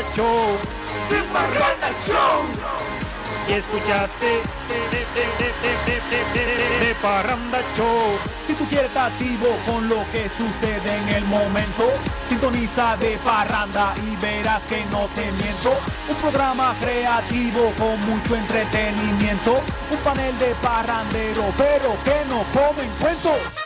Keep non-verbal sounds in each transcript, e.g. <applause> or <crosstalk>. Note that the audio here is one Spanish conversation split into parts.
Parranda Show. The Parranda Show. Y escuchaste de Parranda Show. Si tú quieres estar activo con lo que sucede en el momento, sintoniza de parranda y verás que no te miento. Un programa creativo con mucho entretenimiento, un panel de parrandero, pero que no comen cuento.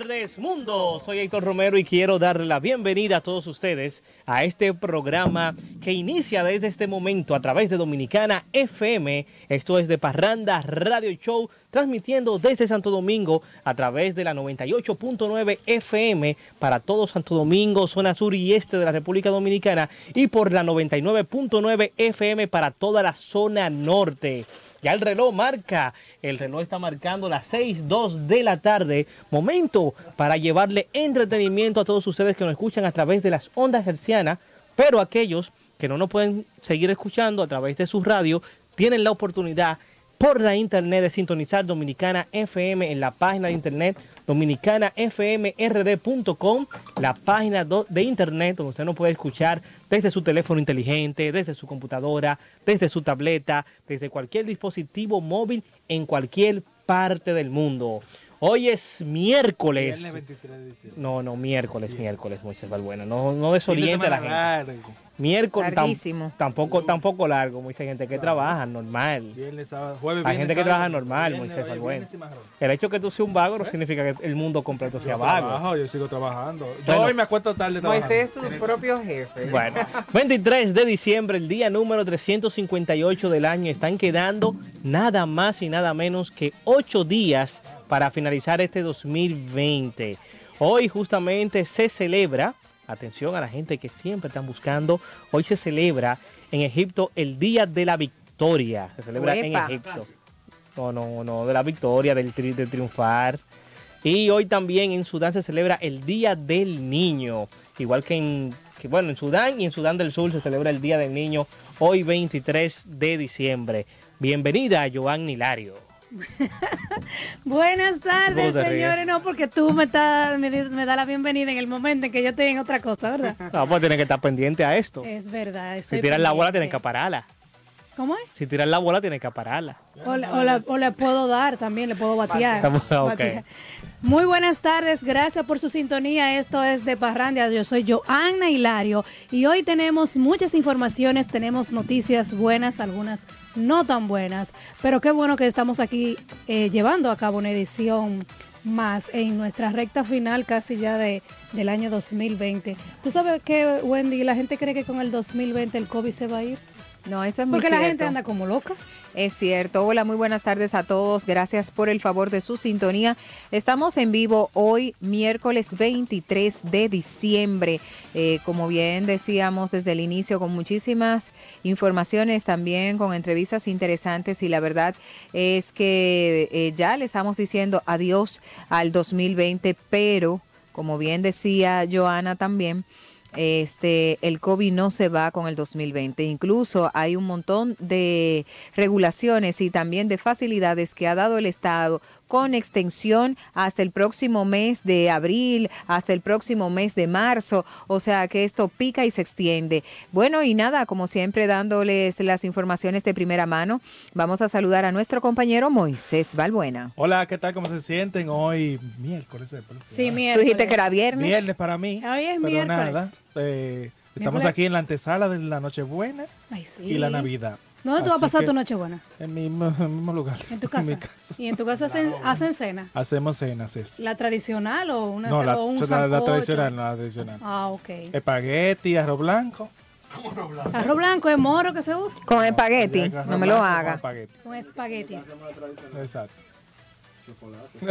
Tardes mundo. Soy Héctor Romero y quiero darle la bienvenida a todos ustedes a este programa que inicia desde este momento a través de Dominicana FM. Esto es de Parranda Radio Show, transmitiendo desde Santo Domingo a través de la 98.9 FM para todo Santo Domingo, zona sur y este de la República Dominicana y por la 99.9 FM para toda la zona norte. Ya el reloj marca, el reloj está marcando las 6.02 de la tarde. Momento para llevarle entretenimiento a todos ustedes que nos escuchan a través de las ondas hercianas, pero aquellos que no nos pueden seguir escuchando a través de su radio, tienen la oportunidad por la internet de sintonizar Dominicana FM en la página de internet dominicanafmrd.com, la página de internet donde usted nos puede escuchar desde su teléfono inteligente, desde su computadora, desde su tableta, desde cualquier dispositivo móvil en cualquier parte del mundo. Hoy es miércoles. Viernes 23 de diciembre. No, no, miércoles, miércoles, muchas Balbuena. No, no desoriente a la gente. largo. Miércoles tam- tampoco, tampoco largo, mucha gente que trabaja normal. Viernes, sábado, jueves, Hay viernes, gente que sábado, trabaja normal, viernes, Moisés. El hecho que tú seas un vago no significa que el mundo completo sea Yo vago. trabajo, yo sigo trabajando. Yo Bueno. hoy me acuesto tarde trabajando. Moisés es su propio jefe. Bueno, 23 de diciembre, el día número 358 del año, están quedando nada más y nada menos que 8 días para finalizar este 2020. Hoy justamente se celebra, atención a la gente que siempre están buscando, hoy se celebra en Egipto el Día de la Victoria. Se celebra en. Egipto. No, no, no, de la victoria, del, tri- de triunfar. Y hoy también en Sudán se celebra el Día del Niño. Igual que en, que, bueno, en Sudán y en Sudán del Sur se celebra el Día del Niño hoy 23 de diciembre. Bienvenida, Joan Hilario. <laughs> Buenas tardes, señores. No, porque tú me, estás- me, me da la bienvenida en el momento en que yo estoy en otra cosa, ¿verdad? No, pues tienes que estar pendiente a esto. Es verdad. Si tiras la bola, tienes que pararla. ¿Cómo es? Si tiras la bola, tienes que pararla. O, le- o le- o le puedo dar también, le puedo <laughs> batear. Muy buenas tardes, gracias por su sintonía. Esto es de Parrandia. Yo soy Joanna Hilario y hoy tenemos muchas informaciones, tenemos noticias buenas, algunas no tan buenas, pero qué bueno que estamos aquí eh, llevando a cabo una edición más en nuestra recta final casi ya de, del año 2020. ¿Tú sabes que, Wendy, la gente cree que con el 2020 el COVID se va a ir? No, eso es muy Porque la gente anda como loca. Es cierto. Hola, muy buenas tardes a todos. Gracias por el favor de su sintonía. Estamos en vivo hoy, miércoles 23 de diciembre. Eh, como bien decíamos desde el inicio, con muchísimas informaciones, también con entrevistas interesantes. Y la verdad es que eh, ya le estamos diciendo adiós al 2020, pero como bien decía Joana también, este, el COVID no se va con el 2020. Incluso hay un montón de regulaciones y también de facilidades que ha dado el Estado con extensión hasta el próximo mes de abril, hasta el próximo mes de marzo. O sea que esto pica y se extiende. Bueno, y nada, como siempre dándoles las informaciones de primera mano, vamos a saludar a nuestro compañero Moisés Balbuena. Hola, ¿qué tal? ¿Cómo se sienten hoy? Miércoles. ¿eh? Sí, Tú miércoles. dijiste que era viernes. Viernes para mí. Hoy es pero miércoles. nada. eh, estamos Miércoles. aquí en la antesala de la Nochebuena Ay, sí. y la Navidad. ¿Dónde tú vas a pasar tu noche buena? En mismo, en el mismo lugar. En tu <laughs> mi casa. casa. ¿Y en tu casa hacen, hacen cena? Hacemos cenas, es. ¿La tradicional o una No, la, o un la- la tradicional, la tradicional. Ah, ok. Espagueti, arroz blanco. Arroz blanco es moro que se usa Con espagueti, Arroz no me lo blanco con haga. espagueti. con espaguetis. Exacto. <laughs>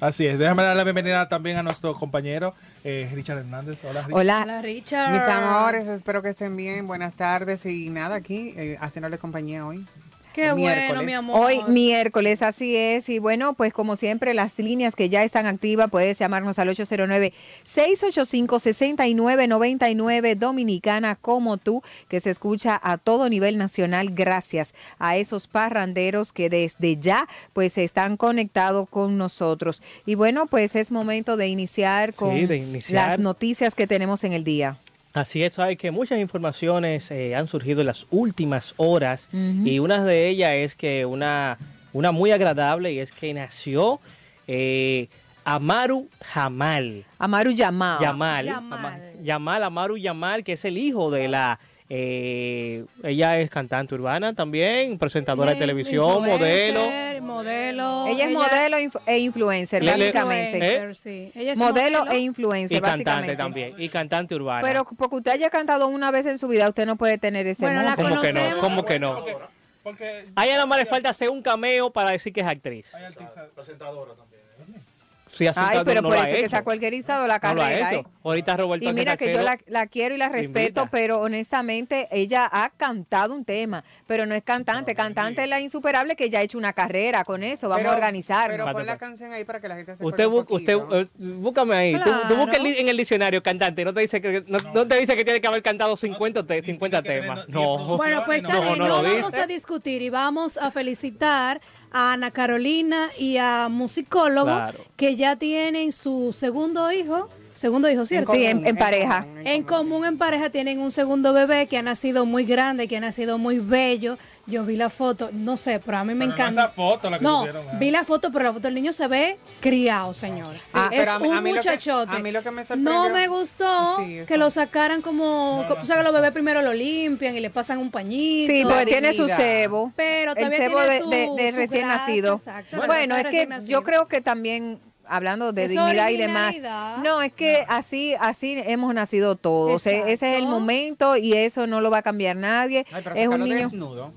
Así es. Déjame dar la bienvenida también a nuestro compañero eh, Richard Hernández. Hola, Richard. Hola. Hola, Richard. Mis amores, espero que estén bien. Buenas tardes y nada aquí, eh, haciéndole compañía hoy. Qué bueno, mi amor. Hoy miércoles, así es. Y bueno, pues como siempre, las líneas que ya están activas, puedes llamarnos al 809-685-6999 Dominicana como tú, que se escucha a todo nivel nacional gracias a esos parranderos que desde ya pues están conectados con nosotros. Y bueno, pues es momento de iniciar con Sí, de iniciar. las noticias que tenemos en el día. Así es, hay que muchas informaciones eh, han surgido en las últimas horas y una de ellas es que una, una muy agradable y es que nació eh, Amaru Jamal. Amaru Yamal. Yamal, Yamal. Ama- Yamal, Amaru Yamal, que es el hijo de la... eh, ella es cantante urbana también, presentadora de Ella es televisión, modelo. Ella es modelo e influencer, Le- básicamente. influencer, sí. Ella es modelo, modelo e influencer, Y cantante también, y cantante urbana. Pero porque usted haya cantado una vez en su vida, usted no puede tener ese Bueno. ¿Cómo que no? ¿Cómo que no? Porque A ella nada más le falta hacer un cameo para decir que es actriz. hay artistas. Sí, hace Ay, pero no por eso es que se ha cualquierizado la No lo ha carrera. hecho. ¿eh? Ahorita Roberto Y mira que yo la, la quiero y la respeto, invita. pero honestamente ella ha cantado un tema, pero no es cantante. Cantante es la insuperable que ya ha hecho una carrera con eso. Vamos Pero- a organizar. Pero pon la canción ahí para que la gente se Usted, bu- usted eh, búscame ahí. Tú, tú Claro. busca el di- en el diccionario cantante. No te dice que no, no te dice que tiene que haber cantado 50, te- 50 tiene que temas. No. no- Bueno, pues está No, no no, vamos a discutir y vamos a felicitar a Ana Carolina y a musicólogo Claro. que ya tienen su segundo hijo, segundo hijo, ¿cierto? Sí, en- en pareja. común, En común en pareja tienen un segundo bebé que ha nacido muy grande, que ha nacido muy bello. Yo vi la foto, no sé, pero a mí me Pero no encanta. esa foto la que no, pusieron, ah. vi la foto, pero la foto del niño se ve criado, señores. Sí, es pero a mí- un a mí lo que- muchachote. a mí lo que me no sorprendió- me gustó Sí, que lo sacaran como, tú sabes que los bebés primero lo limpian y le pasan un pañito. Sí, porque tiene su cebo. Pero el cebo tiene de, su- de- de su recién grasa, nacido. exacto, bueno, es de que yo creo que también hablando de Es dignidad y demás. No, es que así así hemos nacido todos. E- Ese es el momento y eso no lo va a cambiar nadie. Ay, pero es un niño. desnudo.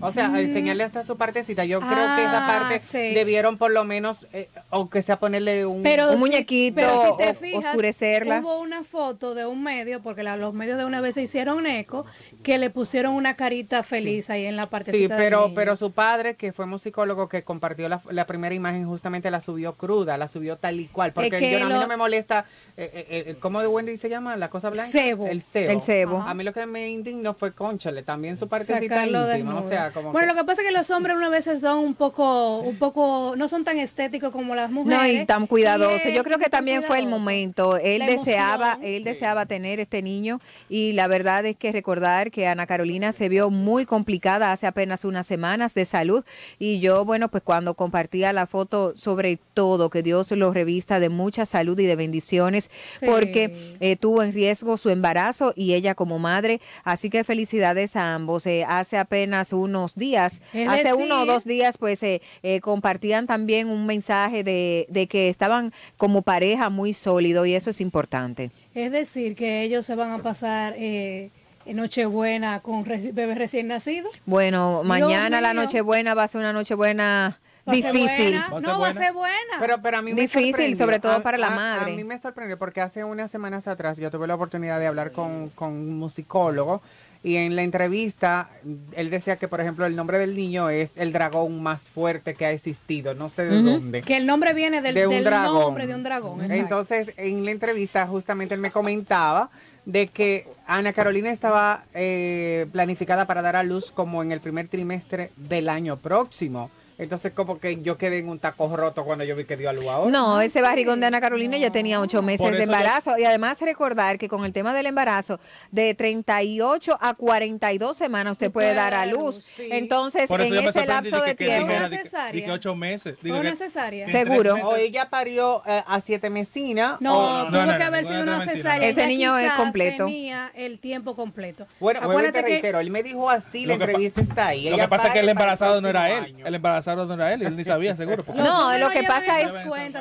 O sea, enseñarle hasta su partecita. Yo creo que esa Ah, parte sí. debieron por lo menos, eh, aunque sea ponerle un... Pero Un si- muñequito, pero si te o- fijas, oscurecerla. Hubo una foto de un medio, porque la- los medios de una vez se hicieron eco, que le pusieron una carita feliz ahí en la partecita Sí, del pero, niño. pero su padre, que fue musicólogo, que compartió la, la primera imagen, justamente la subió cruda, la subió tal y cual. Porque que yo, a mí no me molesta, eh, eh, eh, ¿cómo de Wendy se llama? La cosa blanca. Cebo. El cebo. El cebo. A mí lo que me indignó fue, conchale, también su partecita sacarlo íntima. O desnudo. Sea, como bueno, que- lo que pasa es que los hombres una vez son un poco, un poco, no son tan estéticos como las mujeres. No, y tan cuidadoso. Y Yo creo que también fue el momento. Él La deseaba, emoción. él deseaba tener este niño y la verdad es que recordar que Ana Carolina se vio muy complicada hace apenas unas semanas de salud y yo, bueno, pues cuando compartía la foto sobre todo que Dios lo revista de mucha salud y de bendiciones Sí. porque eh, tuvo en riesgo su embarazo y ella como madre, así que felicidades a ambos. Eh, hace apenas unos días, Es hace uno o decir, dos días, pues eh, eh, compartían también un mensaje de, de que estaban como pareja muy sólido y eso es importante. Es decir, que ellos se van a pasar eh, en Nochebuena con reci- bebés recién nacidos. Bueno, mañana la mío. Nochebuena va a ser una Nochebuena ¿Va a ser difícil. buena? Va a ser No, va a buena. ser buena. Pero, pero a mí me Difícil, sorprendió. sobre todo A- para la a- madre. A mí me sorprendió porque hace unas semanas atrás yo tuve la oportunidad de hablar con, con un musicólogo y en la entrevista él decía que, por ejemplo, el nombre del niño es el dragón más fuerte que ha existido, no sé de dónde. que el nombre viene del, de un del dragón. nombre de un dragón. exacto. Entonces, en la entrevista justamente él me comentaba de que Ana Carolina estaba eh, planificada para dar a luz como en el primer trimestre del año próximo. Entonces como que yo quedé en un taco roto cuando yo vi que dio a luz ahora. No, ese barrigón de Ana Carolina ya tenía ocho meses de yo- embarazo. Y además recordar que con el tema del embarazo, de 38 a 42 semanas usted puede dar a luz. sí. Entonces, en ese lapso de tiempo. ¿Fue necesaria? que ocho meses. ¿Fue necesaria? Seguro. O ella parió eh, a siete mesinas. No, o- tuvo no, no, que haber no, sido no, una cesárea. Ese Ella niño es completo. tenía el tiempo completo. Bueno, y te Acuérdate que reitero, él me dijo así, la Lo que pa- entrevista está ahí. Lo que pasa es que el embarazado no era él. El embarazado no era él. y Él ni sabía, seguro. No, lo que pasa es-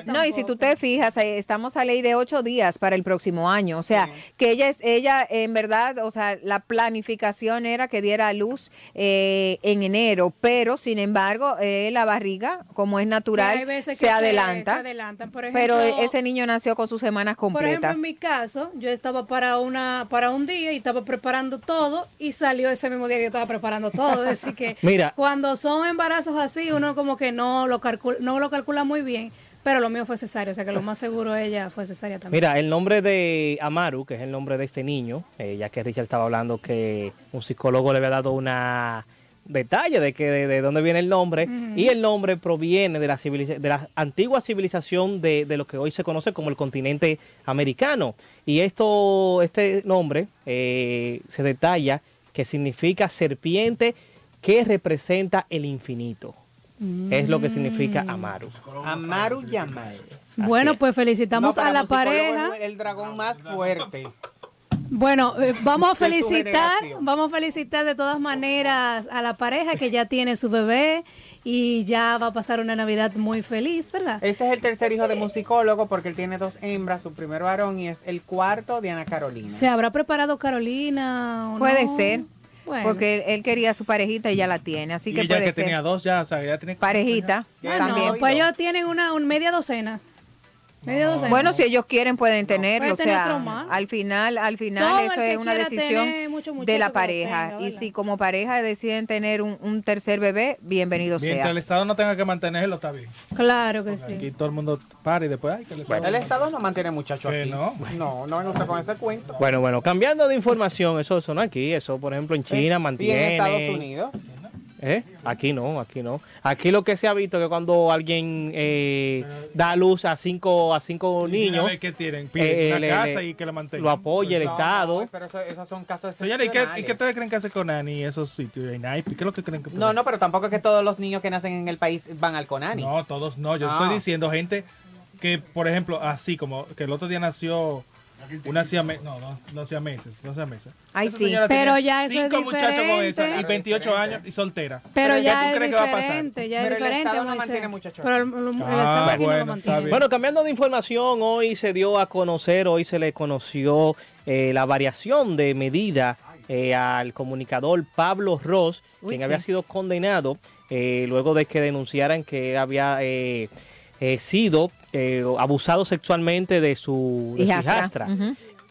No, y si tú te fijas, eh, estamos a ley de ocho días para el próximo año. O sea, que ella, es, ella en verdad, o sea, la planificación era que diera a luz eh, en enero, pero sin embargo, eh, la barriga, como es natural, veces se que adelanta. se adelantan. Por pero ese niño nació con sus semanas Por ejemplo, completas. en mi caso, yo estaba para una para un día y estaba preparando todo y salió ese mismo día que yo estaba preparando todo. Así que <laughs> Mira. cuando son embarazos así, uno como que no lo calcula, no lo calcula muy bien, pero lo mío fue cesárea, o sea que lo más seguro ella fue cesárea también. Mira, el nombre de Amaru, que es el nombre de este niño, eh, ya que Richard estaba hablando que un psicólogo le había dado una detalle de que de, de dónde viene el nombre y el nombre proviene de la de la antigua civilización de, de lo que hoy se conoce como el continente americano. Y esto este nombre eh, se detalla que significa serpiente que representa el infinito es lo que significa Amaru Amaru Yamal. bueno, es. pues felicitamos No, a la pareja. es El dragón más fuerte. Bueno, eh, vamos a felicitar, vamos a felicitar de todas maneras a la pareja que ya tiene su bebé y ya va a pasar una Navidad muy feliz, ¿verdad? Este es el tercer hijo de musicólogo porque él tiene dos hembras, su primer varón y es el cuarto de Ana Carolina. ¿Se habrá preparado Carolina o Puede no? ser, Bueno. porque él, quería su parejita y ya la tiene, así Y que ella puede que ser. tenía dos ya, o sea, ya tiene... Parejita Ya también. No, pues ellos tienen una, un media docena. Bueno, si ellos quieren pueden tenerlo, o Puede sea, al final, al final Todo eso es una decisión mucho de la pareja. tenga, y si como pareja deciden tener un, un tercer bebé, bienvenido Mientras sea. el Estado no tenga que mantenerlo, está bien. Claro que Aquí sí. todo el mundo para y después, ay, que el Estado... El Estado no mantiene muchachos aquí. no. no, no, no está con ese cuento. Bueno, bueno, cambiando de información, eso, eso no aquí, eso por ejemplo en China ¿Y en mantiene. Estados Unidos? ¿Eh? Aquí no, aquí no. Aquí lo que se ha visto es que cuando alguien eh, da luz a cinco a cinco niños, que tienen, eh, le- casa le- y que la mantengan. lo apoya el No, Estado. no, pero eso- esos son casos Señores, ¿y qué, ¿y ustedes creen que hace Conani y esos sitios? ¿En Naipe? ¿Qué es lo que creen que No, no, pero tampoco es que todos los niños que nacen en el país van al Conani. No, todos no. Yo Ah. estoy diciendo gente que, por ejemplo, así como que el otro día nació una siamesa, no, no, no hacía meses, no hacía meses. Ay, Esa sí. Pero ya eso es cinco muchachos con esa y 28 años y soltera. Pero ¿Qué ya tú es crees que va a pasar? diferente, ya es Pero el diferente. Estado no mantiene muchachos Pero el, el- el Estado aquí no bueno, lo mantiene. Bueno, cambiando de información, hoy se dio a conocer, hoy se le conoció eh, la variación de medida eh, al comunicador Pablo Ross, Uy, quien sí. había sido condenado eh, luego de que denunciaran que había eh, sido eh, abusado sexualmente de su, de su Hijastra.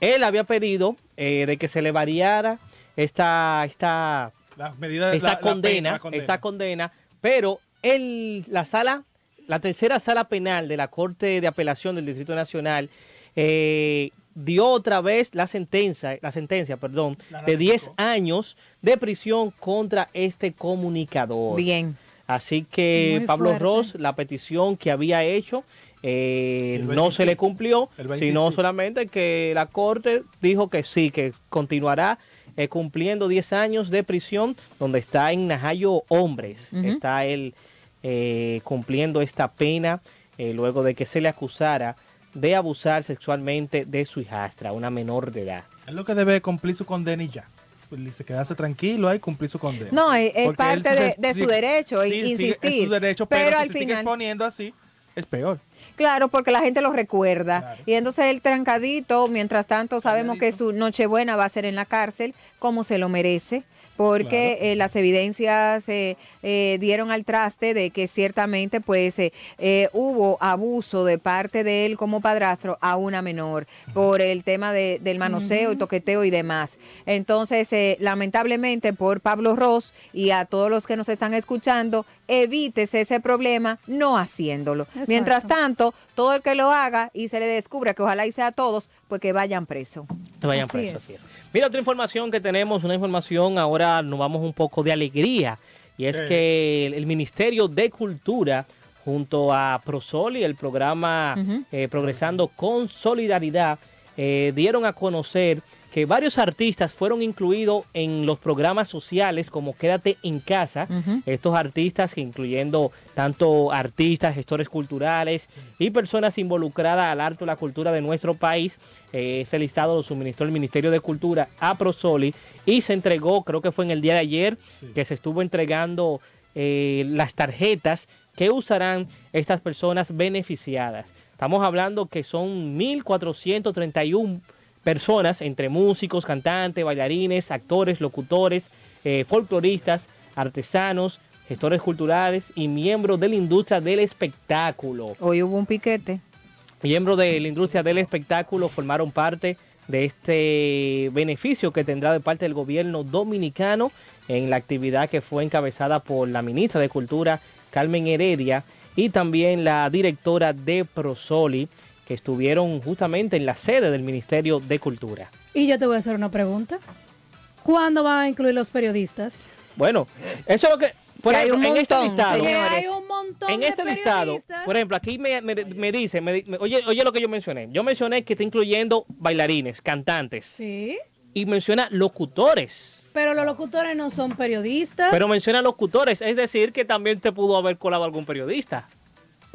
Él había pedido eh, de que se le variara esta, esta Las medidas esta la- la condena, pena, la condena. esta condena, pero el, la sala, la tercera sala penal de la Corte de Apelación del Distrito Nacional eh, dio otra vez la sentencia, la sentencia, perdón, La de 10 ratificó. años de prisión contra este comunicador. Bien. Así que Muy Pablo fuerte. Ross, la petición que había hecho, eh, no se le cumplió, sino solamente que la Corte dijo que sí, que continuará eh, cumpliendo 10 años de prisión, donde está en Najayo Hombres. Está él eh, cumpliendo esta pena eh, luego de que se le acusara de abusar sexualmente de su hijastra, una menor de edad. Es lo que debe cumplir su condena y ya. Pues, Se quedarse tranquilo ahí cumplir su condena. No, es, parte sí de, se- de sí- su derecho, sí, in- sí, insistir. es su derecho, pero, pero si al se sigue final, exponiendo así, es peor. Claro, porque la gente lo recuerda. Claro. Y entonces el trancadito, mientras tanto, sabemos que su Nochebuena va a ser en la cárcel, como se lo merece, porque eh, las evidencias eh, eh, dieron al traste de que ciertamente pues eh, eh, hubo abuso de parte de él como padrastro a una menor por el tema de- del manoseo y toqueteo y demás. Entonces, eh, lamentablemente por Pablo Ross y a todos los que nos están escuchando, evítese ese problema no haciéndolo. Exacto. Mientras tanto, todo el que lo haga y se le descubra que ojalá y sea a todos, pues que vayan preso. Que vayan Así es. es. Mira otra información que tenemos, una información, ahora nos vamos un poco de alegría, y es Sí. que el, el Ministerio de Cultura junto a Prosoli, el programa eh, Progresando con Solidaridad, eh, dieron a conocer que varios artistas fueron incluidos en los programas sociales como Quédate en casa. Estos artistas, que incluyendo tanto artistas, gestores culturales y personas involucradas al arte o la cultura de nuestro país, eh, ese listado lo suministró el Ministerio de Cultura a Prosoli y se entregó, creo que fue en el día de ayer, que se estuvo entregando eh, las tarjetas que usarán estas personas beneficiadas. Estamos hablando que son 1.431 personas, entre músicos, cantantes, bailarines, actores, locutores, eh, folcloristas, artesanos, gestores culturales y miembros de la industria del espectáculo. Hoy hubo un piquete. Miembros de la industria del espectáculo formaron parte de este beneficio que tendrá de parte del gobierno dominicano en la actividad que fue encabezada por la ministra de Cultura, Carmen Heredia, y también la directora de Prosoli, que estuvieron justamente en la sede del Ministerio de Cultura. Y yo te voy a hacer una pregunta. ¿Cuándo van a incluir los periodistas? Bueno, eso es lo que... Por Que hay ejemplo, un en este montón, listado, Que señores. hay un montón en de este listado, por ejemplo, aquí me, me- me dice, me di- me- oye, oye lo que yo mencioné. Yo mencioné que está incluyendo bailarines, cantantes Sí, y menciona locutores. pero los locutores no son periodistas. Pero menciona locutores, es decir, que también te pudo haber colado algún periodista.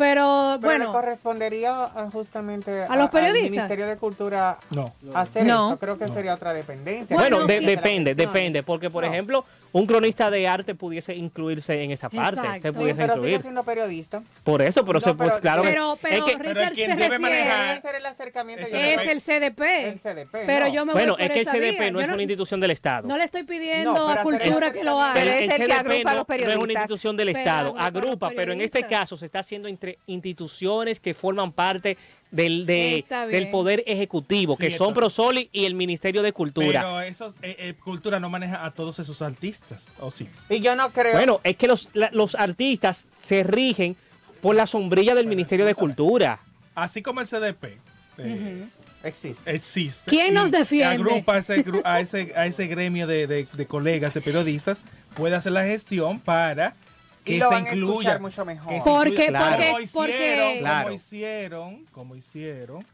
Pero, Pero le bueno, correspondería ah, justamente ¿A los periodistas? al Ministerio de Cultura No. hacer No. eso. Creo que sería otra dependencia. Bueno, Bueno, de- que- depende, depende, porque por No. ejemplo, un cronista de arte pudiese incluirse en esa parte, Exacto. se Sí, pudiese pero sigue incluir. siendo periodista. Por eso, pero No, se, pues, pero- claro, que- pero, pero es que- Pero Richard se debe manejar- el acercamiento. Es que- el CDP. El CDP, Pero no. yo me bueno, voy es que el CDP vía. no es una institución del Estado. No le estoy pidiendo No, a pero Cultura que lo haga. Pero es el que CDP agrupa a los no- No es una periodistas. institución del Pero Estado, agrupa pero en este periodistas. caso se está haciendo entre instituciones que forman parte del, de- del Poder Ejecutivo, Sí, que son Prosoli y el Ministerio de Cultura. Pero esos, eh, eh, cultura no maneja a todos esos artistas, ¿o sí? Y yo no creo. Bueno, es que los, la- los artistas se rigen por la sombrilla del Ministerio de Cultura. Así como el CDP eh, existe. existe. ¿Quién nos defiende? Agrupa a ese, a ese, a ese gremio de, de- de colegas, de periodistas, puede hacer la gestión para que Y lo se van a escuchar mucho mejor. que Porque- Claro. porque- como hicieron, porque- Claro. como hicieron, como hicieron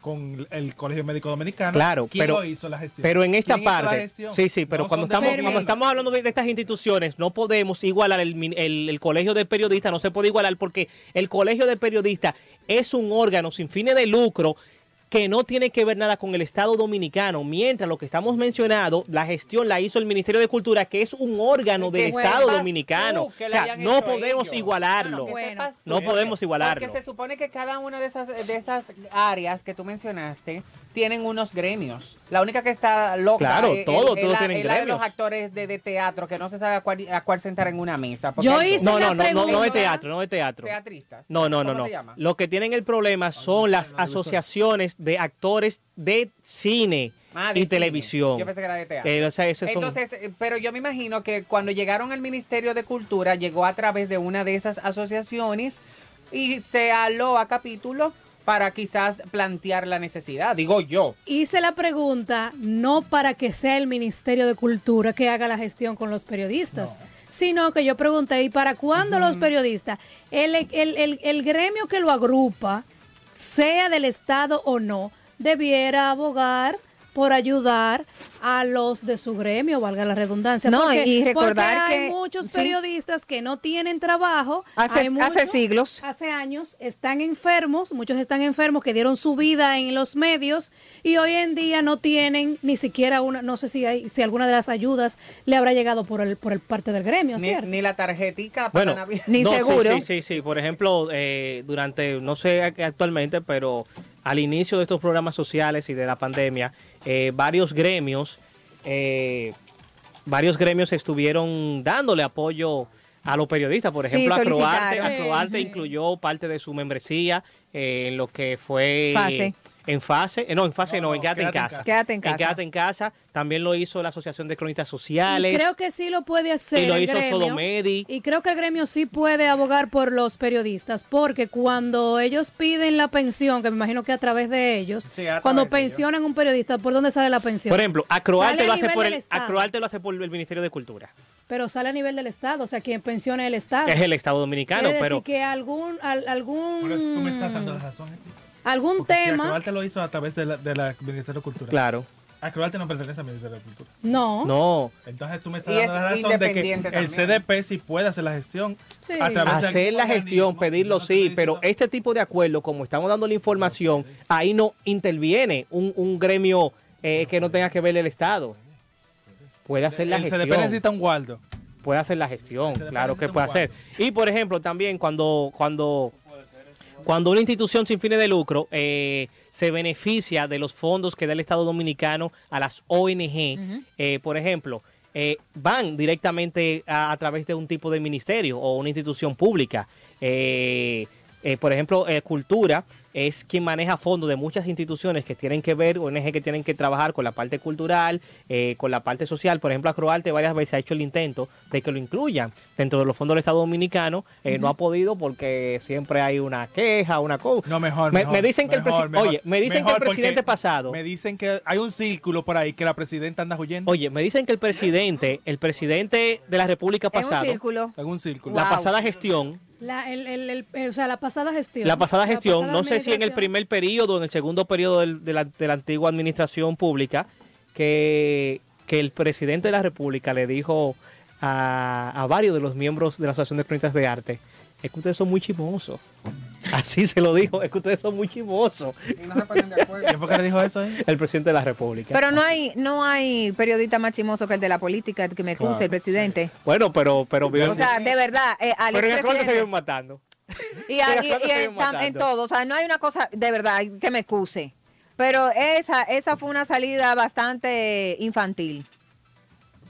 con el Colegio Médico Dominicano. Claro, ¿Quién pero- lo hizo la gestión? Pero en esta ¿Quién hizo la parte, sí, sí, pero No cuando estamos, cuando estamos hablando de, de estas instituciones, no podemos igualar el, min- el- el colegio de periodistas, no se puede igualar porque el colegio de periodistas es un órgano sin fines de lucro que no tiene que ver nada con el Estado Dominicano, mientras lo que estamos mencionando, la gestión la hizo el Ministerio de Cultura, que es un órgano del Estado Dominicano. o sea, no podemos ellos. igualarlo. Bueno. No podemos igualarlo. Porque se supone que cada una de esas, de esas áreas que tú mencionaste tienen unos gremios. La única que está loca Claro, es, todo- es todos la, tienen es la de gremios. los actores de, de teatro que no se sabe a cuál, a cuál sentar en una mesa. porque Yo hice. No, la no, no, no, no pregunta. de teatro, no de teatro. teatristas. No, no, no, ¿Cómo no. se llama? Lo que tienen el problema son las asociaciones de actores de cine Ah, de y cine. televisión. Yo pensé que era de teatro. Eh, o sea, esos son- Entonces, eh, pero yo me imagino que cuando llegaron al Ministerio de Cultura, llegó a través de una de esas asociaciones y se aló a capítulo para quizás plantear la necesidad, digo yo. Hice la pregunta no para que sea el Ministerio de Cultura que haga la gestión con los periodistas, sino que yo pregunté, ¿y para cuándo los periodistas? El, el- el- el gremio que lo agrupa, sea del Estado o no, debiera abogar por ayudar a los de su gremio, valga la redundancia. No, porque, y recordar porque hay que- muchos sí. periodistas que no tienen trabajo. Hace- hay hace siglos. Hace años están enfermos, muchos están enfermos que dieron su vida en los medios y hoy en día no tienen ni siquiera una, no sé si hay, si alguna de las ayudas le habrá llegado por el, por el parte del gremio, Ni, ¿cierto? ni la tarjetica para Bueno, Navidad. Ni no, sí, seguro. Sí, sí, sí. Por ejemplo, eh, durante, no sé a- actualmente, pero al inicio de estos programas sociales y de la pandemia, eh, varios gremios, eh, varios gremios estuvieron dándole apoyo a los periodistas. Por Sí, ejemplo, Acroarte, solicitaron. Acroarte Sí, sí. incluyó parte de su membresía eh, en lo que fue Fase. En fase, eh, no, en fase no, No, en quédate, en casa. Quédate en casa. Quédate en casa. También lo hizo la Asociación de Cronistas Sociales. Y creo que sí lo puede hacer Y lo el hizo gremio. Sodomedi. Y creo que el gremio sí puede abogar por los periodistas, porque cuando ellos piden la pensión, que me imagino que a través de ellos, Sí, cuando de ellos. pensionan un periodista, ¿por dónde sale la pensión? Por ejemplo, Acroarte lo hace por el. Acroarte lo hace por el Ministerio de Cultura. pero sale a nivel del Estado, o sea, quien pensiona el Estado. Es el Estado Dominicano, Quiere pero que algún, al- algún, Por eso tú me estás dando la razón. Eti. Algún Porque si tema, Acroarte lo hizo a través de la, de la Ministerio de Cultura. claro, Acroarte no pertenece al Ministerio de Cultura. no. no. Entonces tú me estás Y dando es la razón de que el. CDP sí puede hacer la gestión. Sí. a través Hacer la gestión, pedirlo sí, pero este tipo de acuerdo, como estamos dando la información, ahí no interviene un, un gremio eh, que no tenga que ver el Estado. Puede hacer la el gestión. CDP necesita un guardo. puede hacer la gestión, claro que puede hacer. Y por ejemplo, también cuando cuando cuando una institución sin fines de lucro eh, se beneficia de los fondos que da el Estado Dominicano a las ONG, eh, por ejemplo, eh, van directamente a, a través de un tipo de ministerio o una institución pública. Eh, eh, por ejemplo, eh, Cultura es quien maneja fondos de muchas instituciones que tienen que ver, ONG que tienen que trabajar con la parte cultural, eh, con la parte social. Por ejemplo, Acroarte varias veces ha hecho el intento de que lo incluyan dentro de los fondos del Estado Dominicano. Eh, No ha podido porque siempre hay una queja, una cosa. No, mejor. Me, mejor, me dicen que el mejor. Oye, me dicen que el presidente pasado. Me dicen que hay un círculo por ahí que la presidenta anda huyendo. Oye, me dicen que el presidente, el presidente de la República En un pasado, círculo. En un círculo. la Wow. pasada gestión, La, el, el- el- el- o sea, la pasada gestión. La pasada gestión, pasada no sé si en el primer periodo o en el segundo periodo del- de, la, de la antigua administración pública, que, que el presidente de la República le dijo a, a varios de los miembros de la Asociación de Cronistas de Arte, es que ustedes son muy chimosos. <laughs> Así se lo dijo, es que ustedes son muy chimosos. Y no se ponen de acuerdo. ¿Quién fue que le dijo eso ahí? El presidente de la República. Pero no hay, no hay periodista más chimoso que el de la política que me excuse, Claro. el presidente. bueno, pero... pero, O sea, de verdad, eh, al pero en el se viven matando. Y, a- <laughs> Pero y- ¿cuánto y se en, en todo, o sea, no hay una cosa de verdad que me excuse. Pero esa, esa fue una salida bastante infantil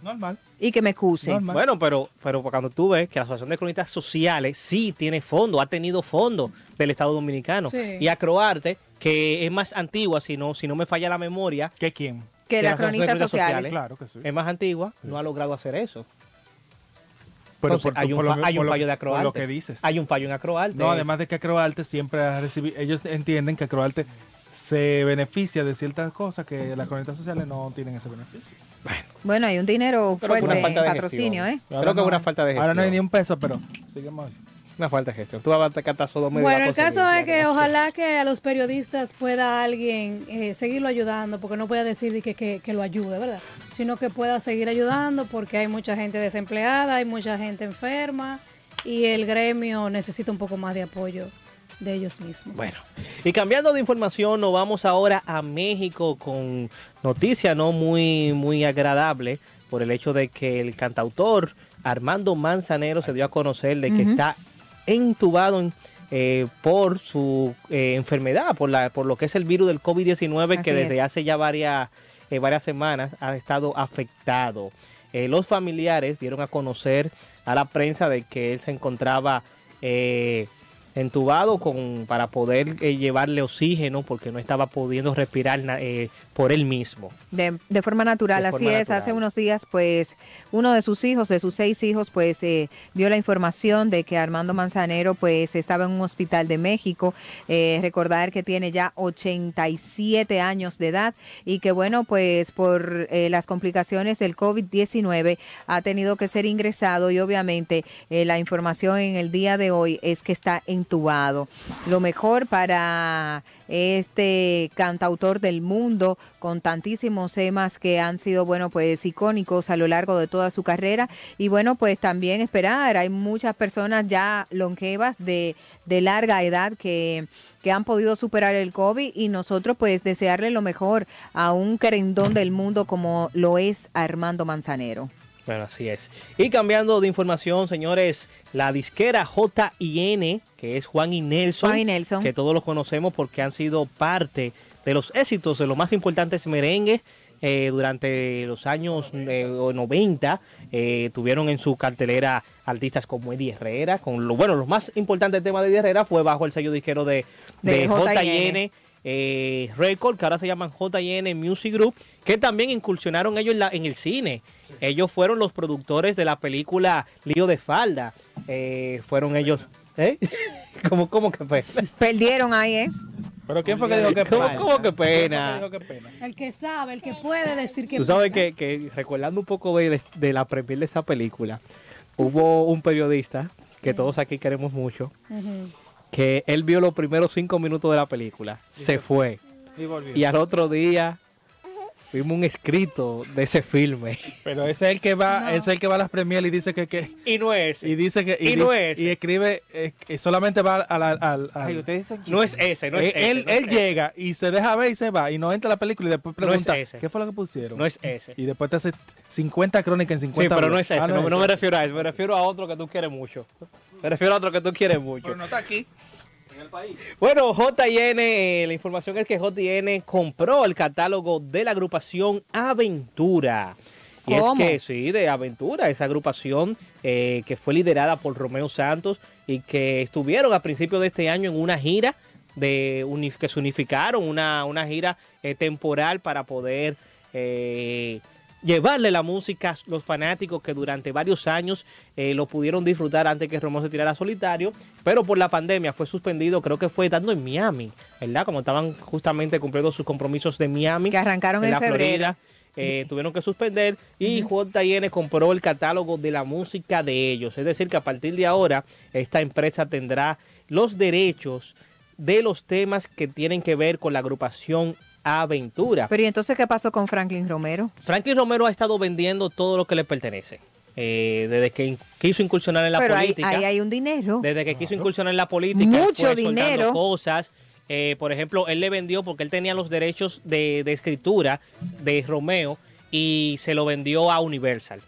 Normal. y que me excuse. Normal. Bueno, pero, pero cuando tú ves que la Asociación de Cronistas Sociales sí tiene fondo, ha tenido fondo del Estado Dominicano. Sí. Y Acroarte, que es más antigua, si no, si no me falla la memoria, ¿Qué quién? Que de las cronistas sociales. sociales. Claro que sí. es más antigua, no ha logrado hacer eso. Pero Entonces, por- hay un, por lo hay por un lo- fallo de por Acroarte. lo que dices. Hay un fallo en Acroarte. No, además de que Acroarte siempre ha recibido, ellos entienden que Acroarte se beneficia de ciertas cosas que las cronistas sociales no tienen ese beneficio. Bueno, hay un dinero Creo fuerte en de patrocinio, gestión. ¿eh? Creo Ahora que es una falta de gestión. Ahora no hay ni un peso, pero seguimos. Una falta de gestión. Tú vas a catar Sodoma y Bueno, el caso es que ojalá que a los periodistas pueda alguien eh, seguirlo ayudando, porque no pueda decir de que, que, que lo ayude, ¿verdad? Sino que pueda seguir ayudando porque hay mucha gente desempleada, hay mucha gente enferma y el gremio necesita un poco más de apoyo de ellos mismos. Bueno, y cambiando de información, nos vamos ahora a México con noticia no muy, muy agradable por el hecho de que el cantautor Armando Manzanero se dio a conocer de que está entubado en- eh, por su eh, enfermedad, por, la, por lo que es el virus del COVID-19 que desde es. hace ya varias, eh, varias semanas ha estado afectado. Eh, los familiares dieron a conocer a la prensa de que él se encontraba eh, entubado con, para poder eh, llevarle oxígeno porque no estaba pudiendo respirar eh, por él mismo. De, de forma natural, De así es. Hace unos días, pues, uno de sus hijos, de sus seis hijos, pues, eh, dio la información de que Armando Manzanero, pues, estaba en un hospital de México. Eh, recordar que tiene ya 87 años de edad y que, bueno, pues, por eh, las complicaciones del COVID-19 ha tenido que ser ingresado y, obviamente, eh, la información en el día de hoy es que está entubado. Lo mejor para este cantautor del mundo con tantísimos temas que han sido, bueno, pues icónicos a lo largo de toda su carrera. Y bueno, pues también esperar, hay muchas personas ya longevas de, de larga edad que, que han podido superar el COVID y nosotros pues desearle lo mejor a un querendón del mundo como lo es Armando Manzanero. Bueno, así es. Y cambiando de información, señores, la disquera JIN, que es Juan y Nelson, Juan y Nelson. que todos los conocemos porque han sido parte de los éxitos de los más importantes merengues eh, durante los años eh, 90. eh, tuvieron en su cartelera artistas como Eddie Herrera, con lo bueno, los más importantes temas de Eddie Herrera fue bajo el sello disquero de, De de. JIN eh, Record, que ahora se llaman JN Music Group, que también incursionaron ellos en, la- en el cine. Ellos fueron los productores de la película Lío de Falda. Eh, fueron ellos. ¿Eh? <laughs> ¿Cómo, cómo que fue? Perdieron ahí, ¿eh? Pero ¿quién fue que dijo que ¿Cómo, pena? cómo que ¿Quién fue que pena? dijo que pena? El que sabe, el que puede decir que Tú sabes pena. que, que recordando un poco de, de la premier de esa película, hubo un periodista que todos aquí queremos mucho, que él vio los primeros cinco minutos de la película, se fue. Y al otro día vimos un escrito de ese filme. Pero ese es el que va, ese es el que va a las premier y dice que, que Y no es. y dice que Y no es. y escribe eh, solamente va al, al, al- al- Ay, ustedes son No es ese, no es Eh, ese. él no es él ese. llega y se deja ver y se va y no entra a la película y después No es pregunta ese. qué fue lo que pusieron No es ese. y después te hace 50 crónicas en Sí, 50 pero no es ese. Ah, no, es no me ese. refiero a eso. Me refiero a otro que tú quieres mucho. Me refiero a otro que tú quieres mucho. Pero no está aquí Bueno, JN, eh, la información es que JN compró el catálogo de la agrupación Aventura. Y ¿Cómo? es que sí, de Aventura, esa agrupación eh, que fue liderada por Romeo Santos y que estuvieron a principios de este año en una gira de que se unificaron, una, una gira eh, temporal para poder eh, llevarle la música a los fanáticos que durante varios años eh, lo pudieron disfrutar antes que Romeo se tirara solitario, pero por la pandemia fue suspendido, creo que fue estando en Miami, ¿verdad? Como estaban justamente cumpliendo sus compromisos de Miami. Que arrancaron en la febrero. Florida, eh, tuvieron que suspender y JN compró el catálogo de la música de ellos. Es decir, que a partir de ahora esta empresa tendrá los derechos de los temas que tienen que ver con la agrupación Aventura. Pero ¿y entonces qué pasó con Franklin Romero? Franklin Romero ha estado vendiendo todo lo que le pertenece. Eh, desde que quiso incursionar en la Pero política. ahí hay un dinero. Desde que quiso incursionar en la política, Mucho dinero. cosas. Eh, por ejemplo, él le vendió porque él tenía los derechos de, de escritura de Romeo y se lo vendió a Universal.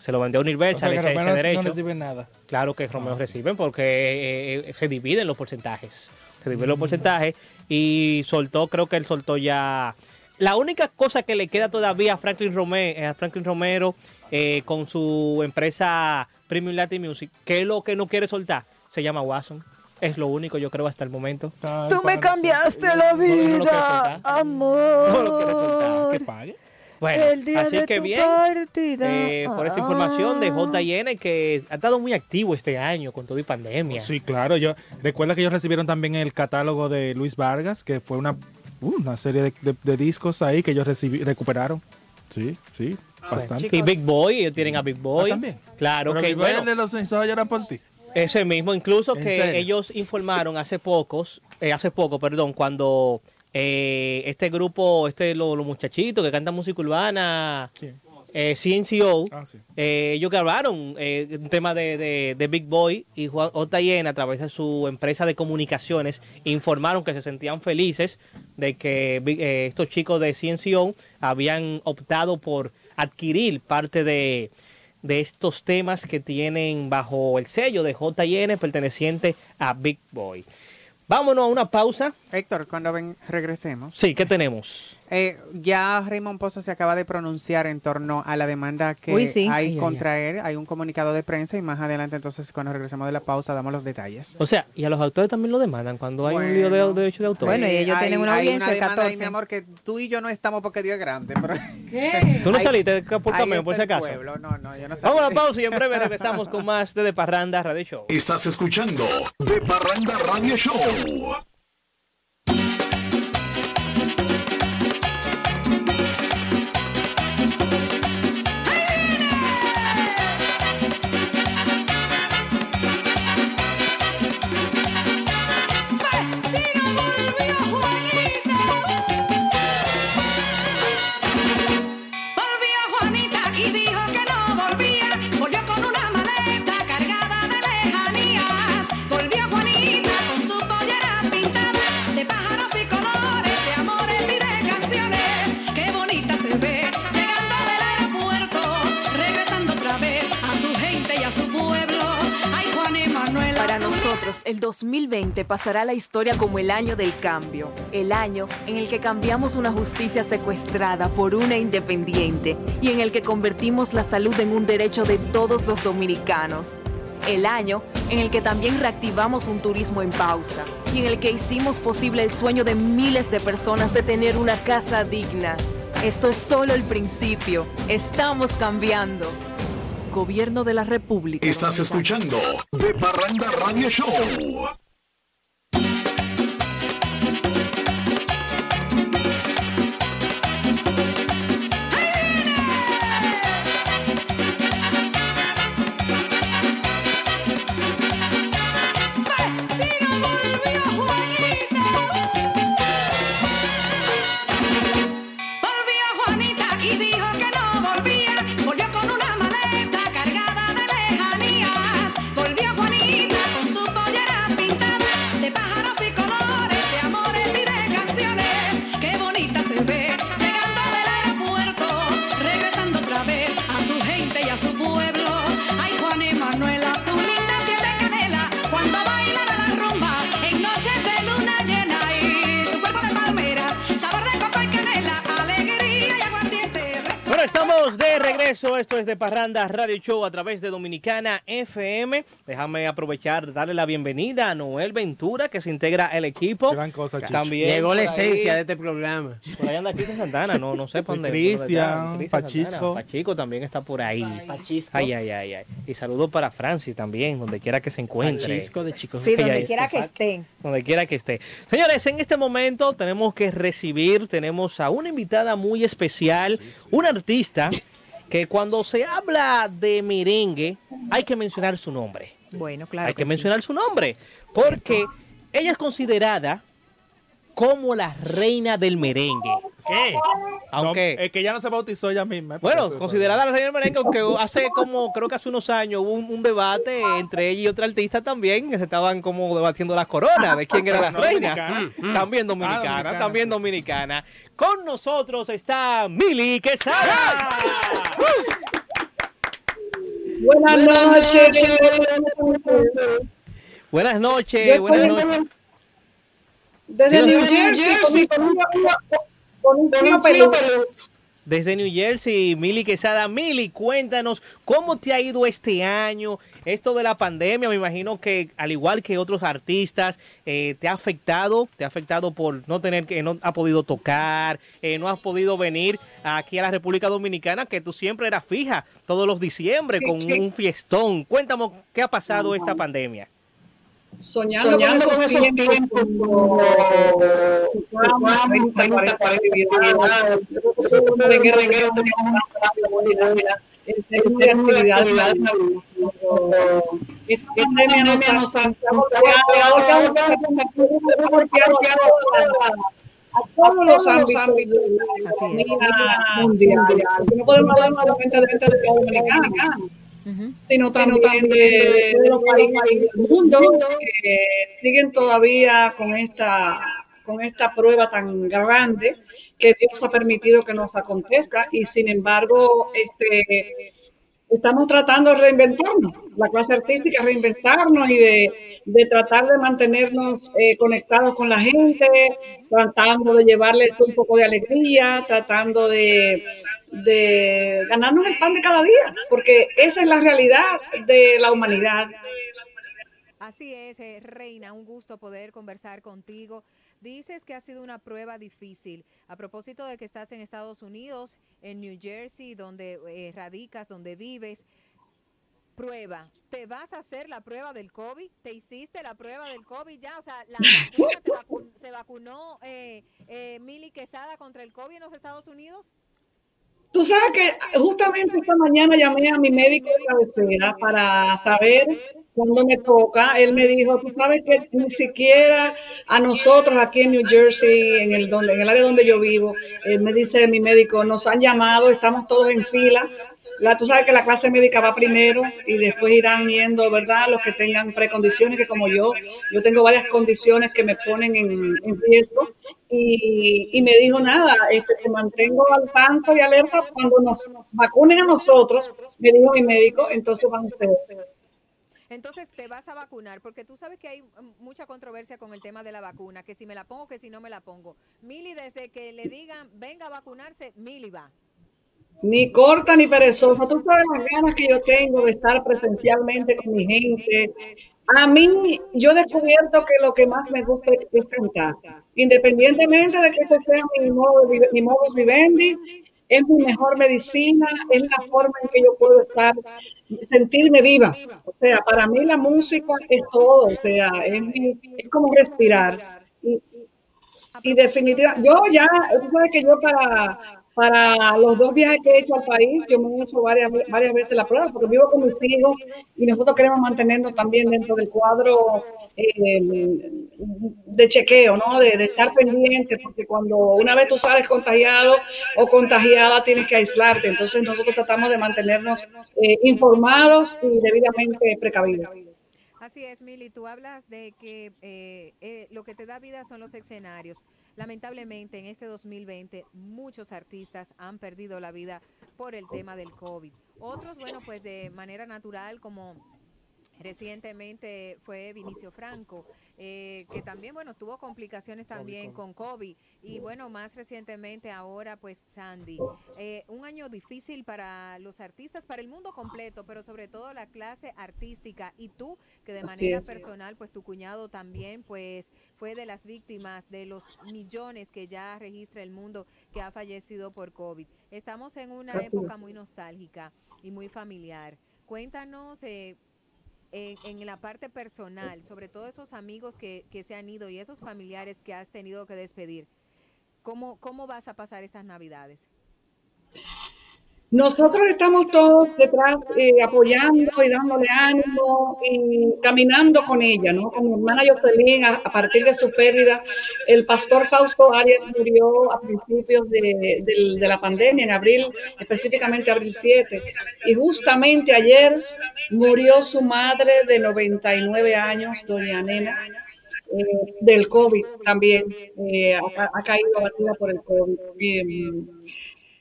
Se lo vendió a o sea, Universal ese, no- derecho. no recibe nada Claro que Romeo reciben porque eh, se dividen los porcentajes. Se dividen los porcentajes y soltó, creo que él soltó ya. La única cosa que le queda todavía a Franklin, Rome- a Franklin Romero eh, con su empresa Premium Latin Music, que es lo que no quiere soltar, se llama Watson. Es lo único, yo creo, hasta el momento. Tú me cambiaste la no lo quiero vida, soltar. No lo quiero soltar. amor. que pague Bueno, El día así de que tu bien. partida. eh, por esta información de Ah. JN que ha estado muy activo este año con todo y pandemia. sí claro yo recuerda que ellos recibieron también el catálogo de Luis Vargas que fue una uh, una serie de, de- de discos ahí que ellos recibí- recuperaron sí sí bastante Y Big Boy, ellos tienen a Big Boy. Ah, también. Claro Pero que Big Boy, bueno, de los ensayos lloran por ti ese mismo, incluso ¿En que serio? ellos informaron hace pocos, eh, hace poco, perdón, cuando eh, este grupo, este los muchachitos que cantan música urbana, ¿Quién? eh, CNCO, Ah, sí. eh, ellos grabaron eh, un tema de, de- de Big Boy y Juan Otayena a través de su empresa de comunicaciones informaron que se sentían felices de que estos chicos de CNCO habían optado por adquirir parte de, de estos temas que tienen bajo el sello de JN perteneciente a Big Boy. Vámonos a una pausa. Héctor, cuando ven, regresemos. Sí, ¿qué tenemos? Eh, ya Raymond Pozo se acaba de pronunciar en torno a la demanda que Uy, sí. hay Ay, ay, contra él. Hay un comunicado de prensa y más adelante, entonces, cuando regresemos de la pausa, damos los detalles. O sea, y a los autores también lo demandan cuando hay un lío de de derecho de autor. Bueno, y ellos hay- tienen una hay audiencia el demanda ahí, 14. mi amor, que tú y yo no estamos porque Dios es grande. Pero <laughs> ¿Qué? ¿Tú no saliste por camino, por si acaso? pueblo. No, no, yo no Vamos a la pausa y en breve regresamos con más de De Parranda Radio Show. Estás escuchando De Parranda Radio Show. El 2020 pasará a la historia como el año del cambio, el año en el que cambiamos una justicia secuestrada por una independiente y en el que convertimos la salud en un derecho de todos los dominicanos. El año en el que también reactivamos un turismo en pausa y en el que hicimos posible el sueño de miles de personas de tener una casa digna. Esto es solo el principio. Estamos cambiando. Gobierno de la República. Estás escuchando De Parranda Radio Show. Parranda Radio Show a través de Dominicana FM. Déjame aprovechar, darle la bienvenida a Noel Ventura, que se integra al equipo. Gran cosa. También Llegó la esencia de este programa. Por ahí anda Cristian Santana, no, no sé por dónde. Cristian, Pachisco. Santana, Pachico también está por ahí. Pachisco. Ay, ay, ay, ay. Y saludos para Francis también, donde quiera que se encuentre. Chisco de chicos. Sí, donde quiera que esté. donde quiera que esté. Señores, en este momento tenemos que recibir, tenemos a una invitada muy especial, una artista que cuando se habla de merengue hay que mencionar su nombre. Bueno, claro. hay que, mencionar su nombre, porque ella es considerada como la reina del merengue. ¿Qué? Aunque- No, es que ya no se bautizó ella misma. Bueno, considerada la reina del merengue, aunque hace como, creo que hace unos años hubo un, un debate entre ella y otra artista también, que se estaban como debatiendo las coronas de quién era la No, reina. dominicana. Mm, También dominicana, Ah, dominicana, también sí, sí. dominicana. Con nosotros está Mili Quesada. Buenas noches. Buenas noches, buenas noches. Desde New Jersey, con un- con un clima peludo. Desde New Jersey, Mili Quesada. Mili, cuéntanos cómo te ha ido este año. Esto de la pandemia, me imagino que al igual que otros artistas, eh, te ha afectado, te ha afectado por no tener que, no ha podido tocar, eh, no has podido venir aquí a la República Dominicana, que tú siempre eras fija todos los diciembre Sí, con sí. un fiestón. Cuéntame qué ha pasado esta pandemia. Soñando, Soñando con con esos tiempos, tiempos, como Juan, 30, 40, 40, merenguero, merenguero, teníamos una radio buena, en términos de actividad, esta pandemia nos ha a todos los ámbitos. No podemos hablar solamente de la Sino también de, de los países del mundo que siguen todavía con esta, con esta prueba tan grande que Dios ha permitido que nos acontezca. Y sin embargo este, estamos tratando de reinventarnos, la clase artística, reinventarnos y de, de tratar de mantenernos eh, conectados con la gente, tratando de llevarles un poco de alegría, tratando de, de ganarnos el pan de cada día, porque esa es la realidad de la humanidad. Así es, eh, Reina, un gusto poder conversar contigo. Dices que ha sido una prueba difícil. A propósito de que estás en Estados Unidos, en New Jersey, donde eh, radicas, donde vives. Prueba, ¿te vas a hacer la prueba del COVID? ¿Te hiciste la prueba del COVID ya? O sea, la vacuna te vacu- ¿se vacunó eh, eh, Mili Quesada contra el COVID en los Estados Unidos? Tú sabes que justamente esta mañana llamé a mi médico de cabecera para saber cuándo me toca. Él me dijo, tú sabes que ni siquiera a nosotros aquí en New Jersey, en el, donde, en el área donde yo vivo, él me dice mi médico, nos han llamado, estamos todos en fila. La, tú sabes que la clase médica va primero y después irán yendo, ¿verdad? Los que tengan precondiciones, que como yo, yo tengo varias condiciones que me ponen en, en riesgo. Y, y me dijo, nada, este, te mantengo al tanto y alerta cuando nos, vacunen a nosotros, me dijo mi médico, entonces van ustedes. Entonces te vas a vacunar, porque tú sabes que hay mucha controversia con el tema de la vacuna, que si me la pongo, que si no me la pongo. Mili, desde que le digan, venga a vacunarse, Mili va. Ni corta ni perezosa. Tú sabes las ganas que yo tengo de estar presencialmente con mi gente. A mí, yo he descubierto que lo que más me gusta es, cantar. Independientemente de que ese sea mi modo, mi modus vivendi, es mi mejor medicina, es la forma en que yo puedo estar, sentirme viva. O sea, para mí la música es todo, o sea, es, es como respirar. Y, y definitivamente, yo ya, tú sabes que yo para, para los dos viajes que he hecho al país, yo me he hecho varias, varias veces la prueba, porque vivo con mis hijos y nosotros queremos mantenernos también dentro del cuadro eh, de chequeo, ¿no? De, estar pendiente, porque cuando una vez tú sales contagiado o contagiada, tienes que aislarte. Entonces nosotros tratamos de mantenernos eh, informados y debidamente precavidos. Así es, Mili, tú hablas de que eh, eh, lo que te da vida son los escenarios. Lamentablemente, en este 2020, muchos artistas han perdido la vida por el tema del COVID. Otros, bueno, pues de manera natural, como Recientemente fue Vinicio Franco, eh, que también, bueno, tuvo complicaciones también con COVID. Y bueno, más recientemente ahora, pues Sandy. Eh, un año difícil para los artistas, para el mundo completo, pero sobre todo la clase artística. Y tú, que de manera personal, pues tu cuñado también, pues fue de las víctimas de los millones que ya registra el mundo que ha fallecido por COVID. Estamos en una época muy nostálgica y muy familiar. Cuéntanos eh, en, la parte personal, sobre todo esos amigos que, que se han ido y esos familiares que has tenido que despedir. ¿Cómo, cómo vas a pasar estas navidades? Nosotros estamos todos detrás eh, apoyando y dándole ánimo y caminando con ella, ¿no? Con mi hermana Jocelyn, a, partir de su pérdida, el pastor Fausto Arias murió a principios de, del- de la pandemia, en abril, específicamente abril 7. Y justamente ayer murió su madre de 99 años, doña Nena, eh, del COVID también. eh, ha, caído abatida por el COVID. Em,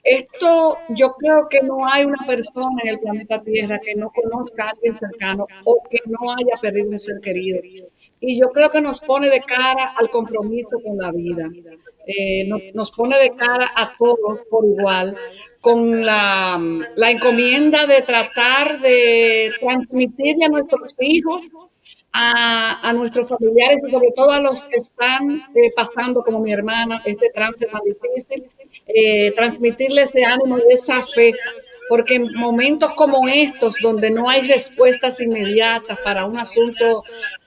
esto yo creo que no hay una persona en el planeta Tierra que no conozca a alguien cercano o que no haya perdido un ser querido. Y yo creo que nos pone de cara al compromiso con la vida. Eh, nos, nos pone de cara a todos por igual, con la, la encomienda de tratar de transmitirle a nuestros hijos a, a nuestros familiares y sobre todo a los que están eh, pasando, como mi hermana, este trance tan difícil, eh, transmitirles ese ánimo y esa fe, porque en momentos como estos, donde no hay respuestas inmediatas para un asunto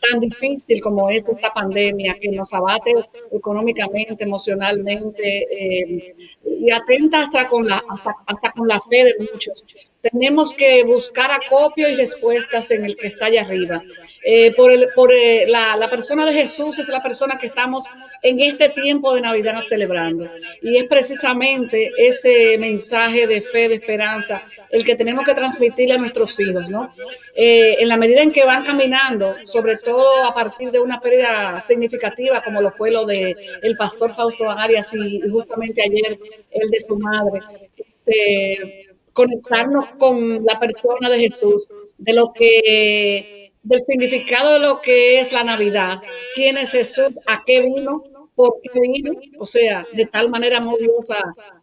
tan difícil como es esta pandemia, que nos abate económicamente, emocionalmente, eh, y atenta hasta con, la, hasta, hasta con la fe de muchos, tenemos que buscar acopio y respuestas en el que está allá arriba. Eh, por el, por eh, la, la persona de Jesús es la persona que estamos en este tiempo de Navidad celebrando. Y es precisamente ese mensaje de fe, de esperanza, el que tenemos que transmitirle a nuestros hijos, ¿no? Eh, en la medida en que van caminando, sobre todo a partir de una pérdida significativa, como lo fue lo de el pastor Fausto Arias y, justamente ayer el de su madre, este, conectarnos con la persona de Jesús, de lo que, del significado de lo que es la Navidad, quién es Jesús, a qué vino, por qué vino, o sea, de tal manera amó Dios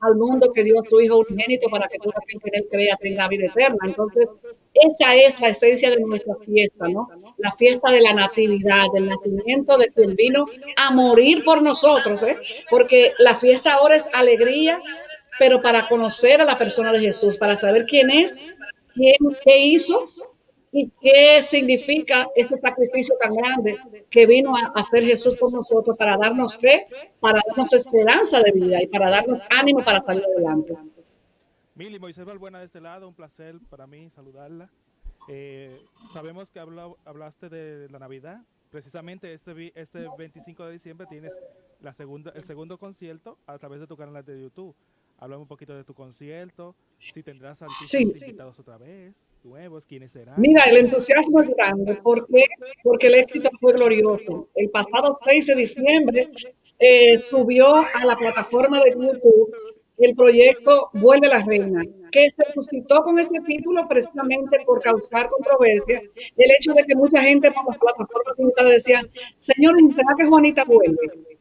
al mundo que dio a su Hijo unigénito para que todo aquel que él crea tenga vida eterna. Entonces, esa es la esencia de nuestra fiesta, ¿no? La fiesta de la natividad, del nacimiento de quien vino a morir por nosotros, ¿eh? Porque la fiesta ahora es alegría, pero para conocer a la persona de Jesús, para saber quién es, quién, qué hizo y qué significa este sacrificio tan grande que vino a hacer Jesús por nosotros para darnos fe, para darnos esperanza de vida y para darnos ánimo para salir adelante. Mili Moisés Balbuena de este lado, un placer para mí saludarla. Eh, sabemos que habla- hablaste de la Navidad. Precisamente este, este 25 de diciembre tienes la segunda, el segundo concierto a través de tu canal de YouTube. Háblame un poquito de tu concierto, si tendrás artistas Sí. invitados otra vez, nuevos, quiénes serán. Mira, el entusiasmo es grande. ¿Por qué? Porque el éxito fue glorioso. El pasado 6 de diciembre eh, subió a la plataforma de YouTube el proyecto Vuelve la Reina, que se suscitó con ese título precisamente por causar controversia. El hecho de que mucha gente por las plataformas digitales decían, señor, ¿será que Juanita vuelve?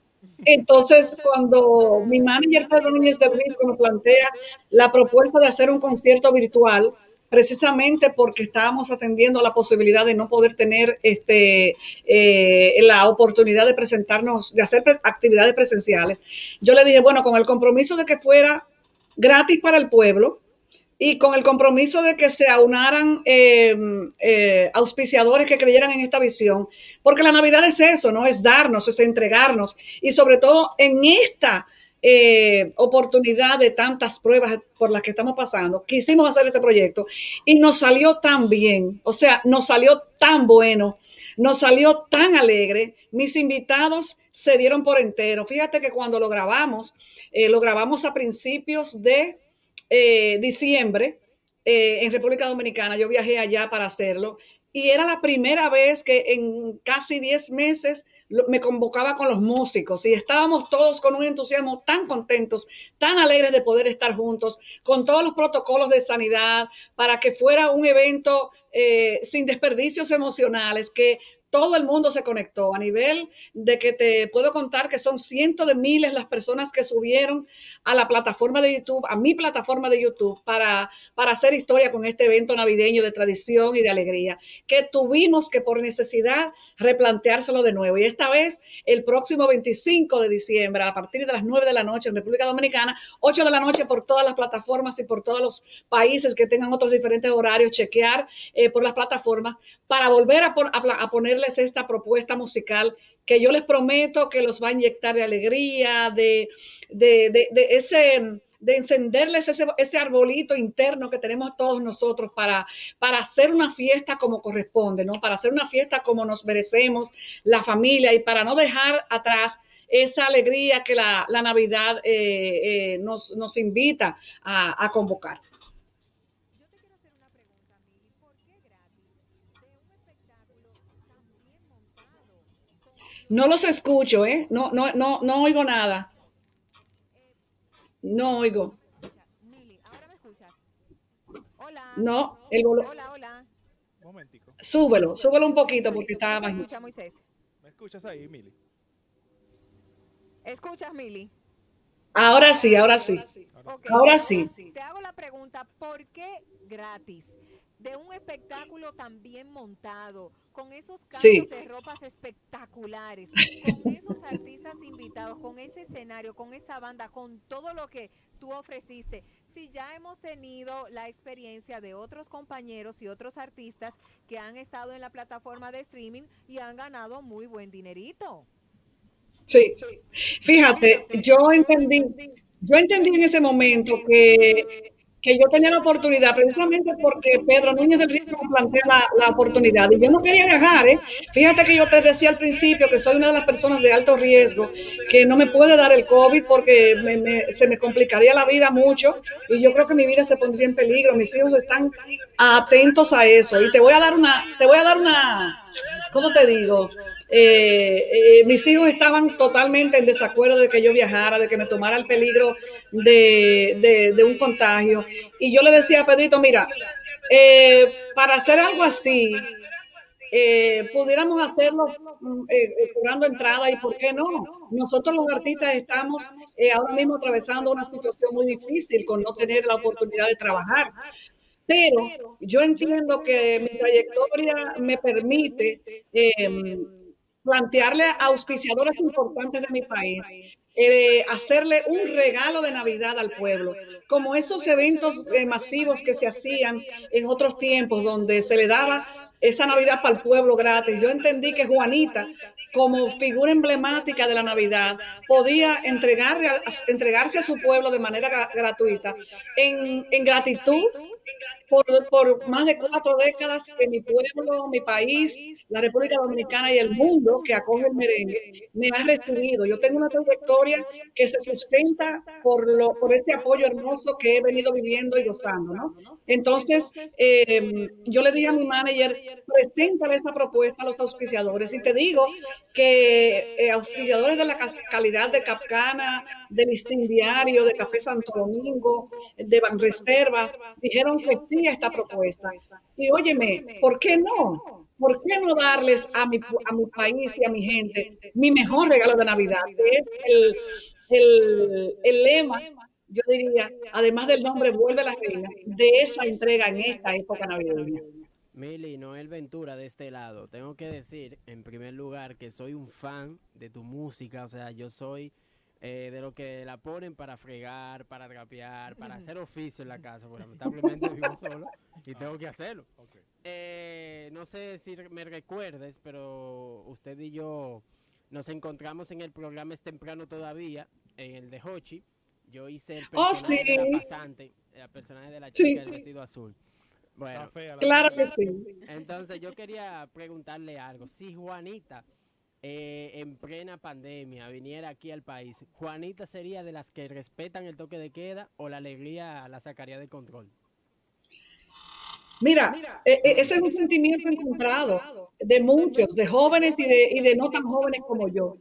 Entonces, cuando mi manager Pedro Núñez del Risco nos plantea la propuesta de hacer un concierto virtual, precisamente porque estábamos atendiendo la posibilidad de no poder tener este, eh, la oportunidad de presentarnos, de hacer actividades presenciales, yo le dije, bueno, con el compromiso de que fuera gratis para el pueblo, y con el compromiso de que se aunaran eh, eh, auspiciadores que creyeran en esta visión, porque la Navidad es eso, ¿no? Es darnos, es entregarnos, y sobre todo en esta eh, oportunidad de tantas pruebas por las que estamos pasando, quisimos hacer ese proyecto y nos salió tan bien, o sea, nos salió tan bueno, nos salió tan alegre, mis invitados se dieron por entero. Fíjate que cuando lo grabamos, eh, lo grabamos a principios de eh, diciembre eh, en República Dominicana. Yo viajé allá para hacerlo y era la primera vez que en casi 10 meses me convocaba con los músicos y estábamos todos con un entusiasmo tan contentos, tan alegres de poder estar juntos, con todos los protocolos de sanidad, para que fuera un evento eh, sin desperdicios emocionales, que todo el mundo se conectó a nivel de que te puedo contar que son cientos de miles las personas que subieron a la plataforma de YouTube, a mi plataforma de YouTube, para, para hacer historia con este evento navideño de tradición y de alegría, que tuvimos que por necesidad replanteárselo de nuevo. Y esta vez, el próximo 25 de diciembre, a partir de las 9 de la noche en República Dominicana, 8 de la noche por todas las plataformas y por todos los países que tengan otros diferentes horarios, chequear eh, por las plataformas para volver a, pon- a a esta propuesta musical que yo les prometo que los va a inyectar de alegría, de, de, de- ese de encenderles ese, ese arbolito interno que tenemos todos nosotros para, para hacer una fiesta como corresponde, ¿no? Para hacer una fiesta como nos merecemos, la familia, y para no dejar atrás esa alegría que la, la Navidad eh, eh, nos, nos invita a convocar. No los escucho, ¿eh? No, no, no, no oigo nada. No oigo. No, el volu- Hola, hola. Súbelo, súbelo un poquito porque está ¿Me bajito. escucha, Moisés? ¿Me escuchas ahí, Mili? ¿Escuchas, Mili? Ahora sí, ahora sí. Ok. Ahora sí. Te hago la pregunta, ¿por qué gratis? De un espectáculo tan bien montado, con esos Sí. cambios de ropas espectaculares, con <laughs> esos artistas invitados, con ese escenario, con esa banda, con todo lo que tú ofreciste. Si ya hemos tenido la experiencia de otros compañeros y otros artistas que han estado en la plataforma de streaming y han ganado muy buen dinerito. Sí. Fíjate, yo entendí, yo entendí en ese momento que, que yo tenía la oportunidad, precisamente porque Pedro Núñez del Río me plantea la, la oportunidad. Y yo no quería viajar, ¿eh? Fíjate que yo te decía al principio que soy una de las personas de alto riesgo, que no me puede dar el COVID porque me- se me complicaría la vida mucho y yo creo que mi vida se pondría en peligro. Mis hijos están atentos a eso. Y te voy a dar una, te voy a dar una, ¿cómo te digo? Eh, eh, mis hijos estaban totalmente en desacuerdo de que yo viajara, de que me tomara el peligro de, de- de un contagio. Y yo le decía a Pedrito, mira, eh, para hacer algo así, pudiéramos hacerlo cobrando entrada y por qué no. Nosotros los artistas estamos ahora mismo atravesando una situación muy difícil con no tener la oportunidad de trabajar. Pero yo entiendo que mi trayectoria me permite eh, plantearle a auspiciadores importantes de mi país, eh, hacerle un regalo de Navidad al pueblo, como esos eventos eh, masivos que se hacían en otros tiempos donde se le daba esa Navidad para el pueblo gratis. Yo entendí que Juanita, como figura emblemática de la Navidad, podía entregarle a- entregarse a su pueblo de manera gra- gratuita, en, en gratitud por, por más de cuatro décadas que mi pueblo, mi país, la República Dominicana y el mundo que acoge el merengue me ha recibido. Yo tengo una trayectoria que se sustenta por, lo, por ese apoyo hermoso que he venido viviendo y gozando, ¿no? Entonces, eh, yo le dije a mi manager, preséntale esa propuesta a los auspiciadores. Y te digo que eh, auspiciadores de la ca- calidad de Capcana, de Listín Diario, de Café Santo Domingo, de Banreservas, dijeron que sí a esta propuesta. Y óyeme, ¿por qué no? ¿Por qué no darles a mi, a mi país y a mi gente mi mejor regalo de Navidad? Que es el, el, el lema, yo diría, además del nombre Vuelve la Reina, de esa entrega en esta época navideña. Mili, Noel Ventura de este lado. Tengo que decir, en primer lugar, que soy un fan de tu música. O sea, yo soy eh, de lo que la ponen para fregar, para trapear, para hacer oficio en la casa. Porque lamentablemente <laughs> vivo solo y tengo que hacerlo. Eh, no sé si me recuerdes, pero usted y yo nos encontramos en el programa Es Temprano Todavía, en el de Hochi. Yo hice el Oh, personaje de sí. la pasante, el personaje de la Sí, chica del sí. vestido azul. Bueno, Claro que sí. entonces yo quería preguntarle algo. Si Juanita eh, en plena pandemia viniera aquí al país, ¿Juanita sería de las que respetan el toque de queda o la alegría la sacaría de control? Mira, eh, eh, ese es un sentimiento encontrado de muchos, de jóvenes y de, y de no tan jóvenes como yo.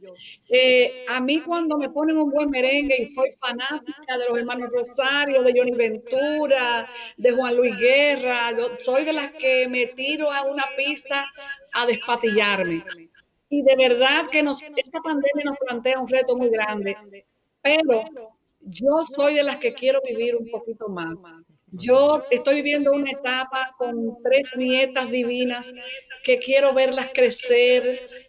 Eh, a mí cuando me ponen un buen merengue y soy fanática de los hermanos Rosario, de Johnny Ventura, de Juan Luis Guerra, yo soy de las que me tiro a una pista a despatillarme. Y de verdad que nos, esta pandemia nos plantea un reto muy grande, pero yo soy de las que quiero vivir un poquito más. Yo estoy viviendo una etapa con tres nietas divinas que quiero verlas crecer.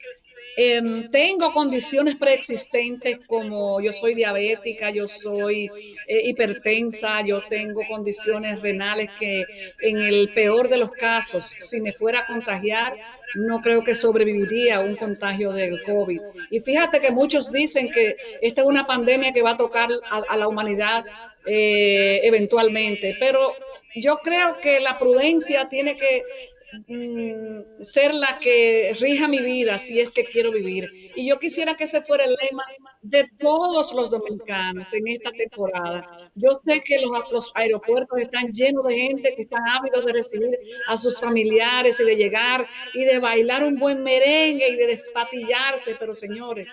Em, tengo condiciones preexistentes como yo soy diabética, yo soy eh, hipertensa, yo tengo condiciones renales que en el peor de los casos, si me fuera a contagiar, no creo que sobreviviría a un contagio del COVID. Y fíjate que muchos dicen que esta es una pandemia que va a tocar a, a la humanidad eh, eventualmente, pero yo creo que la prudencia tiene que mm, ser la que rija mi vida si es que quiero vivir. Y yo quisiera que ese fuera el lema de todos los dominicanos en esta temporada. Yo sé que los, los aeropuertos están llenos de gente que están ávidos de recibir a sus familiares y de llegar y de bailar un buen merengue y de despatillarse, pero señores,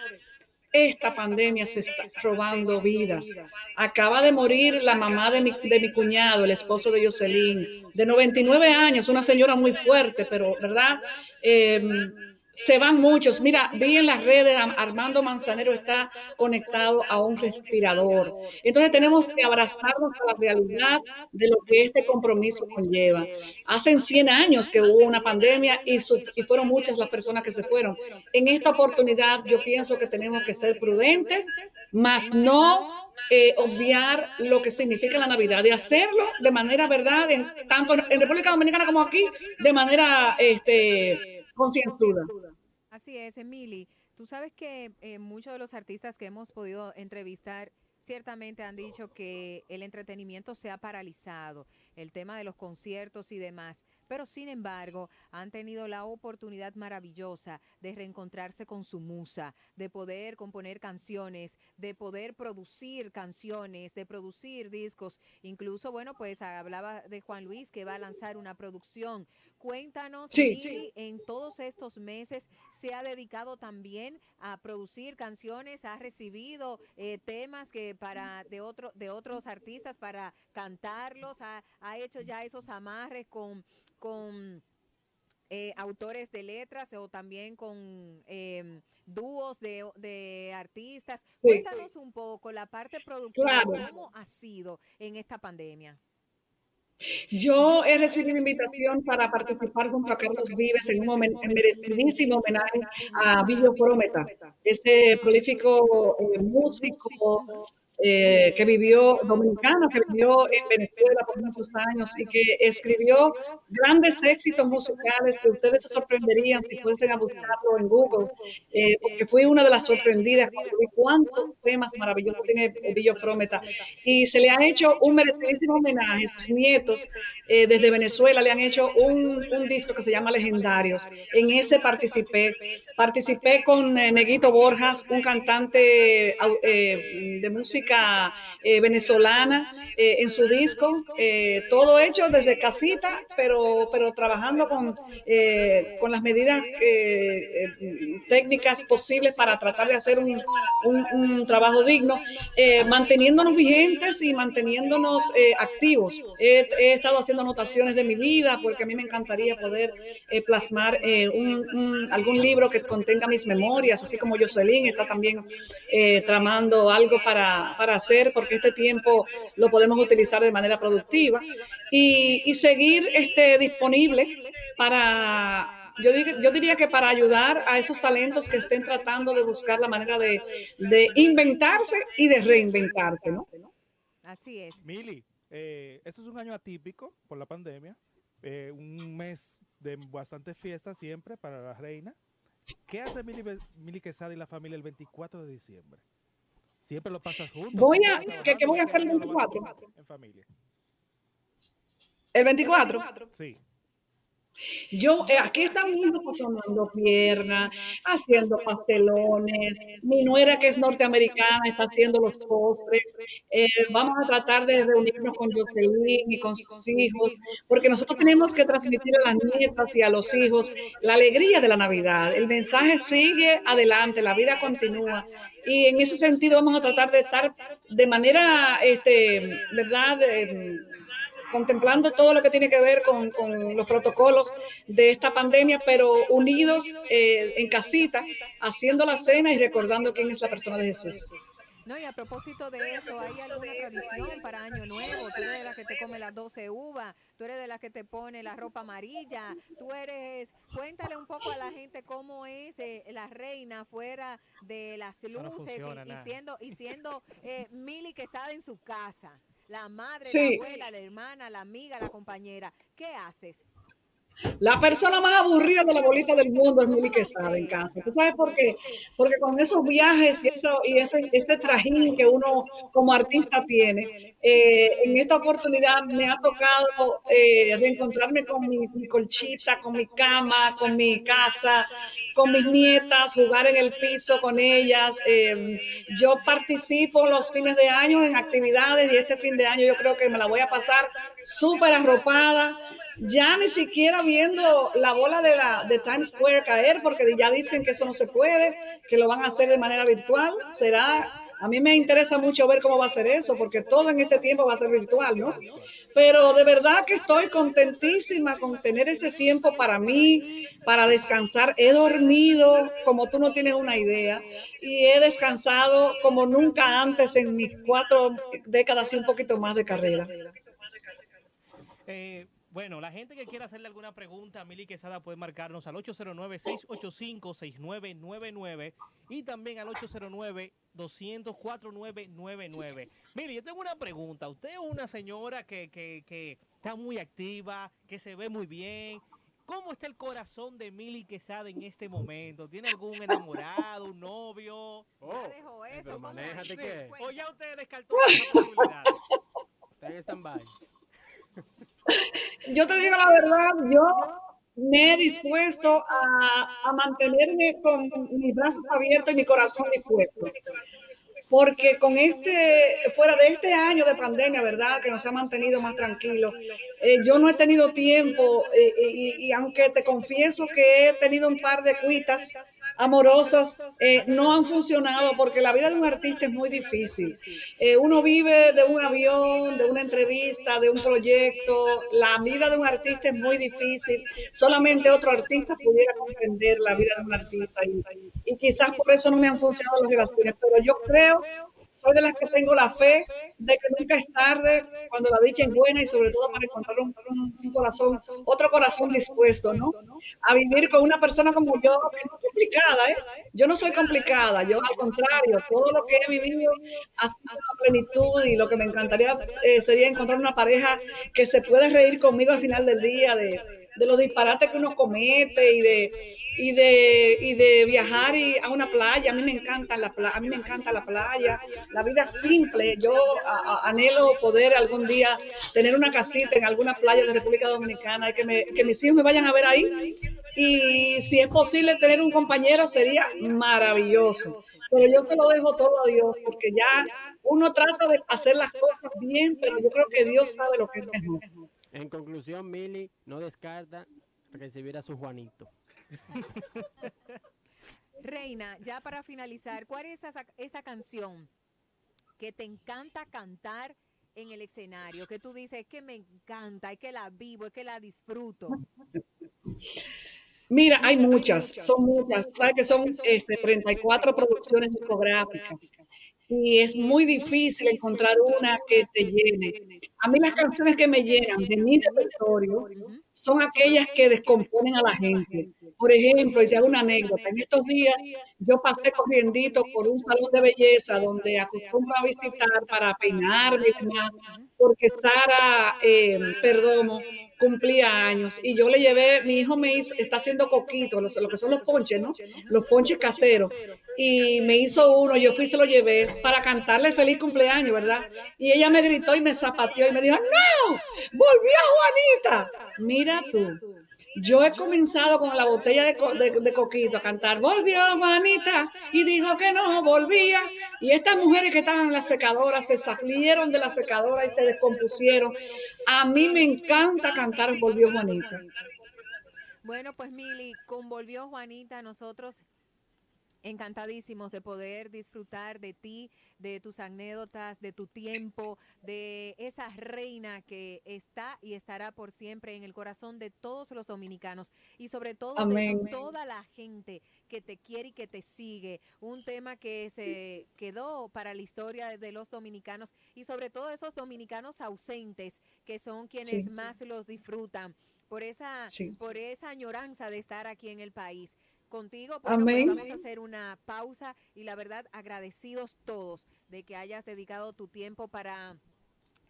esta pandemia se está robando vidas. Acaba de morir la mamá de mi, de mi cuñado, el esposo de Jocelyn, de 99 años, una señora muy fuerte, pero, ¿verdad? Eh, se van muchos. Mira, vi en las redes, Armando Manzanero está conectado a un respirador. Entonces tenemos que abrazarnos a la realidad de lo que este compromiso conlleva. Hace 100 años que hubo una pandemia y, y fueron muchas las personas que se fueron. En esta oportunidad yo pienso que tenemos que ser prudentes, más no eh, obviar lo que significa la Navidad, de hacerlo de manera verdad, tanto en República Dominicana como aquí, de manera este, concienzuda. Así es, Emily. Tú sabes que eh, muchos de los artistas que hemos podido entrevistar ciertamente han dicho que el entretenimiento se ha paralizado, el tema de los conciertos y demás, pero sin embargo han tenido la oportunidad maravillosa de reencontrarse con su musa, de poder componer canciones, de poder producir canciones, de producir discos. Incluso, bueno, pues hablaba de Juan Luis que va a lanzar una producción. Cuéntanos, Sí. Mili, en todos estos meses se ha dedicado también a producir canciones, ha recibido eh, temas que para de otro, de otros artistas para cantarlos, ha, ha hecho ya esos amarres con, con eh, autores de letras o también con em, dúos de, de artistas. Sí. Cuéntanos un poco la parte productiva, Claro. cómo ha sido en esta pandemia. Yo he recibido invitación para participar junto a Carlos Vives en un merecidísimo homenaje a Villo Prometa, ese prolífico eh, músico eh, que vivió, dominicano, que vivió en Venezuela por muchos años y que escribió grandes éxitos musicales que ustedes se sorprenderían si fuesen a buscarlo en Google, eh, porque fui una de las sorprendidas cuando vi cuántos temas maravillosos tiene Villo Frometa. Y se le ha hecho un merecidísimo homenaje. Sus nietos eh, desde Venezuela le han hecho un, un disco que se llama Legendarios. En ese participé. Participé con eh, Neguito Borjas, un cantante eh, de música eh, venezolana, eh, en su disco. eh, todo hecho desde casita, pero, pero trabajando con, con las medidas técnicas posibles para tratar de hacer un, un- trabajo digno, manteniéndonos vigentes y manteniéndonos activos. He, estado haciendo anotaciones de mi vida porque a mí me encantaría poder plasmar algún libro que contenga mis memorias, así como Jocelyn está también tramando algo para hacer, porque este tiempo lo podemos utilizar de manera productiva y, y seguir este, disponible para yo, dir- yo diría que para ayudar a esos talentos que estén tratando de buscar la manera de, de inventarse y de reinventarse, ¿no? Así es. Mili, eh, este es un año atípico por la pandemia, eh, un mes de bastante fiesta siempre para la reina. ¿Qué hace Mili, Mili Quesada y la familia el 24 de diciembre? Siempre lo pasas juntos. Voy a, ¿qué, qué voy a hacer el ¿qué lo vas a 24? hacer En familia. ¿El 24? Sí. Yo, eh, aquí estamos sazonando piernas, haciendo pastelones. Mi nuera, que es norteamericana, está haciendo los postres. Eh, vamos a tratar de reunirnos con Jocelyn y con sus hijos, porque nosotros tenemos que transmitir a las nietas y a los hijos la alegría de la Navidad. El mensaje sigue adelante, la vida continúa. Y en ese sentido vamos a tratar de estar de manera, este, ¿verdad? Eh, contemplando todo lo que tiene que ver con, con los protocolos de esta pandemia, pero unidos eh, en casita, haciendo la cena y recordando quién es la persona de Jesús. No, y a propósito de eso, ¿hay alguna tradición para Año Nuevo? Tú eres de la que te come las 12 uvas, tú eres de la que te pone la ropa amarilla, tú eres... Cuéntale un poco a la gente cómo es eh, la reina fuera de las luces y- funciona y, siendo, y siendo eh, Mili Quesada en su casa. La madre, Sí. la abuela, la hermana, la amiga, la compañera. ¿Qué haces? La persona más aburrida de la bolita del mundo es Mili Quesada en casa. ¿Tú sabes por qué? Porque con esos viajes y, eso, y ese, este trajín que uno como artista tiene, eh, en esta oportunidad me ha tocado eh, reencontrarme con mi, mi colchita, con mi cama, con mi casa, con mis nietas, jugar en el piso con ellas. Eh, yo participo los fines de año en actividades y este fin de año yo creo que me la voy a pasar súper arropada ya ni siquiera viendo la bola de, la, de Times Square caer, porque ya dicen que eso no se puede, que lo van a hacer de manera virtual. Será, a mí me interesa mucho ver cómo va a ser eso, porque todo en este tiempo va a ser virtual, ¿no? Pero de verdad que estoy contentísima con tener ese tiempo para mí, para descansar. He dormido como tú no tienes una idea y he descansado como nunca antes en mis cuatro décadas y un poquito más de carrera. Eh, bueno, la gente que quiera hacerle alguna pregunta a Mili Quesada puede marcarnos al 809-685-6999 y también al 809-200-4999. Mili, yo tengo una pregunta. Usted es una señora que, que, que está muy activa, que se ve muy bien. ¿Cómo está el corazón de Mili Quesada en este momento? ¿Tiene algún enamorado, un novio? Ya dejó eso. pero ¿cómo manéjate que- ¿O ya usted descartó esa posibilidad? Está en stand-by. <laughs> Yo te digo la verdad, yo me he dispuesto a, mantenerme con mis brazos abiertos y mi corazón dispuesto. Porque con este, fuera de este año de pandemia, ¿verdad? Que nos ha mantenido más tranquilos, eh, yo no he tenido tiempo eh, y, y aunque te confieso que he tenido un par de cuitas amorosas, eh, no han funcionado porque la vida de un artista es muy difícil. Eh, uno vive de un avión, de una entrevista, de un proyecto. La vida de un artista es muy difícil. Solamente otro artista pudiera comprender la vida de un artista y, y quizás por eso no me han funcionado las relaciones. Pero yo creo, soy de las que tengo la fe de que nunca es tarde cuando la dicha es buena y sobre todo para encontrar un, corazón, otro corazón dispuesto, ¿no? A vivir con una persona como yo, que no es complicada, ¿eh? Yo no soy complicada, yo al contrario, todo lo que he vivido ha sido a plenitud y lo que me encantaría eh, sería encontrar una pareja que se pueda reír conmigo al final del día de, de los disparates que uno comete y de y de y de viajar y a una playa. A mí me encanta la playa, a mí me encanta la playa, la vida simple. Yo anhelo poder algún día tener una casita en alguna playa de República Dominicana y que, me- que mis hijos me vayan a ver ahí. Y si es posible tener un compañero sería maravilloso. Pero yo se lo dejo todo a Dios porque ya uno trata de hacer las cosas bien, pero yo creo que Dios sabe lo que es mejor. En conclusión, Mili no descarta recibir a su Juanito. Reina, ya para finalizar, ¿cuál es esa, esa canción que te encanta cantar en el escenario? Que tú dices, es que me encanta, es que la vivo, es que la disfruto. Mira, hay muchas, son muchas. Sabes que son este, 34 producciones discográficas y es muy difícil encontrar una que te llene. A mí las canciones que me llenan de mi repertorio son aquellas que descomponen a la gente. Por ejemplo, y te hago una anécdota, en estos días yo pasé corriendito por un salón de belleza donde acostumbro a visitar para peinarme y demás, porque Sara eh, cumplía años y yo le llevé, mi hijo me hizo, está haciendo coquitos, lo que son los ponches, ¿no? Los ponches caseros. Y me hizo uno, yo fui y se lo llevé para cantarle feliz cumpleaños, ¿verdad? Y ella me gritó y me zapateó y me dijo, no, volvió Juanita. Mira tú. Yo he comenzado con la botella de, de- de coquito a cantar, volvió Juanita y dijo que no volvía. Y estas mujeres que estaban en la secadora se salieron de la secadora y se descompusieron. A mí me encanta cantar Volvió Juanita. Bueno, pues Mili, convolvió Juanita, nosotros encantadísimos de poder disfrutar de ti, de tus anécdotas, de tu tiempo, de esa reina que está y estará por siempre en el corazón de todos los dominicanos y sobre todo Amén. de toda la gente que te quiere y que te sigue. Un tema que se quedó para la historia de los dominicanos y sobre todo esos dominicanos ausentes que son quienes Sí. más los disfrutan por esa Sí. por esa añoranza de estar aquí en el país. Contigo, bueno, pues vamos a hacer una pausa y la verdad agradecidos todos de que hayas dedicado tu tiempo para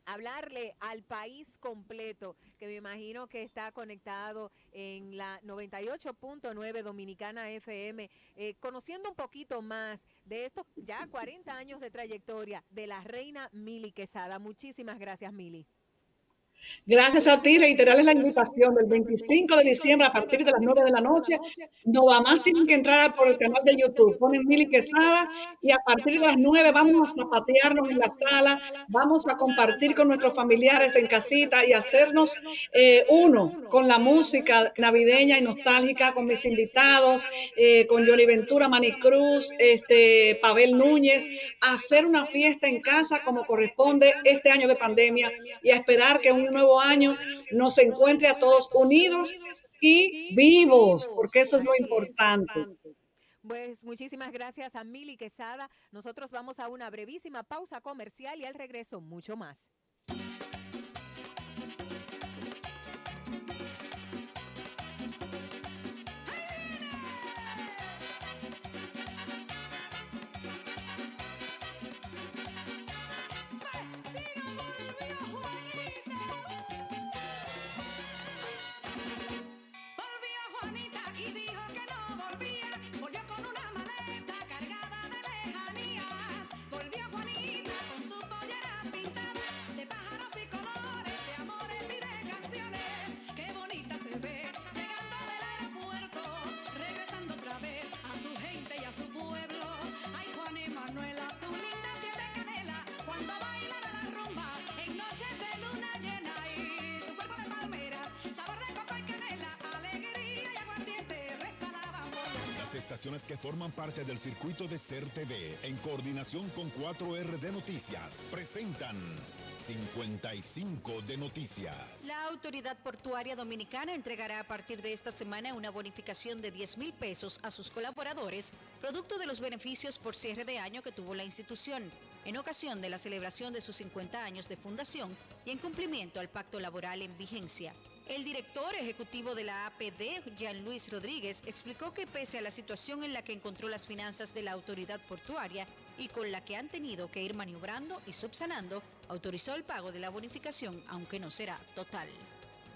hablarle al país completo, que me imagino que está conectado en la 98.9 Dominicana FM, eh, conociendo un poquito más de estos ya 40 años de trayectoria de la reina Mili Quesada. Muchísimas gracias, Mili. Gracias a ti, reiterarles la invitación del 25 de diciembre a partir de las 9 de la noche. No va más, tienen que entrar por el canal de YouTube, ponen Mili Quesada y a partir de las 9 vamos a zapatearnos en la sala, vamos a compartir con nuestros familiares en casita y hacernos eh, uno con la música navideña y nostálgica, con mis invitados, eh, con Johnny Ventura, Manny Cruz, este, Pavel Núñez, hacer una fiesta en casa como corresponde este año de pandemia y a esperar que un nuevo año nos encuentre a todos unidos y vivos, porque eso es lo importante. Pues muchísimas gracias a Mili Quesada. Nosotros vamos a una brevísima pausa comercial y al regreso mucho más. Estaciones que forman parte del circuito de Ser TV, en coordinación con 4RD Noticias, presentan 55 de Noticias. La Autoridad Portuaria Dominicana entregará a partir de esta semana una bonificación de 10 mil pesos a sus colaboradores, producto de los beneficios por cierre de año que tuvo la institución, en ocasión de la celebración de sus 50 años de fundación y en cumplimiento al pacto laboral en vigencia. El director ejecutivo de la APD, Jean Luis Rodríguez, explicó que pese a la situación en la que encontró las finanzas de la autoridad portuaria y con la que han tenido que ir maniobrando y subsanando, autorizó el pago de la bonificación, aunque no será total.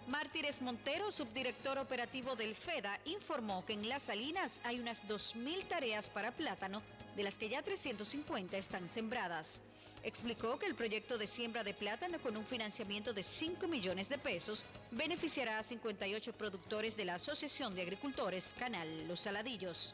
Mártires Montero, subdirector operativo del FEDA, informó que en Las Salinas hay unas 2.000 tareas para plátano, de las que ya 350 están sembradas. Explicó que el proyecto de siembra de plátano con un financiamiento de 5 millones de pesos beneficiará a 58 productores de la Asociación de Agricultores Canal Los Saladillos.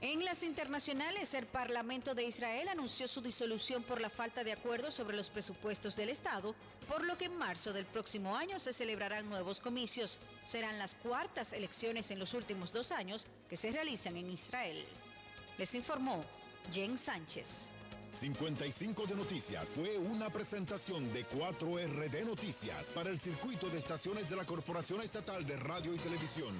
En las internacionales, el Parlamento de Israel anunció su disolución por la falta de acuerdo sobre los presupuestos del Estado, por lo que en marzo del próximo año se celebrarán nuevos comicios. Serán las cuartas elecciones en los últimos dos años que se realizan en Israel. Les informó Jen Sánchez. 55 de Noticias fue una presentación de 4RD Noticias para el circuito de estaciones de la Corporación Estatal de Radio y Televisión.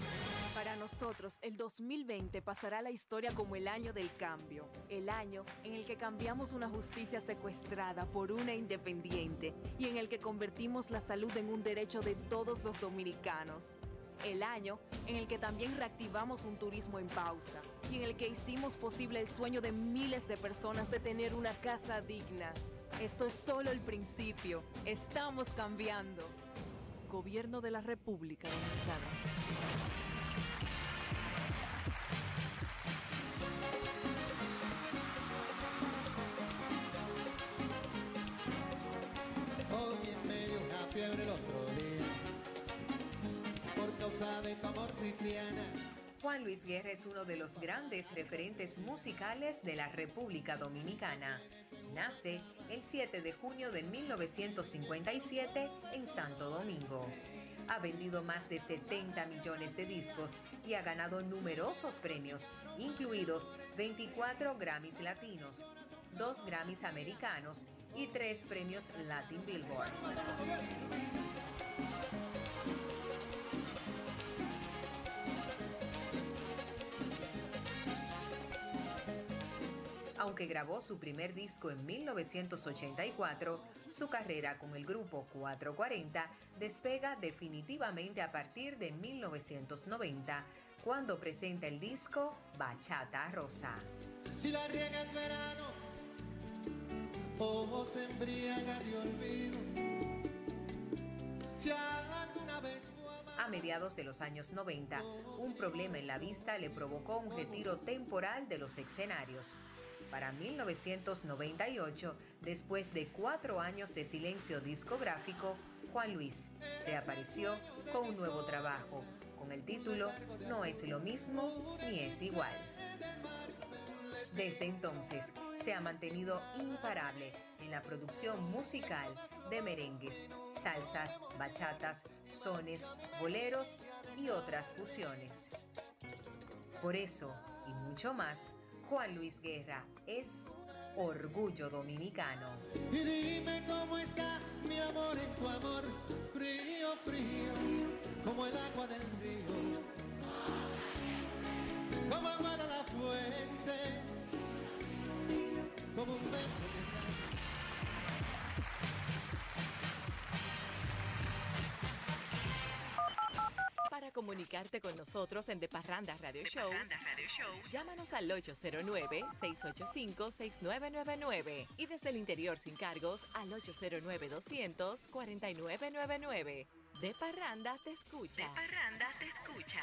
Para nosotros, el 2020 pasará la historia como el año del cambio, el año en el que cambiamos una justicia secuestrada por una independiente y en el que convertimos la salud en un derecho de todos los dominicanos. El año en el que también reactivamos un turismo en pausa y en el que hicimos posible el sueño de miles de personas de tener una casa digna. Esto es solo el principio. Estamos cambiando. Gobierno de la República Dominicana. Fiebre el otro amor, Cristiana. Juan Luis Guerra es uno de los grandes referentes musicales de la República Dominicana. Nace el 7 de junio de 1957 en Santo Domingo. Ha vendido más de 70 millones de discos y ha ganado numerosos premios, incluidos 24 Grammys latinos, 2 Grammys americanos y 3 premios Latin Billboard. Aunque grabó su primer disco en 1984, su carrera con el grupo 440 despega definitivamente a partir de 1990, cuando presenta el disco Bachata Rosa. Si la riega el verano, o se embriaga de olvido. Si alguna vez A mediados de los años 90, un problema en la vista le provocó un retiro temporal de los escenarios. Para 1998, después de cuatro años de silencio discográfico, Juan Luis reapareció con un nuevo trabajo, con el título No es lo mismo ni es igual. Desde entonces se ha mantenido imparable en la producción musical de merengues, salsas, bachatas, sones, boleros y otras fusiones. Por eso y mucho más, Juan Luis Guerra. Es orgullo dominicano. Y dime cómo está mi amor en tu amor, frío, frío, como el agua del río, como agua de la fuente, como un beso Para comunicarte con nosotros en De Parranda Radio Show, llámanos al 809-685-6999 y desde el interior sin cargos al 809-200-4999. De Parranda te escucha. De Parranda te escucha.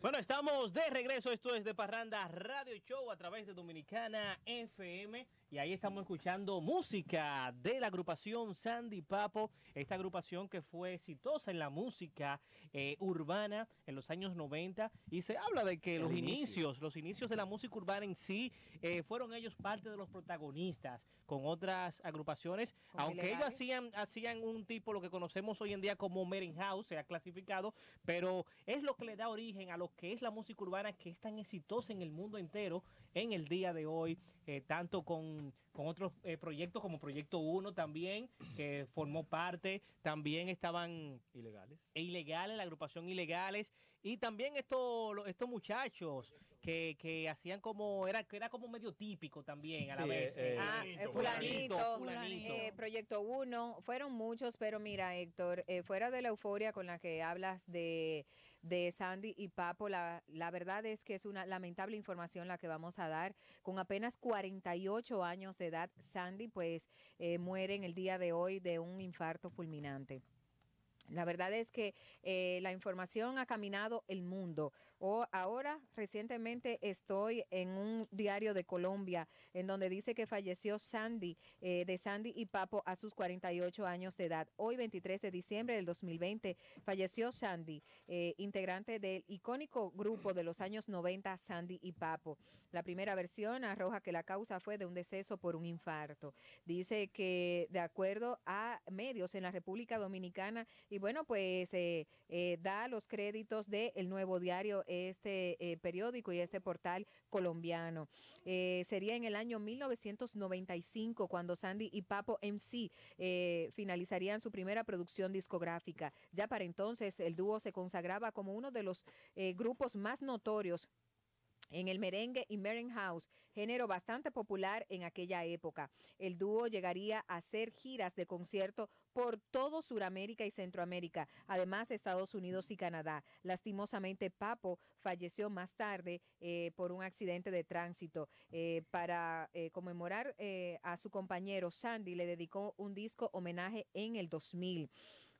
Bueno, estamos de regreso. Esto es de Parranda Radio Show a través de Dominicana FM. Y ahí estamos escuchando música de la agrupación Sandy Papo. Esta agrupación que fue exitosa en la música eh, urbana en los años 90. Y se habla de que El los inicio. inicios, los inicios de la música urbana en sí, eh, fueron ellos parte de los protagonistas con otras agrupaciones. Aunque ellos Ilegales. hacían, hacían un tipo, lo que conocemos hoy en día como Merengue House, se ha clasificado, pero es lo que le da origen a lo que es la música urbana que es tan exitosa en el mundo entero en el día de hoy, eh, tanto con, con otros eh, proyectos como Proyecto 1 también, que formó parte, también estaban Ilegales. e ilegales, la agrupación ilegales, y también estos, estos muchachos que, que hacían como, era, que era como medio típico también a la Sí, vez. eh, Ah, eh, fulanito, eh, Proyecto 1, fueron muchos, pero mira, Héctor, eh, fuera de la euforia con la que hablas de, de Sandy y Papo, la, la verdad es que es una lamentable información la que vamos a dar. Con apenas 48 años de edad, Sandy pues eh, muere en el día de hoy de un infarto fulminante. La verdad es que eh, la información ha caminado el mundo. O ahora, recientemente, estoy en un diario de Colombia en donde dice que falleció Sandy, eh, de Sandy y Papo a sus 48 años de edad. Hoy, 23 de diciembre del 2020, falleció Sandy, eh, integrante del icónico grupo de los años 90, Sandy y Papo. La primera versión arroja que la causa fue de un deceso por un infarto. Dice que, de acuerdo a medios en la República Dominicana, y bueno, pues eh, eh, da los créditos del El Nuevo Diario, este eh, periódico y este portal colombiano. Eh, sería en el año 1995 cuando Sandy y Papo MC eh, finalizarían su primera producción discográfica. Ya para entonces el dúo se consagraba como uno de los eh, grupos más notorios en el merengue y merengue house, género bastante popular en aquella época. El dúo llegaría a hacer giras de concierto por todo Sudamérica y Centroamérica, además Estados Unidos y Canadá. Lastimosamente, Papo falleció más tarde eh, por un accidente de tránsito. Eh, para eh, conmemorar eh, a su compañero Sandy, le dedicó un disco homenaje en el 2000.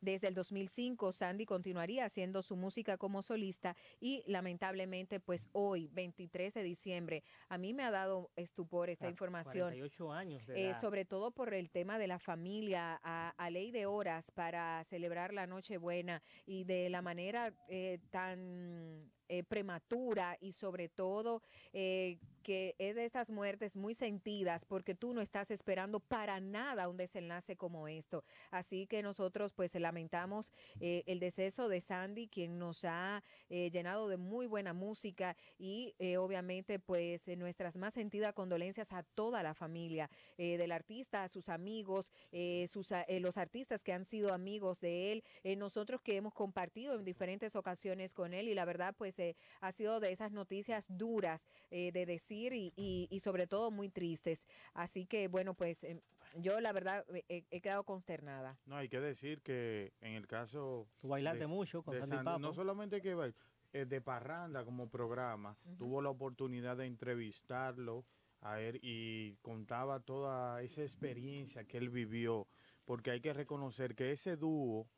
Desde el 2005, Sandy continuaría haciendo su música como solista y lamentablemente, pues hoy, 23 de diciembre, a mí me ha dado estupor esta información. 48 años de Eh, sobre todo por el tema de la familia, a, a ley de horas para celebrar la Nochebuena y de la manera eh, tan eh, prematura y sobre todo eh, que es de estas muertes muy sentidas porque tú no estás esperando para nada un desenlace como esto. Así que nosotros pues lamentamos eh, el deceso de Sandy, quien nos ha eh, llenado de muy buena música y eh, obviamente pues nuestras más sentidas condolencias a toda la familia del artista, a sus amigos, sus, los artistas que han sido amigos de él, nosotros que hemos compartido en diferentes ocasiones con él y la verdad pues ha sido de esas noticias duras de decir y, y- y sobre todo muy tristes. Así que bueno pues eh, yo la verdad eh, he, he quedado consternada. No, hay que decir que en el caso... Tú bailaste mucho con Sandy Sandy, Papo. No solamente que bail- eh, de Parranda como programa, tuvo la oportunidad de entrevistarlo a él y contaba toda esa experiencia que él vivió, porque hay que reconocer que ese dúo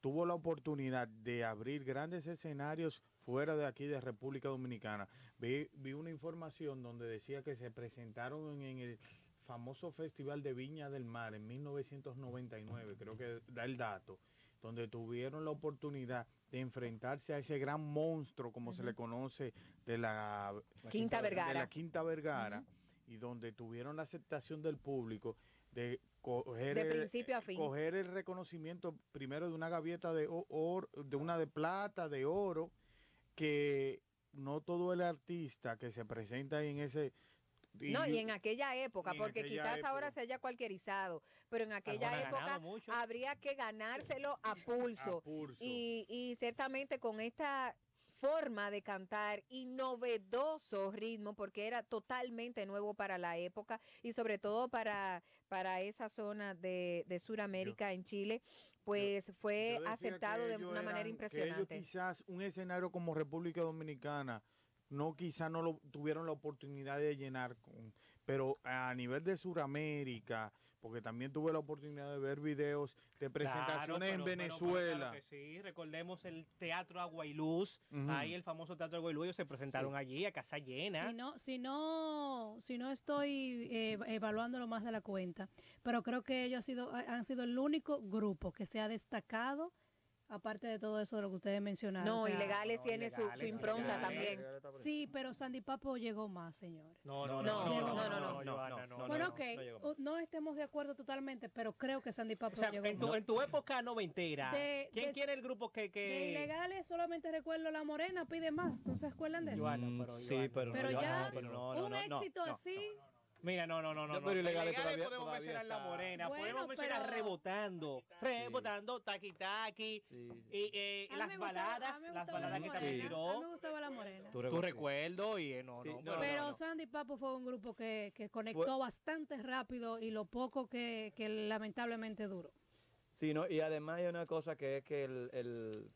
tuvo la oportunidad de abrir grandes escenarios fuera de aquí de República Dominicana. Vi, vi una información donde decía que se presentaron en, el famoso Festival de Viña del Mar en 1999, creo que da el dato, donde tuvieron la oportunidad de enfrentarse a ese gran monstruo, como se le conoce, de la, Quinta Vergara. de la Quinta Vergara, y donde tuvieron la aceptación del público de coger, De el- principio a fin. coger el reconocimiento primero de una gavieta de oro, de una de plata, de oro, que no todo el artista que se presenta en ese No, y en aquella época, en porque aquella quizás época. ahora se haya cualquierizado, pero en aquella época habría que ganárselo a pulso. A pulso. Y, y ciertamente con esta forma de cantar y novedoso ritmo, porque era totalmente nuevo para la época y sobre todo para, para esa zona de, de Sudamérica en Chile, pues fue Yo aceptado de una manera eran- que impresionante. ellos quizás un escenario como República Dominicana no quizás no lo tuvieron la oportunidad de llenar con, pero a nivel de Sudamérica, porque también tuve la oportunidad de ver videos de presentaciones Claro, en pero- pero- pero Venezuela. claro que sí, recordemos el Teatro Agua y Luz, Ujú. ahí el famoso Teatro Agua y Luz, ellos se presentaron Sí. allí a casa llena. Si no, si no, si no estoy eh, evaluándolo más de la cuenta, pero creo que ellos han sido, han sido el único grupo que se ha destacado, aparte de todo eso de lo que ustedes mencionaron. No, o sea- Ilegales tiene su, su impronta también. Sí, pero Sandy Papo llegó más, señores. No, no, no, no, no, bueno, no, ok, no uh, estemos de acuerdo totalmente, pero creo que Sandy Papo O sea, llegó en tu, más. en tu época noventera, De- ¿quién de- quiere el grupo que... que... De ilegales solamente recuerdo La Morena pide más, ¿no se acuerdan de eso? Joana, pero Sí, pero, Pero no, ya, no, pero no, no, un no, no, éxito no. así, Mira, no, no, no, no. Pero ilegales todavía- podemos todavía mencionar la morena, Bueno, podemos mencionar pero- rebotando, rebotando, taqui taqui, y eh, las gustaba- baladas, las baladas la que Morena. tiró. A mí me gustaba La Morena. Tu recuerdo y eh, no, no, Pero no, no. Sandy Papo fue un grupo que, que conectó Fue- bastante rápido y lo poco que, que lamentablemente duró. Sí, ¿no? y además hay una cosa que es que el, el-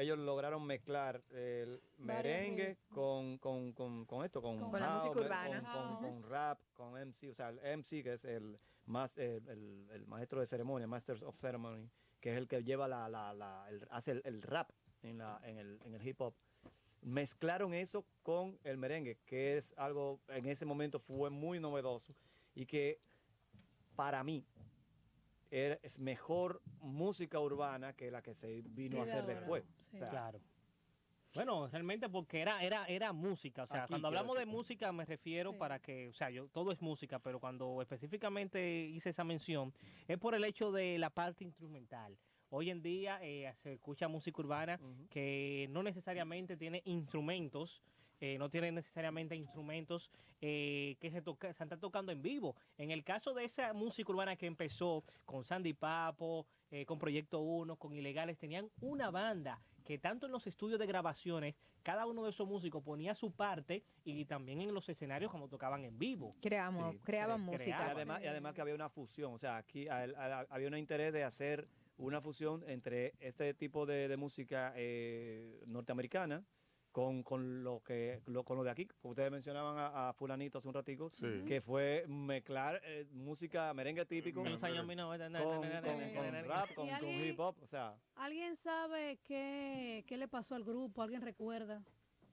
ellos lograron mezclar el merengue con, con, con, con esto, con, Con la música urbana. con, rap, con MC, o sea, el MC que es el, más, el, el- el maestro de ceremonia, Masters of Ceremony, que es el que lleva la, la, la- el- hace el, el rap en, la, en, el, en el hip hop. Mezclaron eso con el merengue, que es algo, en ese momento fue muy novedoso y que para mí es mejor música urbana que la que se vino a hacer después. Sí. O sea, Claro. Bueno, realmente porque era, era, era música. O sea, Aquí cuando hablamos de música me refiero para que, o sea, yo todo es música, pero cuando específicamente hice esa mención es por el hecho de la parte instrumental. Hoy en día eh, se escucha música urbana que no necesariamente tiene instrumentos, eh, no tiene necesariamente instrumentos eh, que se, toca, se están tocando en vivo. En el caso de esa música urbana que empezó con Sandy Papo, eh, con Proyecto 1, con Ilegales, tenían una banda que tanto en los estudios de grabaciones, cada uno de esos músicos ponía su parte y también en los escenarios como tocaban en vivo. Creamos, Sí, creaban música. Y además, y además que había una fusión, o sea, aquí había un interés de hacer una fusión entre este tipo de, de música eh, norteamericana con, con lo que lo, con lo de aquí. Ustedes mencionaban a, a fulanito hace un ratico, Sí. que fue mezclar eh, música merengue típico En los años 1900, con, con- rap, con, ¿Y con hip hop, o sea, ¿Alguien sabe qué, qué le pasó al grupo? ¿Alguien recuerda?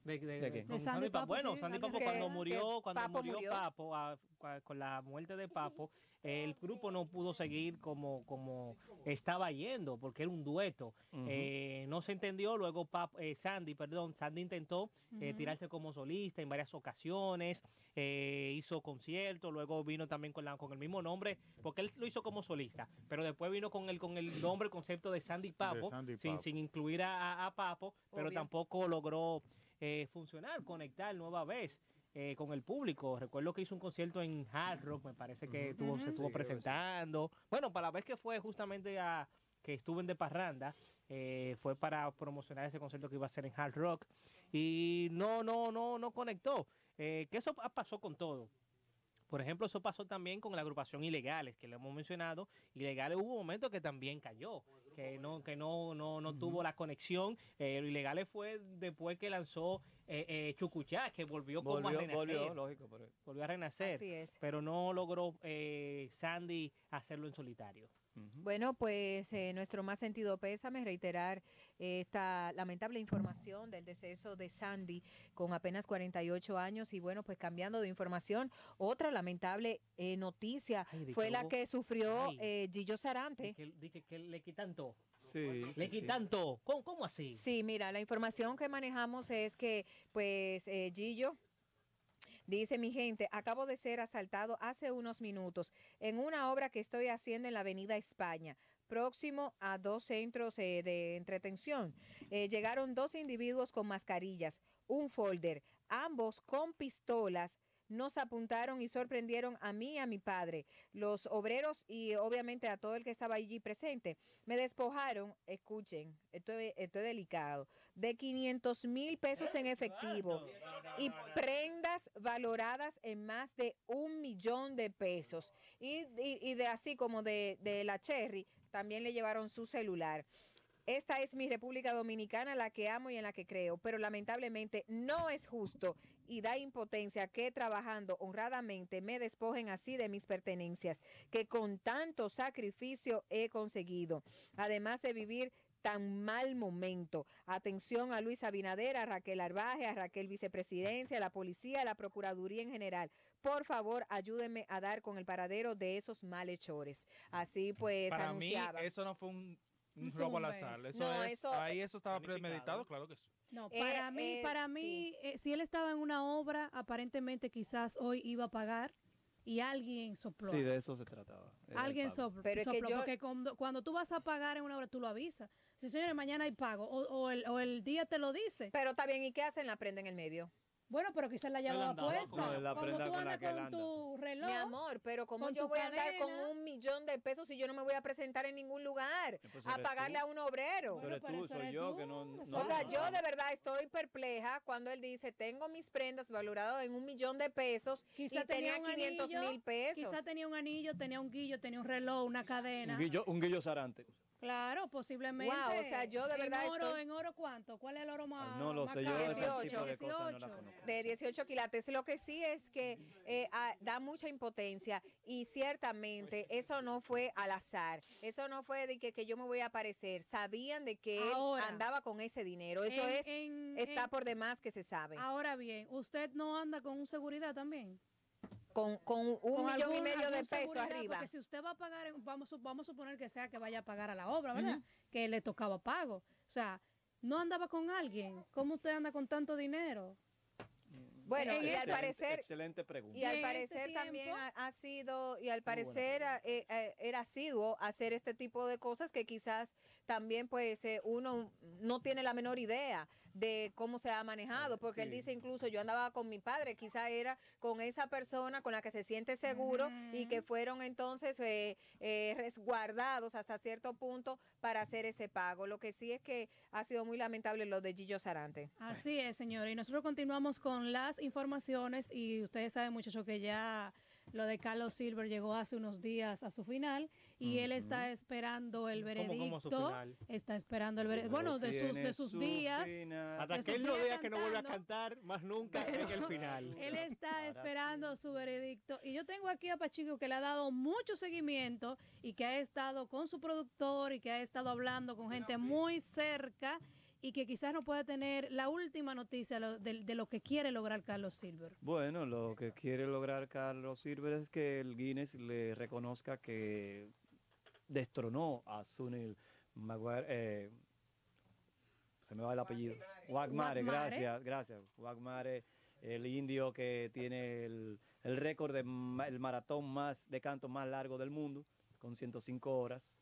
De, de- ¿De qué? con De Sandy Papo, Bueno, sí, Sandy Papo cuando murió, cuando Papo murió, murió. Papo, a- a- con la muerte de Papo, <laughs> el grupo no pudo seguir como, como estaba yendo, porque era un dueto. Eh, no se entendió, luego Papo- eh, Sandy, perdón, Sandy intentó eh, tirarse como solista en varias ocasiones, eh, hizo conciertos, luego vino también con, la, con el mismo nombre, porque él lo hizo como solista, pero después vino con el, con el nombre, el concepto de Sandy Papo, Sandy sin, Papo. sin incluir a, a- a Papo, pero Obvio. tampoco logró eh, funcionar, conectar nueva vez eh, con el público. Recuerdo que hizo un concierto en Hard Rock, me parece que tuvo, se estuvo Sí, presentando. Bueno, para la vez que fue justamente a que estuve en De Parranda, eh, fue para promocionar ese concierto que iba a ser en Hard Rock y no, no, no, no conectó. Eh, que eso pa- pasó con todo. Por ejemplo, eso pasó también con la agrupación Ilegales, que le hemos mencionado. Ilegales hubo momentos que también cayó, que no, que no, no, no tuvo la conexión. Eh, Ilegales fue después que lanzó eh, eh, Chucuchá, que volvió, como a volvió, renacer. volvió, lógico, pero Volvió a renacer. Así es. Pero no logró eh, Sandy hacerlo en solitario. Bueno, pues eh, nuestro más sentido pésame, reiterar esta lamentable información del deceso de Sandy con apenas 48 años y bueno, pues cambiando de información, otra lamentable eh, noticia Ay, fue la que sufrió eh, Gillo Sarante. Que, di que- que le quitan todo. Sí, Le quitan todo. ¿Cómo, cómo así? Sí, mira, la información que manejamos es que, pues, eh, Gillo dice mi gente, acabo de ser asaltado hace unos minutos en una obra que estoy haciendo en la Avenida España, próximo a dos centros eh, de entretención. Eh, llegaron dos individuos con mascarillas, un folder, ambos con pistolas nos apuntaron y sorprendieron a mí y a mi padre, los obreros y obviamente a todo el que estaba allí presente. Me despojaron, escuchen, esto, es- esto es delicado, de 500 mil pesos en efectivo y prendas valoradas en más de un millón de pesos. Y, y- y de así como de, de la Cherry, también le llevaron su celular. Esta es mi República Dominicana, la que amo y en la que creo, pero lamentablemente no es justo y da impotencia que trabajando honradamente me despojen así de mis pertenencias que con tanto sacrificio he conseguido, además de vivir tan mal momento. Atención a Luis Abinader, a Raquel Arbaje, a Raquel Vicepresidencia, a la policía, a la Procuraduría en general. Por favor, ayúdenme a dar con el paradero de esos malhechores. Así pues Para anunciaba. mí, eso no fue un, un robo al azar. Eso No, es- eso- ahí eso estaba premeditado, claro que sí. No, Eh, para mí, eh, para mí, eh, si él estaba en una obra, aparentemente quizás hoy iba a pagar y alguien sopló. sí, de eso se trataba. Alguien sopló, Pero es que yo- porque cuando, cuando tú vas a pagar en una obra, tú lo avisas. Si señores, mañana hay pago, o, o el, o el día te lo dice. Pero está bien, ¿y qué hacen? La prenda en el medio. Bueno, pero quizás la llevaba puesta. con- la prenda tú con la andas que él con anda. tu reloj. Mi amor, pero ¿cómo yo voy a andar con un millón de pesos si yo no me voy a presentar en ningún lugar pues a pagarle tú. a un obrero? Eres tú, soy yo, que no... no- o sea, no- yo de verdad estoy perpleja cuando él dice, tengo mis prendas valoradas en un millón de pesos Quizá y tenía un 500 anillo, mil pesos. Quizá tenía un anillo, tenía un guillo, tenía un reloj, una cadena. Un guillo, un guillo zarante. Claro, posiblemente. Wow, o sea, yo de En verdad oro, estoy- ¿En oro cuánto? ¿Cuál es el oro más No lo más sé, yo caro? ese tipo 18, de cosas no la 18. conozco. de 18 quilates. Lo que sí es que eh, ah, da mucha impotencia y ciertamente eso no fue al azar. Eso no fue de que, que yo me voy a aparecer. Sabían de que él andaba con ese dinero. Eso En- es en- está en- por demás que se sabe. Ahora bien, ¿usted no anda con un seguridad también? Con, con un Con millón y medio de pesos arriba. Porque si usted va a pagar, en- vamos, a- vamos a suponer que sea que vaya a pagar a la obra, ¿verdad? Que le tocaba pago. O sea, no andaba con alguien. ¿Cómo usted anda con tanto dinero? Bueno, En y al parecer Excelente pregunta. Y al parecer este también ha sido, y al parecer eh, eh, era asiduo hacer este tipo de cosas que quizás también pues eh, uno no tiene la menor idea de cómo se ha manejado, porque él dice incluso yo andaba con mi padre, quizá era con esa persona con la que se siente seguro y que fueron entonces eh, eh, resguardados hasta cierto punto para hacer ese pago. Lo que sí es que ha sido muy lamentable lo de Gillo Sarante. Así es, señora. Y nosotros continuamos con las informaciones y ustedes saben, muchachos, que ya lo de Carlos Silver llegó hace unos días a su final y él está esperando el ¿Cómo, veredicto. cómo su final? Está esperando el veredicto. Bueno, de sus, de sus días. Hasta de que él no días vea que no vuelve a cantar más nunca en el final. Él está esperando su veredicto. Y yo tengo aquí a Pachico que le ha dado mucho seguimiento y que ha estado con su productor y que ha estado hablando con gente muy cerca y que quizás no pueda tener la última noticia de, de lo que quiere lograr Carlos Silver. Bueno, lo que quiere lograr Carlos Silver es que el Guinness le reconozca que destronó a Sunil Maguire. eh, se me va el apellido. Wagmare, gracias, gracias. Wagmare, el indio que tiene el, el récord del maratón más de canto más largo del mundo, con 105 horas.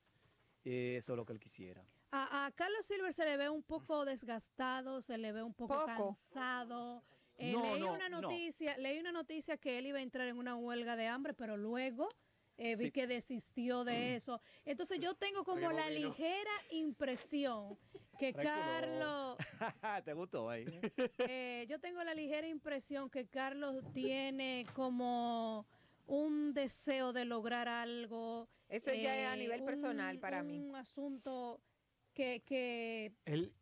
Eh, eso es lo que él quisiera. A, a Carlos Silver se le ve un poco desgastado, se le ve un poco, Poco. cansado. Eh, No, leí no, una no. noticia, leí una noticia que él iba a entrar en una huelga de hambre, pero luego eh, vi que desistió de eso. Entonces yo tengo como la vino. ligera impresión que Carlos, <laughs> ¿Te gustó ahí? <laughs> eh, yo tengo la ligera impresión que Carlos tiene como un deseo de lograr algo. eh, Eso ya es a nivel personal para mí. Un asunto que, que Él-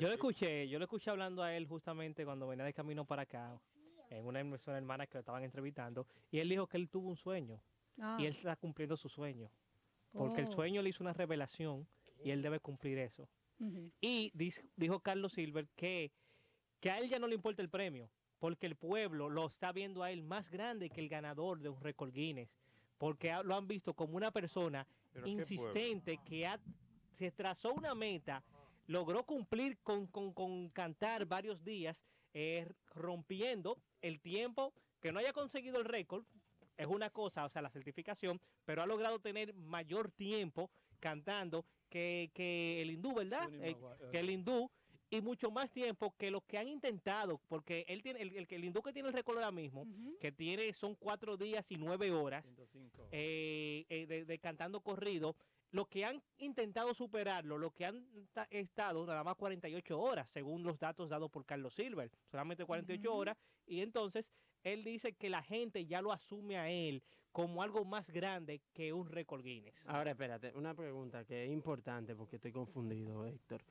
yo lo escuché, yo lo escuché hablando a él justamente cuando venía de camino para acá, en una emisora hermana que lo estaban entrevistando, y él dijo que él tuvo un sueño, Ah. y él está cumpliendo su sueño, porque el Oh. sueño le hizo una revelación, y él debe cumplir eso. Y dis- dijo Carlos Silver que, que a él ya no le importa el premio, porque el pueblo lo está viendo a él más grande que el ganador de un récord Guinness, porque lo han visto como una persona ¿Pero qué insistente que ha- se trazó una meta, logró cumplir con, con- con cantar varios días, eh, rompiendo el tiempo, que no haya conseguido el récord, es una cosa, o sea, la certificación, pero ha logrado tener mayor tiempo cantando que, que el hindú, ¿verdad? Eh, que el hindú y mucho más tiempo que los que han intentado, porque él tiene el, el, que- el hindú que tiene el récord ahora mismo, que tiene son cuatro días y nueve horas eh, eh, de, de cantando corrido, los que han intentado superarlo, los que han ta- estado nada más 48 horas, según los datos dados por Carlos Silver, solamente 48 horas, y entonces él dice que la gente ya lo asume a él como algo más grande que un récord Guinness. Ahora, espérate, una pregunta que es importante porque estoy confundido, Héctor.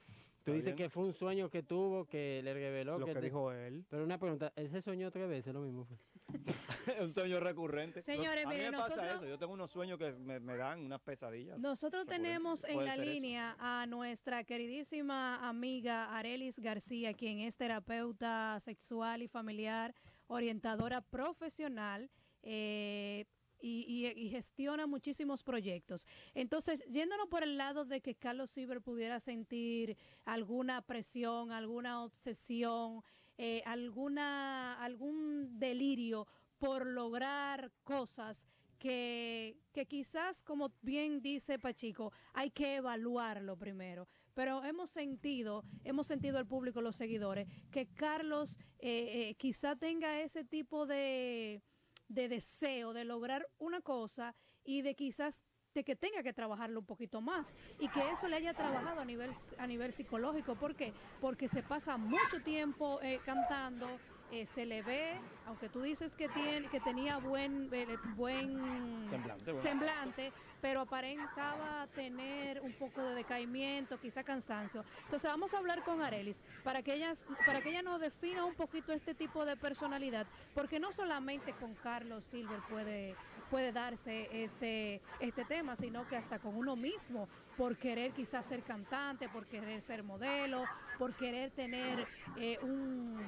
Tú ¿Está dices bien? que fue un sueño que tuvo, que le reveló Lo que te- dijo él. Pero una pregunta, ¿él se soñó tres veces lo mismo? fue? <laughs> un sueño recurrente. Señores, a mí miren, me pasa nosotros- eso. Yo tengo unos sueños que me, me dan unas pesadillas. Nosotros tenemos en la eso. línea a nuestra queridísima amiga Arelis García, quien es terapeuta sexual y familiar, orientadora profesional. eh, y, y- y gestiona muchísimos proyectos. Entonces, yéndonos por el lado de que Carlos Silver pudiera sentir alguna presión, alguna obsesión, eh, alguna, algún delirio por lograr cosas que, que quizás, como bien dice Pachico, hay que evaluarlo primero. Pero hemos sentido, hemos sentido el público, los seguidores, que Carlos eh, eh, quizá tenga ese tipo de, de deseo de lograr una cosa y de quizás de que tenga que trabajarlo un poquito más y que eso le haya trabajado a nivel a nivel psicológico. ¿Por qué? Porque se pasa mucho tiempo eh, cantando, eh, se le ve, aunque tú dices que tiene que tenía buen eh, buen Semblante, bueno. semblante, pero aparentaba tener un poco de decaimiento, quizá cansancio. Entonces vamos a hablar con Arelis para que ella, para que ella nos defina un poquito este tipo de personalidad, porque no solamente con Carlos Silver puede, puede darse este, este tema, sino que hasta con uno mismo, por querer quizás ser cantante, por querer ser modelo, por querer tener eh, un,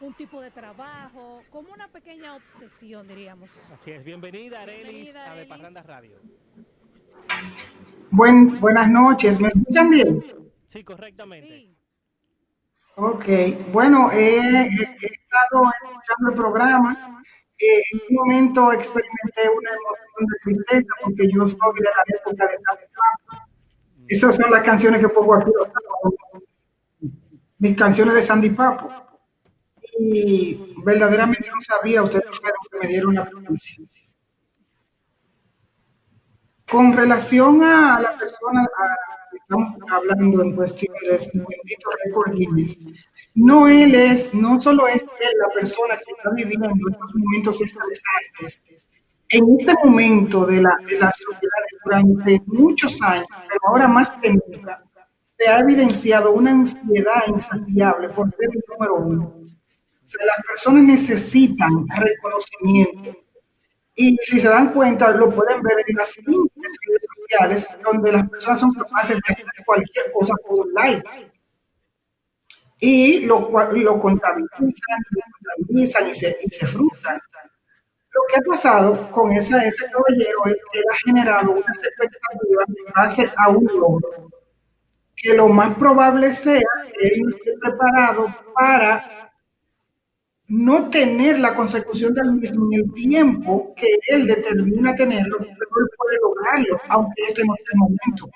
un tipo de trabajo, como una pequeña obsesión, diríamos. Así es, bienvenida Arelis Bienvenida, a De. Parranda Radio. Buen, buenas noches, ¿me escuchan bien? Sí, correctamente. Ok, bueno, he, he- he estado escuchando el programa. Eh, en un momento experimenté una emoción de tristeza porque yo soy de la época de San Esas son las canciones que pongo aquí mis canciones de Sandy Papo. Y verdaderamente no sabía, ustedes fueron que me dieron la primicia. Con relación a la persona a hablando en cuestión de récord no él es, no solo es la persona que está viviendo estos momentos estresantes. En este momento de la, de la sociedad durante muchos años, pero ahora más que nunca, se ha evidenciado una ansiedad insaciable por ser el número uno. O sea, las personas necesitan reconocimiento. Y si se dan cuenta, lo pueden ver en las redes sociales, donde las personas son capaces de hacer cualquier cosa por un like. Y lo, lo contabilizan, lo contabilizan y se, y se frustran. Lo que ha pasado con esa, ese caballero es que él ha generado unas expectativas en base a un logro que lo más probable sea que él no esté preparado para no tener la consecución del mismo en el tiempo que él determina tenerlo, pero él puede lograrlo, aunque este no sea el momento.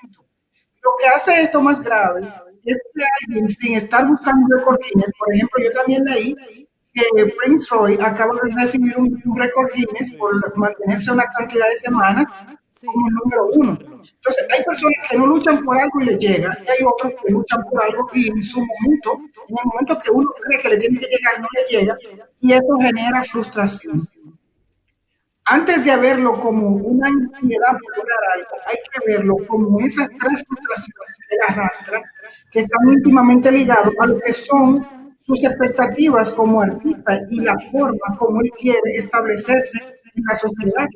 Lo que hace esto más grave es que alguien, sin estar buscando récord Guinness, por ejemplo, yo también leí que Prince Roy acaba de recibir un récord Guinness por mantenerse una cantidad de semanas como el número uno. Entonces, hay personas que no luchan por algo y le llega, y hay otros que luchan por algo y en su momento, en el momento que uno cree que le tiene que llegar, no le llega, y eso genera frustración. Antes de verlo como una ansiedad por lograr algo, hay que verlo como esas tres frustraciones que él que están íntimamente ligados a lo que son sus expectativas como artista y la forma como él quiere establecerse en la sociedad.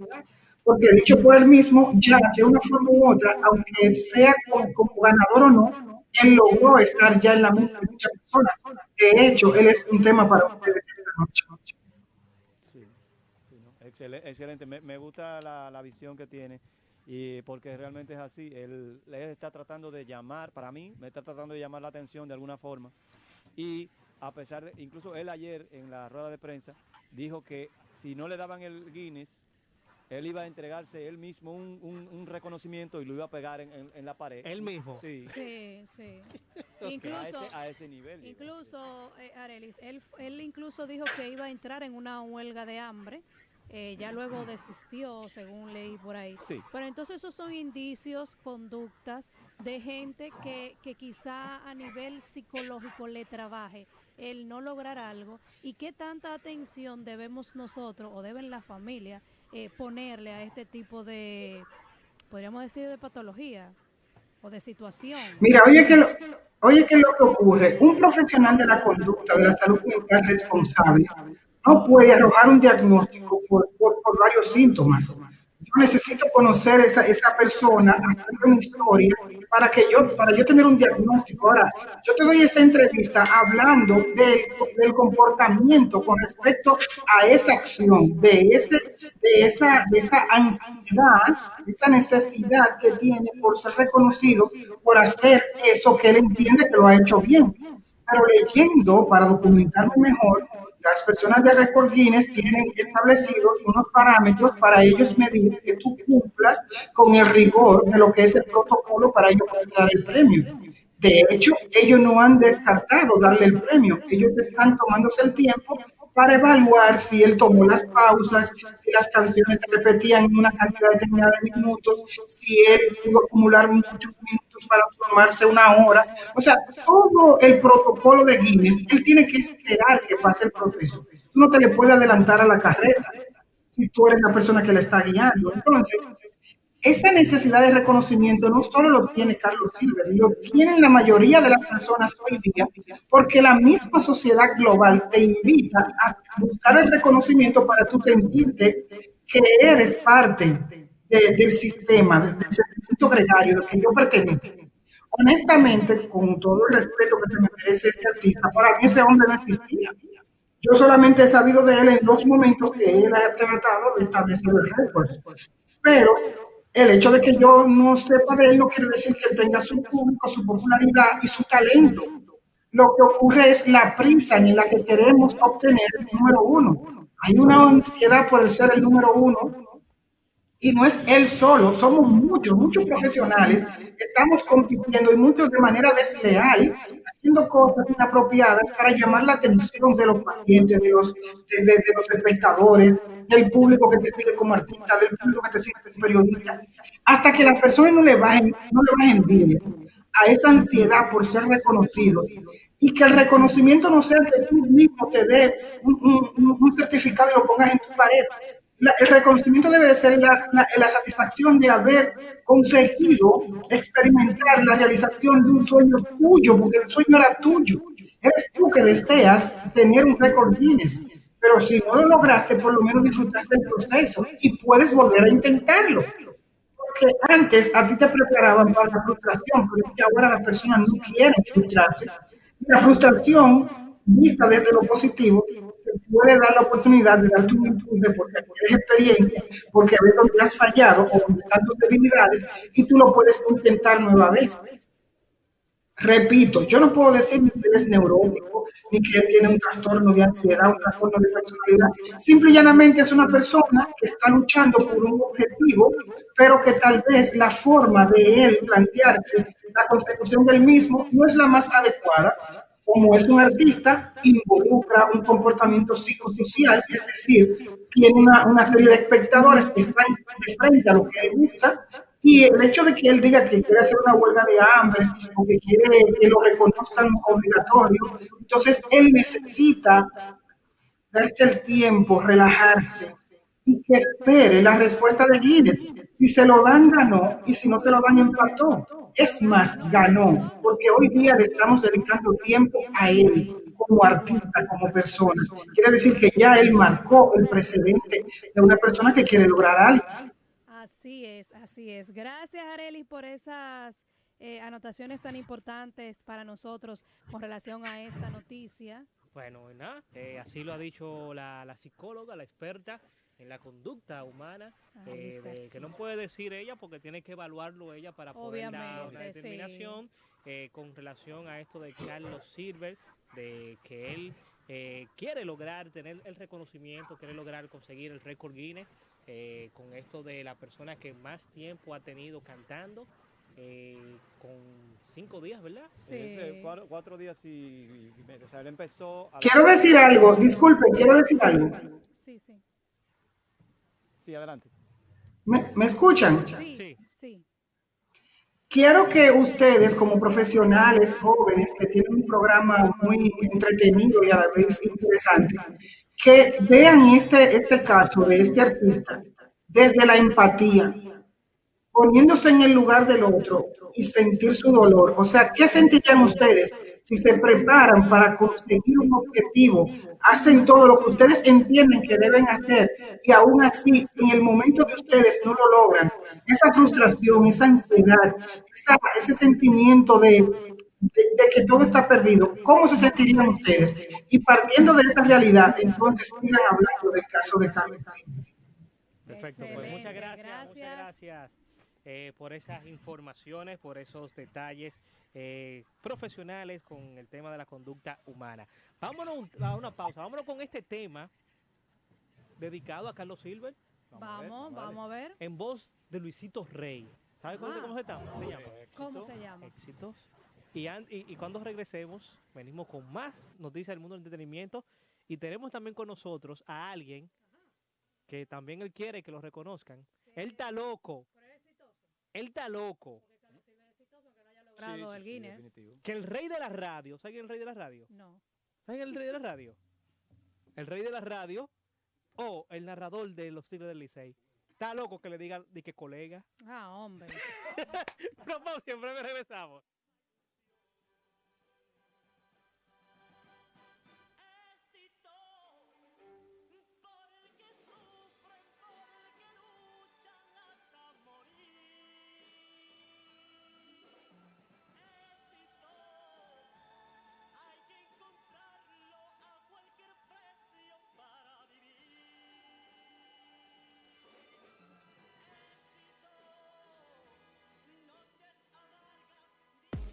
Porque dicho por él mismo, ya de una forma u otra, aunque sea como, como ganador o no, él logró estar ya en la mente de muchas personas. De hecho, él es un tema para. Excelente, excelente. Me, me gusta la, la visión que tiene y porque realmente es así. Él, él está tratando de llamar, para mí, me está tratando de llamar la atención de alguna forma. Y a pesar de, incluso él ayer en la rueda de prensa dijo que si no le daban el Guinness, él iba a entregarse él mismo un, un- un reconocimiento y lo iba a pegar en, en- en la pared. ¿Él mismo? Sí. Sí, sí. <laughs> a, Incluso, ese, a ese nivel. incluso eh, Arelis, él, él incluso dijo que iba a entrar en una huelga de hambre. eh, ya luego desistió, según leí por ahí. Sí. Pero entonces esos son indicios, conductas de gente que, que quizá a nivel psicológico le trabaje el no lograr algo y qué tanta atención debemos nosotros o deben la familia eh, ponerle a este tipo de, podríamos decir, de patología o de situación. Mira, oye que, lo, oye que lo que ocurre, un profesional de la conducta, de la salud mental responsable, no puede arrojar un diagnóstico por, por- por varios síntomas. Yo necesito conocer esa, esa persona, hacer una historia para que yo, para yo tener un diagnóstico. Ahora, yo te doy esta entrevista hablando del, del comportamiento con respecto a esa acción, de, ese, de, esa, de esa ansiedad, esa necesidad que tiene por ser reconocido, por hacer eso que él entiende que lo ha hecho bien. Pero leyendo para documentarme mejor, las personas de Record Guinness tienen establecidos unos parámetros para ellos medir que tú cumplas con el rigor de lo que es el protocolo para ellos dar el premio. De hecho, ellos no han descartado darle el premio. Ellos están tomándose el tiempo para evaluar si él tomó las pausas, si las canciones se repetían en una cantidad determinada de minutos, si él pudo acumular muchos minutos para tomarse una hora. O sea, todo el protocolo de Guinness, él tiene que esperar que pase el proceso. Tú no te le puedes adelantar a la carrera si tú eres la persona que le está guiando. Entonces, esa necesidad de reconocimiento no solo lo tiene Carlos Silver, lo tienen la mayoría de las personas hoy día, porque la misma sociedad global te invita a buscar el reconocimiento para tú sentirte que eres parte de- del sistema, del sentimiento gregario, de que yo pertenezco. Honestamente, con todo el respeto que se me merece este artista, para mí ese hombre no existía. Yo solamente he sabido de él en los momentos que él ha tratado de establecer el récord. Pero el hecho de que yo no sepa de él no quiere decir que él tenga su público, su popularidad y su talento. Lo que ocurre es la prisa en la que queremos obtener el número uno. Hay una ansiedad por el ser el número uno Y no es él solo, somos muchos, muchos profesionales, estamos compitiendo y muchos de manera desleal, haciendo cosas inapropiadas para llamar la atención de los pacientes, de los, de, los espectadores, del público que te sigue como artista, del público que te sigue como periodista, hasta que las personas no le bajen, no le bajen diles a esa ansiedad por ser reconocidos y que el reconocimiento no sea que tú mismo te dé un, un- un certificado y lo pongas en tu pared. La- el reconocimiento debe de ser la, la- la satisfacción de haber conseguido experimentar la realización de un sueño tuyo, porque el sueño era tuyo. Eres tú que deseas tener un récord Guinness, pero si no lo lograste, por lo menos disfrutaste del proceso y puedes volver a intentarlo. Porque antes a ti te preparaban para la frustración, pero ahora las personas no quieren frustrarse. La frustración, vista desde lo positivo, puede dar la oportunidad de dar tu virtud, porque tienes experiencia, porque ves donde has fallado o donde están tus debilidades y tú lo puedes intentar nueva vez. Repito, yo no puedo decir que es neurótico, ni que tiene un trastorno de ansiedad, un trastorno de personalidad. Simple y llanamente es una persona que está luchando por un objetivo, pero que tal vez la forma de él plantearse la consecución del mismo no es la más adecuada. Como es un artista, involucra un comportamiento psicosocial, es decir, tiene una, una serie de espectadores que están de frente a lo que él busca, y el hecho de que él diga que quiere hacer una huelga de hambre o que quiere que lo reconozcan obligatorio, entonces él necesita darse el tiempo, relajarse y que espere la respuesta de Guinness. Si se lo dan, ganó, y si no te lo dan, empató. Es más, ganó, porque hoy día le estamos dedicando tiempo a él como artista, como persona. Quiere decir que ya él marcó el precedente de una persona que quiere lograr algo. Así es, así es. Gracias, Arelis, por esas eh, anotaciones tan importantes para nosotros con relación a esta noticia. Bueno, nada, eh, así lo ha dicho la, la psicóloga, la experta en la conducta humana, eh, de- que no puede decir ella porque tiene que evaluarlo ella para poder dar una sí. determinación eh, con relación a esto de Carlos Silver, de que él eh, quiere lograr tener el reconocimiento, quiere lograr conseguir el récord Guinness eh, con esto de la persona que más tiempo ha tenido cantando, eh, con cinco días, ¿verdad? Ese Cuatro, cuatro días y, y medio. O sea, él empezó. a Quiero decir algo, disculpe, quiero decir algo. Sí, sí. Sí, adelante. ¿Me, me escuchan? Sí, sí. Quiero que ustedes, como profesionales jóvenes que tienen un programa muy entretenido y a la vez interesante, que vean este, este caso de este artista desde la empatía, poniéndose en el lugar del otro y sentir su dolor. O sea, ¿qué sentirían ustedes si se preparan para conseguir un objetivo? Hacen todo lo que ustedes entienden que deben hacer y aún así, en el momento de ustedes no lo logran. Esa frustración, esa ansiedad, esa- ese sentimiento de, de, de que todo está perdido, ¿cómo se sentirían ustedes? Y partiendo de esa realidad, entonces sigan hablando del caso de Carlos. Perfecto, pues muchas gracias, muchas gracias eh, por esas informaciones, por esos detalles eh, profesionales con el tema de la conducta humana. Vámonos a una pausa, vámonos con este tema dedicado a Carlos Silver. Vamos, vamos a ver. En voz de Luisito Rey. ¿Sabe cuál- Ajá. cómo se llama? Se llama? ¿Cómo se llama? Éxitos. Y, an- y, y cuando regresemos, venimos con más noticias del mundo del entretenimiento y tenemos también con nosotros a alguien que también él quiere que lo reconozcan. Él está loco. Él está loco. Logrado el Guinness. Que el rey de la radio, ¿sabe quién es el rey de la radio? No. ¿Sabe quién es el rey de la radio? El rey de la radio o el narrador de los Tigres del Licey. Está loco que le diga de que colega. Ah, hombre. <laughs> Pausa, siempre regresamos.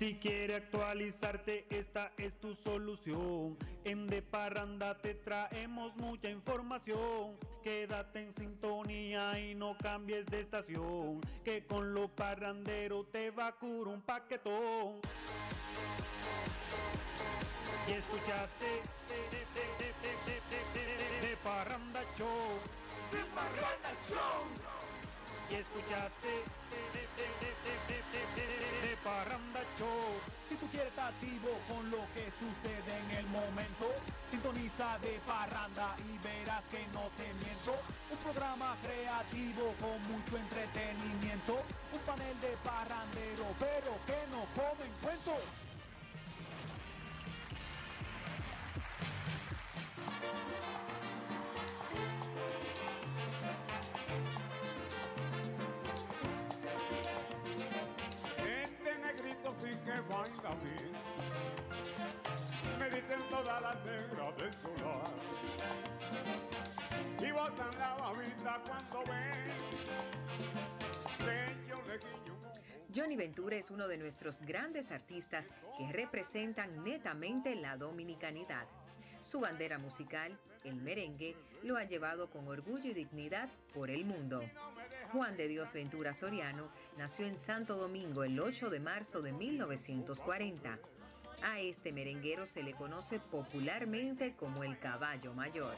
Si quiere actualizarte, esta es tu solución. En De Parranda te traemos mucha información. Quédate en sintonía y no cambies de estación. Que con lo parrandero te va a curar un paquetón. Y escuchaste de Parranda Show. De Parranda Show. Y escuchaste de Parranda con lo que sucede en el momento, sintoniza de Parranda y verás que no te miento. Un programa creativo con mucho entretenimiento. Un panel de parrandero, pero que no comen cuento. Solar. Y botan la cuando ven. Johnny Ventura es uno de nuestros grandes artistas que representan netamente la dominicanidad. Su bandera musical, el merengue, lo ha llevado con orgullo y dignidad por el mundo. Juan de Dios Ventura Soriano nació en Santo Domingo el 8 de marzo de 1940. A este merenguero se le conoce popularmente como el caballo mayor.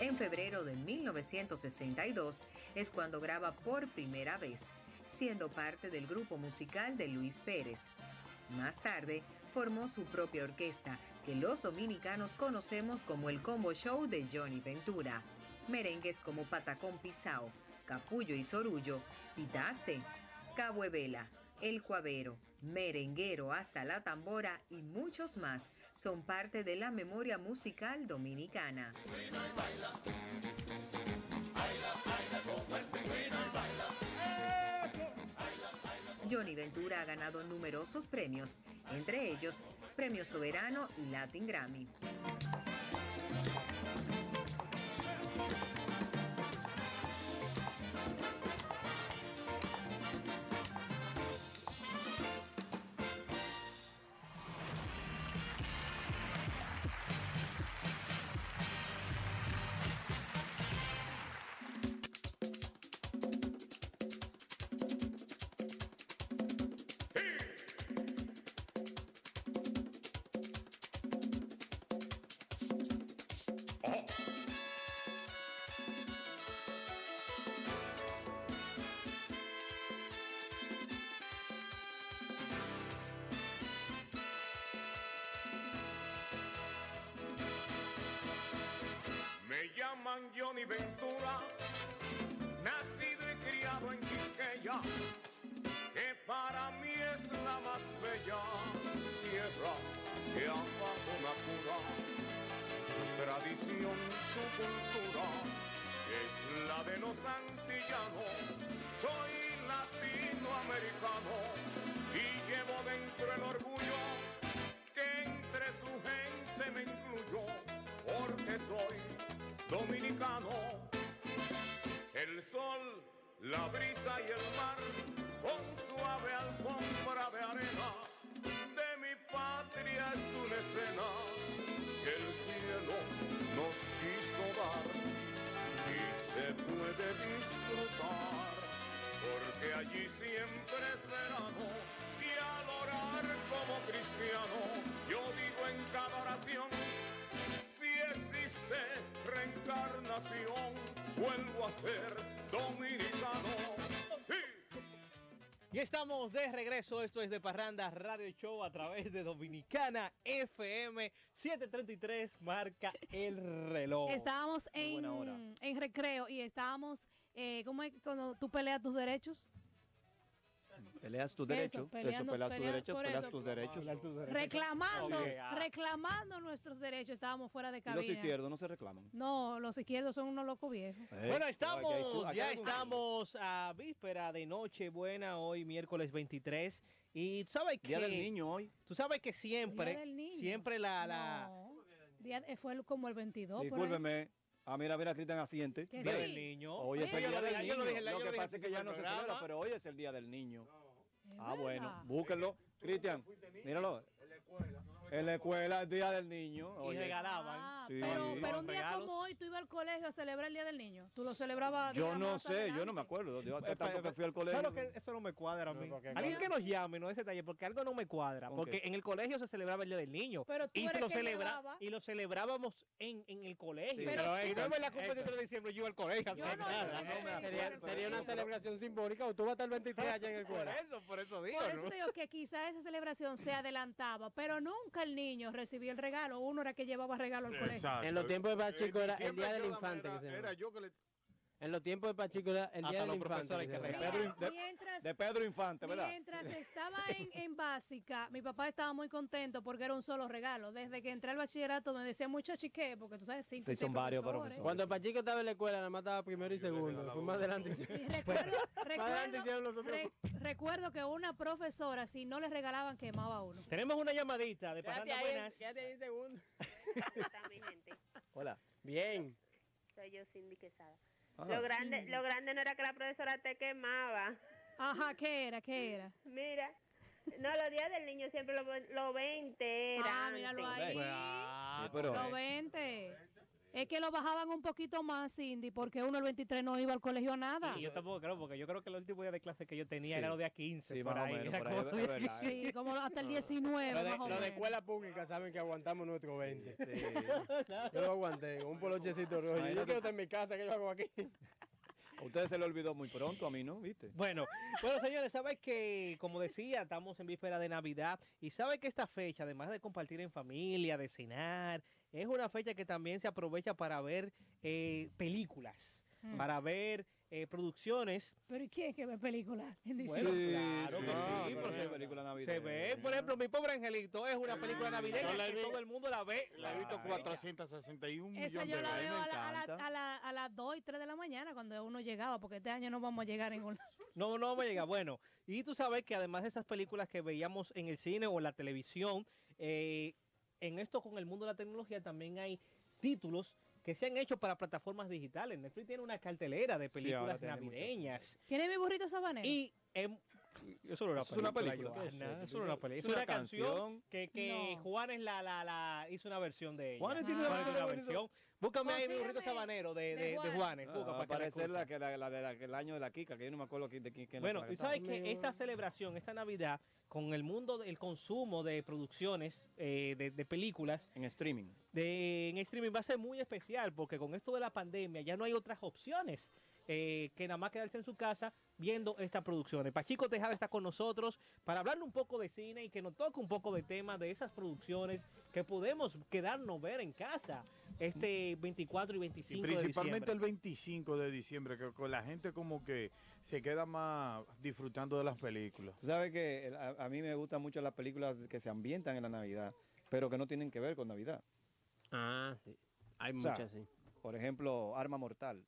En febrero de 1962 es cuando graba por primera vez, siendo parte del grupo musical de Luis Pérez. Más tarde, formó su propia orquesta, que los dominicanos conocemos como el Combo Show de Johnny Ventura. Merengues como Patacón Pisao, Capullo y Sorullo, Pitaste, Cabo Vela, El Cuavero, Merenguero hasta la Tambora y muchos más son parte de la memoria musical dominicana. Johnny Ventura ha ganado numerosos premios, entre ellos Premio Soberano y Latin Grammy. Que para mí es la más bella tierra que abajo una cura. Su tradición, su cultura, es la de los antillanos. Soy latinoamericano y llevo dentro el orgullo que entre su gente me incluyó, porque soy dominicano. El sol, la brisa y el mar, con suave alfombra de arena, de mi patria es una escena que el cielo nos quiso dar y se puede disfrutar, porque allí siempre es verano y al orar como cristiano, yo digo en cada oración, si existe reencarnación, vuelvo a ser dominicano. Y estamos de regreso, esto es de Parranda Radio Show a través de Dominicana FM 733, marca el reloj. Estábamos en recreo y estábamos, eh, ¿cómo es cuando tú peleas tus derechos? Peleas tus derechos. Peleas tus derechos, peleas tus derechos. Reclamando, ah. reclamando nuestros derechos, estábamos fuera de Y los cabina. izquierdos no se reclaman. No, los izquierdos son unos locos viejos. Eh, Bueno, estamos, ya estamos a víspera de Nochebuena, hoy miércoles 23. Y tú sabes que... Día del niño hoy. Tú sabes que siempre, Día del niño. siempre la... la Día- eh, fue como el 22. por ahí. Discúlpeme, Ah, mira, mira, Cristian asiente. Día sí. del niño. Hoy es el día del niño. Lo que pasa es que ya no se celebra, pero hoy es el día del niño. Ah, bueno, búsquenlo. Cristian, míralo. En la escuela, el día del niño. Y oye. regalaban. Ah, Sí. pero, pero un día Regalos. como hoy tú ibas al colegio a celebrar el Día del Niño. Tú lo celebrabas. Yo no sé, adelante. yo no me acuerdo. Yo hasta Pues, tanto que fui al ¿Sabes colegio. que eso no me cuadra a mí? porque- Alguien que nos llame, no ese detalle, porque algo no me cuadra. ¿Con Porque en el colegio se celebraba el Día del Niño. Pero tú y, se lo que celebra, y lo celebrábamos en, en el colegio. Sí. pero Pero, y no es la cumple de diciembre, yo iba al colegio. Sería, una celebración simbólica o tú vas a estar el 23 allá en el Por cuero. eso, por eso digo. Por eso digo que quizás esa celebración se adelantaba, pero nunca el niño recibió el regalo. Uno era que llevaba regalo al colegio. En los tiempos de Pachico En era el día del infante. era- que se. Era yo que le... En los tiempos de Pachico era el día del infante. que llama. Pedro de- Mientras- de Pedro Infante, ¿verdad? Mientras estaba en, en básica, mi papá estaba muy contento porque era un solo regalo. Desde que entré al bachillerato me decía mucho chique, porque tú sabes, cinco Sí, son varios profesores. Cuando Pachico estaba en la escuela, nada más estaba primero y segundo. Después más adelante. Recuerdo, Más adelante hicieron los recuerdo, otros. re- recuerdo que una profesora, si no le regalaban, quemaba a uno. Tenemos una llamadita de Quédate Parranda ahí, Buenas. quédate ahí un segundo. está mi gente? Hola. Bien. Soy yo, Cindy Quesada. Ah. lo, grande, Cindy. lo grande no era que la profesora te quemaba. Ajá, ¿qué era? ¿Qué era? Mira, no, los días del niño siempre los lo 20 eran. Ah, míralo ahí. Sí, pero- Los 20. Es que lo bajaban un poquito más, Cindy, porque uno el 23 no iba al colegio a nada. Sí, yo tampoco creo, porque yo creo que el último día de clase que yo tenía Sí. era lo de a 15. Sí, por más o ahí. menos, Era por ahí, como verdad. Sí, como hasta el 19, Los de, más o los de menos. escuela pública saben que aguantamos nuestro 20. <laughs> Yo lo aguanté, con un polochecito rojo. Yo quiero estar en mi casa, ¿qué yo hago aquí? A ustedes se le olvidó muy pronto, a mí no, ¿viste? Bueno, bueno, señores, sabes que, como decía, estamos en víspera de Navidad y sabe que esta fecha, además de compartir en familia, de cenar, es una fecha que también se aprovecha para ver eh, películas, Mm. para ver eh, producciones. Pero ¿y quién que ve películas en Bueno, diciembre? claro, sí, que sí, porque es película navideña. Se ve, por ejemplo, Mi Pobre Angelito es una película navideña Yo la que vi- todo el mundo la ve. La he visto 461 Esa millones yo de la veces. veo a, la- a la- a la- a las 2 y 3 de la mañana cuando uno llegaba, porque este año no vamos a llegar a ningún lado. No, no vamos a llegar. Bueno, y tú sabes que además de esas películas que veíamos en el cine o en la televisión, eh, en esto con el mundo de la tecnología también hay títulos que se han hecho para plataformas digitales. Netflix tiene una cartelera de películas navideñas. ¿Tiene mi burrito sabanero? Y em, eso no era Es una película. Johanna, ¿Qué es eso? eso no era una película. Es Es una una canción canción. que, que No. Juanes la, la, la hizo una versión de ella. Juanes tiene de una versión. Búscame ahí mi burrito sabanero de, de de, de Juanes. Busca Ah, parecer la que la, la de la- el año de la Kika, que yo no me acuerdo quién- de quién Bueno, cantaba. sabes que esta celebración, esta Navidad, con el mundo del consumo de producciones eh, de, de películas En streaming. de, en streaming va a ser muy especial porque con esto de la pandemia ya no hay otras opciones eh, que nada más quedarse en su casa viendo estas producciones. Pachico Tejada está con nosotros para hablarle un poco de cine y que nos toque un poco de tema de esas producciones que podemos quedarnos ver en casa este 24 y 25 Y de principalmente el diciembre. 25 de diciembre, que con la gente como que se queda más disfrutando de las películas. Tú sabes que a, a mí me gustan mucho las películas que se ambientan en la Navidad, pero que no tienen que ver con Navidad. Ah, sí. Hay O sea, muchas, sí. Por ejemplo, Arma Mortal,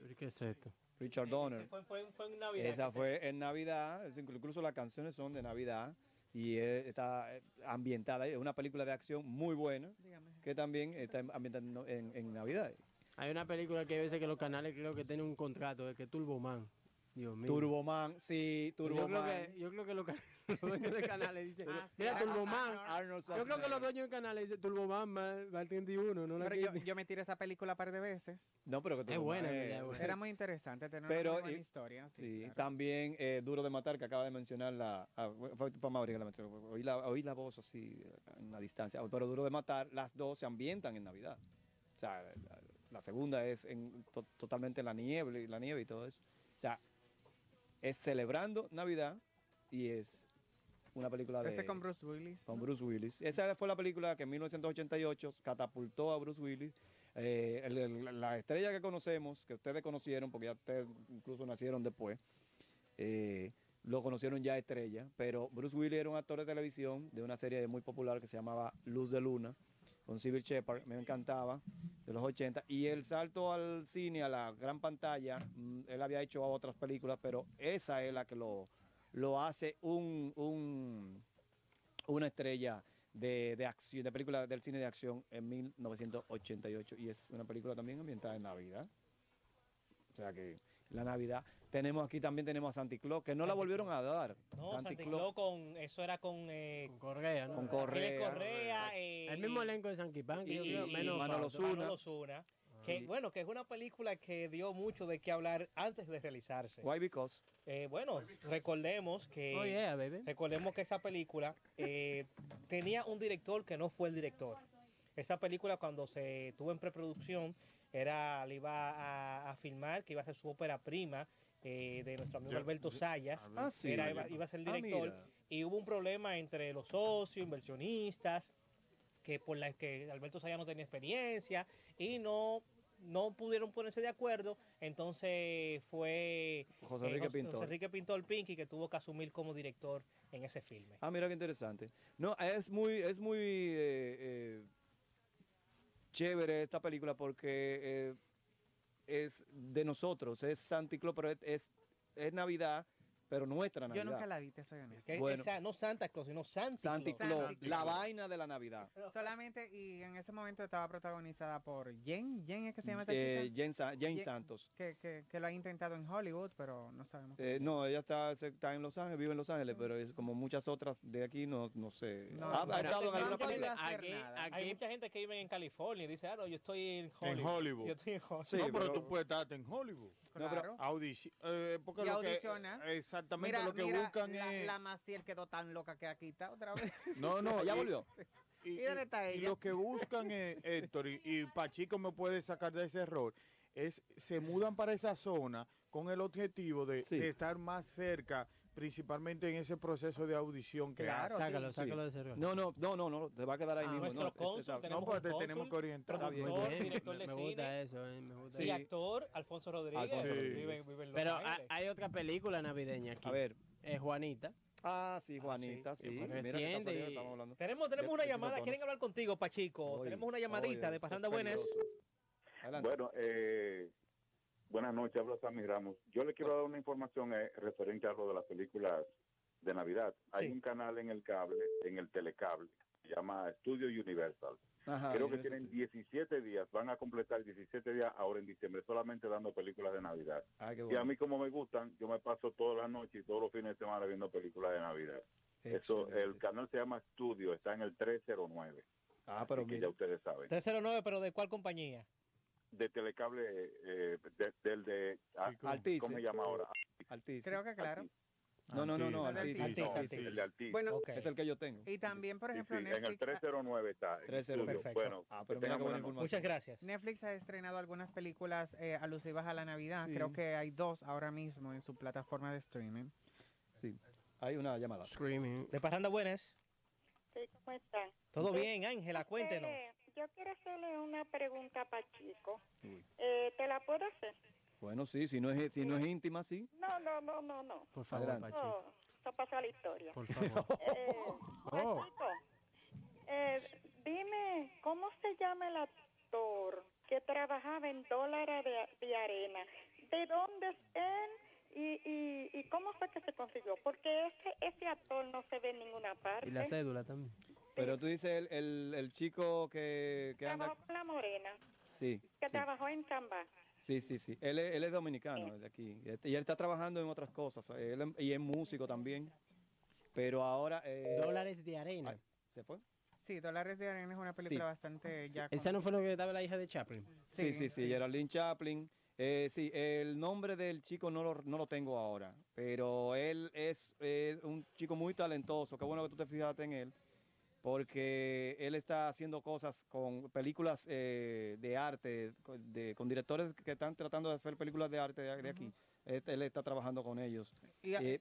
¿Pero ¿Qué es esto? Richard Donner. Fue, fue- fue en Navidad. Esa fue en Navidad, incluso las canciones son de Navidad y eh, está eh, ambientada, es una película de acción muy buena que también está ambientada en, en Navidad. Hay una película que a veces que los canales creo que tienen un contrato de que Turboman. Dios mío. Turboman, sí, Yo creo Turboman. que, yo creo que los, can- los dueños de canales dicen, Ah, sí. mira, Turboman. Arnold Yo creo que los dueños de canales dicen, Turboman va, al 31, no la Pero yo, quiten". yo me tiré esa película un par de veces. No, pero que Es Turboman buena, es- buena. Era muy interesante, tenía Pero, una muy buena y- historia. Sí, Sí, claro. también eh, Duro de Matar, que acaba de mencionar la. ah, fue, fue Mauri que la mencionó. Oí la, oí la voz así en la distancia. Pero Duro de Matar, las dos se ambientan en Navidad. O sea, la, la segunda es en, to- totalmente en la nieve, la nieve y todo eso. O sea, es celebrando Navidad y es una película de. Ese con Bruce Willis. Con ¿no? Bruce Willis. Esa fue la película que en 1988 catapultó a Bruce Willis. Eh, el- el- la estrella que conocemos, que ustedes conocieron, porque ya ustedes incluso nacieron después, eh, lo conocieron ya estrella, pero Bruce Willis era un actor de televisión de una serie muy popular que se llamaba Luz de Luna, con Civil Shepard, me encantaba, de los 80, y el salto al cine, a la gran pantalla, mm, él había hecho otras películas, pero esa es la que lo, lo hace un, un- una estrella de, de acción, de película del cine de acción en 1988 y es una película también ambientada en Navidad. O sea que la Navidad. Tenemos aquí también tenemos a Santi Claus, que no la volvieron a dar. No, Santi Claus con, eso era con... Eh, Correa, ¿no? Con Correa. Correa. eh, El mismo elenco de Sanky Panky, y, yo creo, y- menos. Zuna. Manolo Zuna, Que, bueno, que es una película que dio mucho de qué hablar antes de realizarse. Why because? Eh, bueno, recordemos que Oh, yeah, baby. recordemos que esa película eh, tenía un director que no fue el director. Esa película cuando se tuvo en preproducción era le iba a, a filmar que iba a ser su ópera prima eh, de nuestro amigo Alberto ya, Sayas. Ah, sí. Era- iba, iba a ser el Ah, director y hubo un problema entre los socios, inversionistas, que por la que Alberto Sayas no tenía experiencia y no no pudieron ponerse de acuerdo, entonces fue José Enrique Pintor. José Enrique Pintor Pinky que tuvo que asumir como director en ese filme. Ah, mira qué interesante. No, es muy, es muy eh, eh, chévere esta película porque eh, es de nosotros, es Santi Claus, pero es, es, es Navidad, pero nuestra Navidad. Yo nunca la vi, te soy honesto. Que- Bueno. esa- no Santa Claus, sino Santi, Santi Claus. Claus, la vaina de la Navidad. <laughs> Solamente, y en ese momento estaba protagonizada por Jen. Jen es que se llama esta Eh. Jane, Sa- Jane Jen- Santos. Que, que, que lo ha intentado en Hollywood, pero no sabemos. Eh, no, ella está, está en Los Ángeles, vive en Los Ángeles, pero es como muchas otras de aquí, no, no sé. No, ha, ha bueno, estado en alguna hacer Aquí- nada. Hay mucha gente que vive en California y dice, ah, no, yo estoy en Hollywood. En Hollywood. Yo estoy en Hollywood. no, pero, tú puedes estar en Hollywood. No, pero- Audici- eh, porque Y lo que-. Exactamente Mira, lo que mira, buscan la, es. La Maciel quedó tan loca que aquí está otra vez. <laughs> No, no. ¿Ya <laughs> y- volvió? <laughs> Y, ¿Y dónde está y ella? lo que buscan es, Héctor, y, y Pachico me puede sacar de ese error, es se mudan para esa zona con el objetivo de, Sí. de estar más cerca, principalmente en ese proceso de audición que Claro, hacen. Sácalo, Sí. sácalo de cerro. No, no, no, no, no, te va a quedar ahí Ah, mismo. no, tenemos No, pues te tenemos que orientar. productor, Bien, director de me gusta cine eso, eh, me gusta y Sí. eso. actor Alfonso Rodríguez. Alfonso que Rodríguez. Vive, vive en Los Pero hay, Ángeles. hay otra película navideña aquí. A ver. Es Juanita. Ah, sí, Juanita, sí. sí, Mira estamos hablando. Tenemos, tenemos De- una llamada. ¿Quieren hablar contigo, Pachico? Oye, tenemos una llamadita oye, de Pasando Buenas. Bueno, eh, buenas noches, hablo Sammy Ramos. Yo le quiero dar una información eh, referente a lo de las películas de Navidad. Hay Sí. un canal en el cable, en el telecable, se llama Studio Universal. Ajá, Creo que tienen 17 días, van a completar 17 días ahora en diciembre, solamente dando películas de Navidad. Ah, Y a mí como me gustan, yo me paso todas las noches y todos los fines de semana viendo películas de Navidad. Eso, el canal se llama Studio, está en el 309. Ah, pero que mira. ya ustedes saben. 309, pero ¿de cuál compañía? De telecable, eh, de- del de... ah, Altice. ¿Cómo se llama ahora? Altis. Creo que claro. No, no, no, no, sí, sí, Altis. El de Altice. Bueno, Ok. Es el que yo tengo. y también, por Sí, ejemplo, sí, en el Netflix, 309 está. en 309. estudio. Perfecto. Bueno, Ah, pero que mira buena información. Muchas gracias. Netflix ha estrenado algunas películas eh, alusivas a la Navidad. Sí. Creo que hay dos ahora mismo en su plataforma de streaming. Sí. Hay una llamada. Screaming. De Pasando Buenas. Sí, ¿cómo está? Todo bien, Ángela, cuéntenos. Yo quiero hacerle una pregunta a Pachico. Uy. Eh, ¿Te la puedo hacer? Bueno, sí, si no es, si no es íntima, sí. No, no, no, no, no. Por favor, Adelante. Pachi. Eso, eso pasa la historia. Por favor. <laughs> Eh, Oh. Pachico, eh, dime, ¿cómo se llama el actor que trabajaba en dólares de, de arena? ¿De dónde es él? ¿Y, y, ¿Y cómo fue que se consiguió? Porque ese, ese actor no se ve en ninguna parte. Y la cédula también. Pero tú dices el, el, el chico que, que anda... Trabajó con la morena, Sí, que sí, trabajó en Chamba. sí, sí, sí. Él es, él es dominicano, es de aquí. Y él está trabajando en otras cosas. Él, es- y es músico también. Pero ahora... eh, Dólares de arena. ay, ¿Se fue? Sí, Dólares de Arena es una película Sí. bastante ya... Esa no fue lo que estaba la hija de Chaplin. Sí, sí, sí, Geraldine Chaplin. Eh, sí, el nombre del chico no lo, no lo tengo ahora, pero él es eh, un chico muy talentoso. Qué bueno que tú te fijaste en él, porque él está haciendo cosas con películas eh, de arte, con- de- con directores que están tratando de hacer películas de arte de, de aquí. Él está trabajando con ellos. Y a, Eh,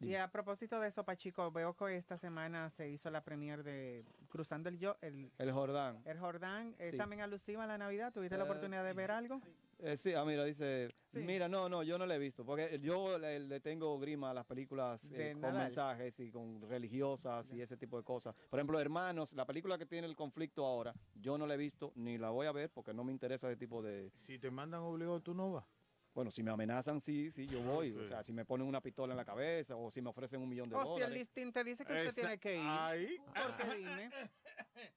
y a propósito de eso, Pachico, veo que esta semana se hizo la premier de Cruzando el Yo, el, el Jordán. el Jordán. ¿Es Sí. también alusiva a la Navidad? ¿Tuviste la Eh, oportunidad de ver algo? Eh, sí, ah, mira, dice, mira, no, no, yo no le he visto, porque yo le, le tengo grima a las películas eh, con Nadal. mensajes y con religiosas y ese tipo de cosas. Por ejemplo, Hermanos, la película que tiene el conflicto ahora, yo no la he visto ni la voy a ver porque no me interesa ese tipo de... Si te mandan obligado, tú no vas. Bueno, si me amenazan, sí, sí, yo voy. <laughs> O sea, si me ponen una pistola en la cabeza o si me ofrecen un millón de O si el dólares. listín te dice que usted Esa- tiene que ir. ahí. ¿Por qué dime?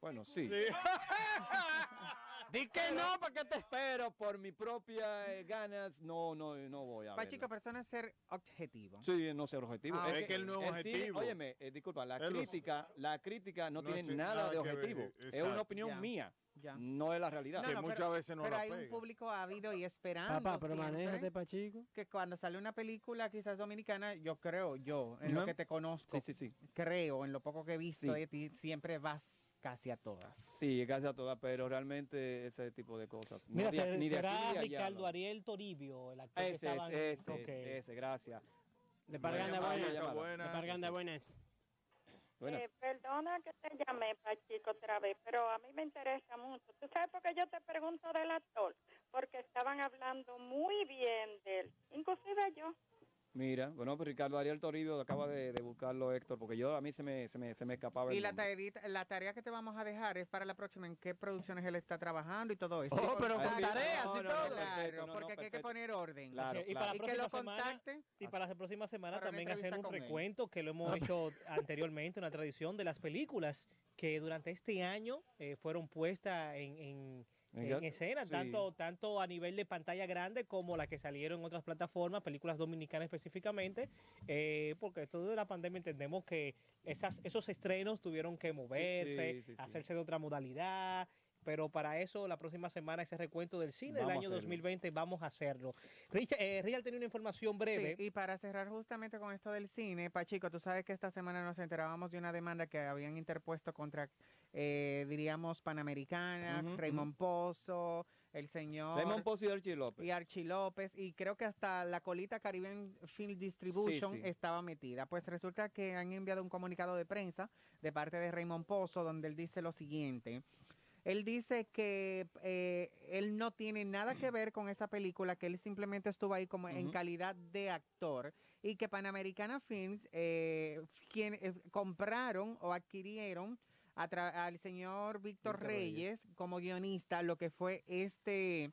Bueno, sí. <laughs> Di que no, ¿para qué te espero? Por mi propia eh, ganas, no, no, no voy a ver. Pachico, persona es ser objetivo. Sí, no ser objetivo. Ah, es que el cine- objetivo. óyeme, eh, disculpa, la lo- crítica, la crítica no, No tiene nada nada de ver, objetivo. es una opinión mía. Ya. No es la realidad. No, no, pero- pero hay un público ávido y esperando Papá, pero siempre manéjate, Pachico. que cuando sale una película quizás dominicana, yo creo, yo, en lo que te conozco, Sí, sí, sí. creo, en lo poco que he visto Sí. de ti, siempre vas casi a todas. Sí, gracias a todas, pero realmente ese tipo de cosas. no Mira, de- se- ni de aquí será ni de allá, Ricardo no. Ariel Toribio, el actor que Ese estaba es, en- ese Ok. es, ese, gracias. De Parganda Buenas. De Parganda Buenas. Eh, perdona que te llamé, Pachico, otra vez, pero a mí me interesa mucho. ¿Tú sabes por qué yo te pregunto del actor? Porque estaban hablando muy bien de él, inclusive yo. Mira, bueno, pues Ricardo Ariel Toribio acaba de, de buscarlo Héctor, porque yo a mí se me, se me, se me escapaba el Y la, tareita- la tarea que te vamos a dejar es para la próxima, en qué producciones él está trabajando y todo eso. Oh, pero con tareas y No, todo. no, Claro, porque aquí hay que poner orden. Claro, y para Y que próxima lo semana, contacte. y para la próxima semana también hacer un él. recuento que lo hemos hecho anteriormente, una tradición de las películas que durante este año eh, fueron puestas en, en- En escena, sí. tanto, tanto a nivel de pantalla grande como las que salieron en otras plataformas, películas dominicanas específicamente, eh, porque esto de la pandemia entendemos que esas, esos estrenos tuvieron que moverse, sí, sí, sí. hacerse de otra modalidad. Pero para eso, la próxima semana, ese recuento del cine Vamos del año hacerlo. 2020, vamos a hacerlo. Richard, eh, Richard tenía una información breve. Sí, y para cerrar justamente con esto del cine, Pachico, tú sabes que esta semana nos enterábamos de una demanda que habían interpuesto contra, eh, diríamos, Panamericana, Raymond Pozo, el señor... Raymond Pozo y Archie López. Y Archie López, y creo que hasta la colita Caribbean Film Distribution Sí, sí. estaba metida. Pues resulta que han enviado un comunicado de prensa de parte de Raymond Pozo, donde él dice lo siguiente. Él dice que eh, él no tiene nada que ver con esa película, que él simplemente estuvo ahí como en calidad de actor y que Panamericana Films eh, quien, eh, compraron o adquirieron al señor Víctor Víctor Reyes como guionista lo que fue este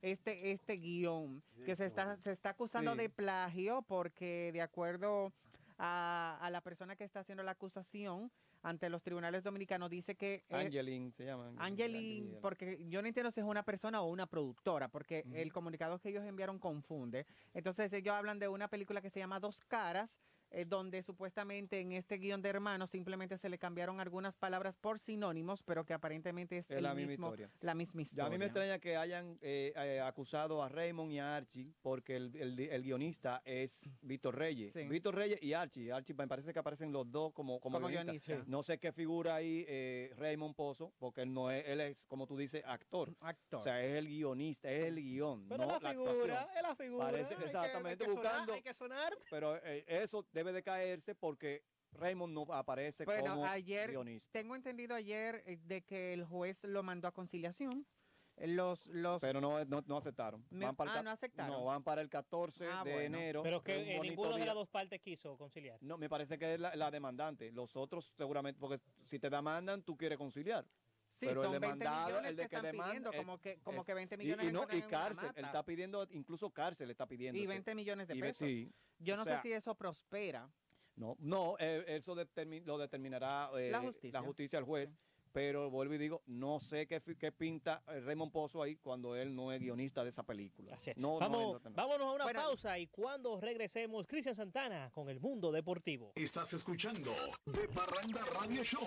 este este guion que se está se está acusando Sí. de plagio porque de acuerdo a, a la persona que está haciendo la acusación ante los tribunales dominicanos dice que eh, Angeline se llama. Angeline, porque yo no entiendo si es una persona o una productora, porque el comunicado que ellos enviaron confunde. Entonces ellos hablan de una película que se llama Dos Caras, eh, donde supuestamente en este guion de hermanos simplemente se le cambiaron algunas palabras por sinónimos, pero que aparentemente es, Es el la misma historia. la misma historia. a mí me extraña que hayan eh, eh, acusado a Raymond y a Archie, porque el, el- el guionista es Víctor Reyes. Sí. Víctor Reyes y Archie. Archie me parece que aparecen los dos como, como, Como guionistas. guionista. No sé qué figura ahí eh, Raymond Pozo, porque él no es, él es, como tú dices, actor. Actor. O sea, es el guionista, es el guion. Pero no la figura, actuación. es la figura. Parece hay que- exactamente hay que sonar, buscando. hay que sonar. Pero eh, eso debe de caerse porque Raymond no aparece Bueno, como ayer, guionista. tengo entendido ayer eh, de que el juez lo mandó a conciliación. Eh, Los, los, Pero no, no, no aceptaron. Me- Van para ah, no aceptaron. No, van para el 14 Ah, de bueno. enero. Pero que es que un eh, ninguno de las dos partes quiso conciliar. No, me parece que es la, la demandante. Los otros seguramente, porque si te demandan, tú quieres conciliar. Sí, pero son el 20 demandado, el de que que, demanda. eh, como que- como es- que 20 y- millones Y, no, y en una cárcel. Él está pidiendo, incluso cárcel está pidiendo. y 20 millones de pesos. Sí. Yo O no sea, sé si eso prospera. No, no, eh, eso lo determinará eh, La justicia. la justicia, el juez. Pero vuelvo y digo, no sé qué, qué pinta Raymond Pozo ahí cuando él no es guionista de esa película. No, no, Vamos, no, no. vámonos a una pausa y cuando regresemos, Cristian Santana con el mundo deportivo. Estás escuchando De Parranda Radio Show.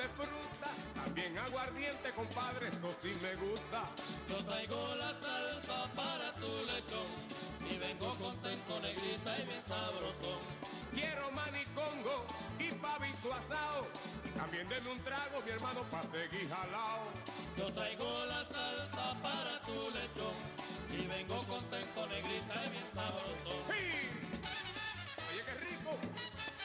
de fruta, también aguardiente, compadre, eso sí me gusta. Yo traigo la salsa para tu lechón y vengo contento, negrita y bien sabrosón. Quiero manicongo y pavito asado, también denme un trago, mi hermano, pa' seguir jalao. Yo traigo la salsa para tu lechón y vengo contento, negrita y bien sabrosón. Oye, qué rico.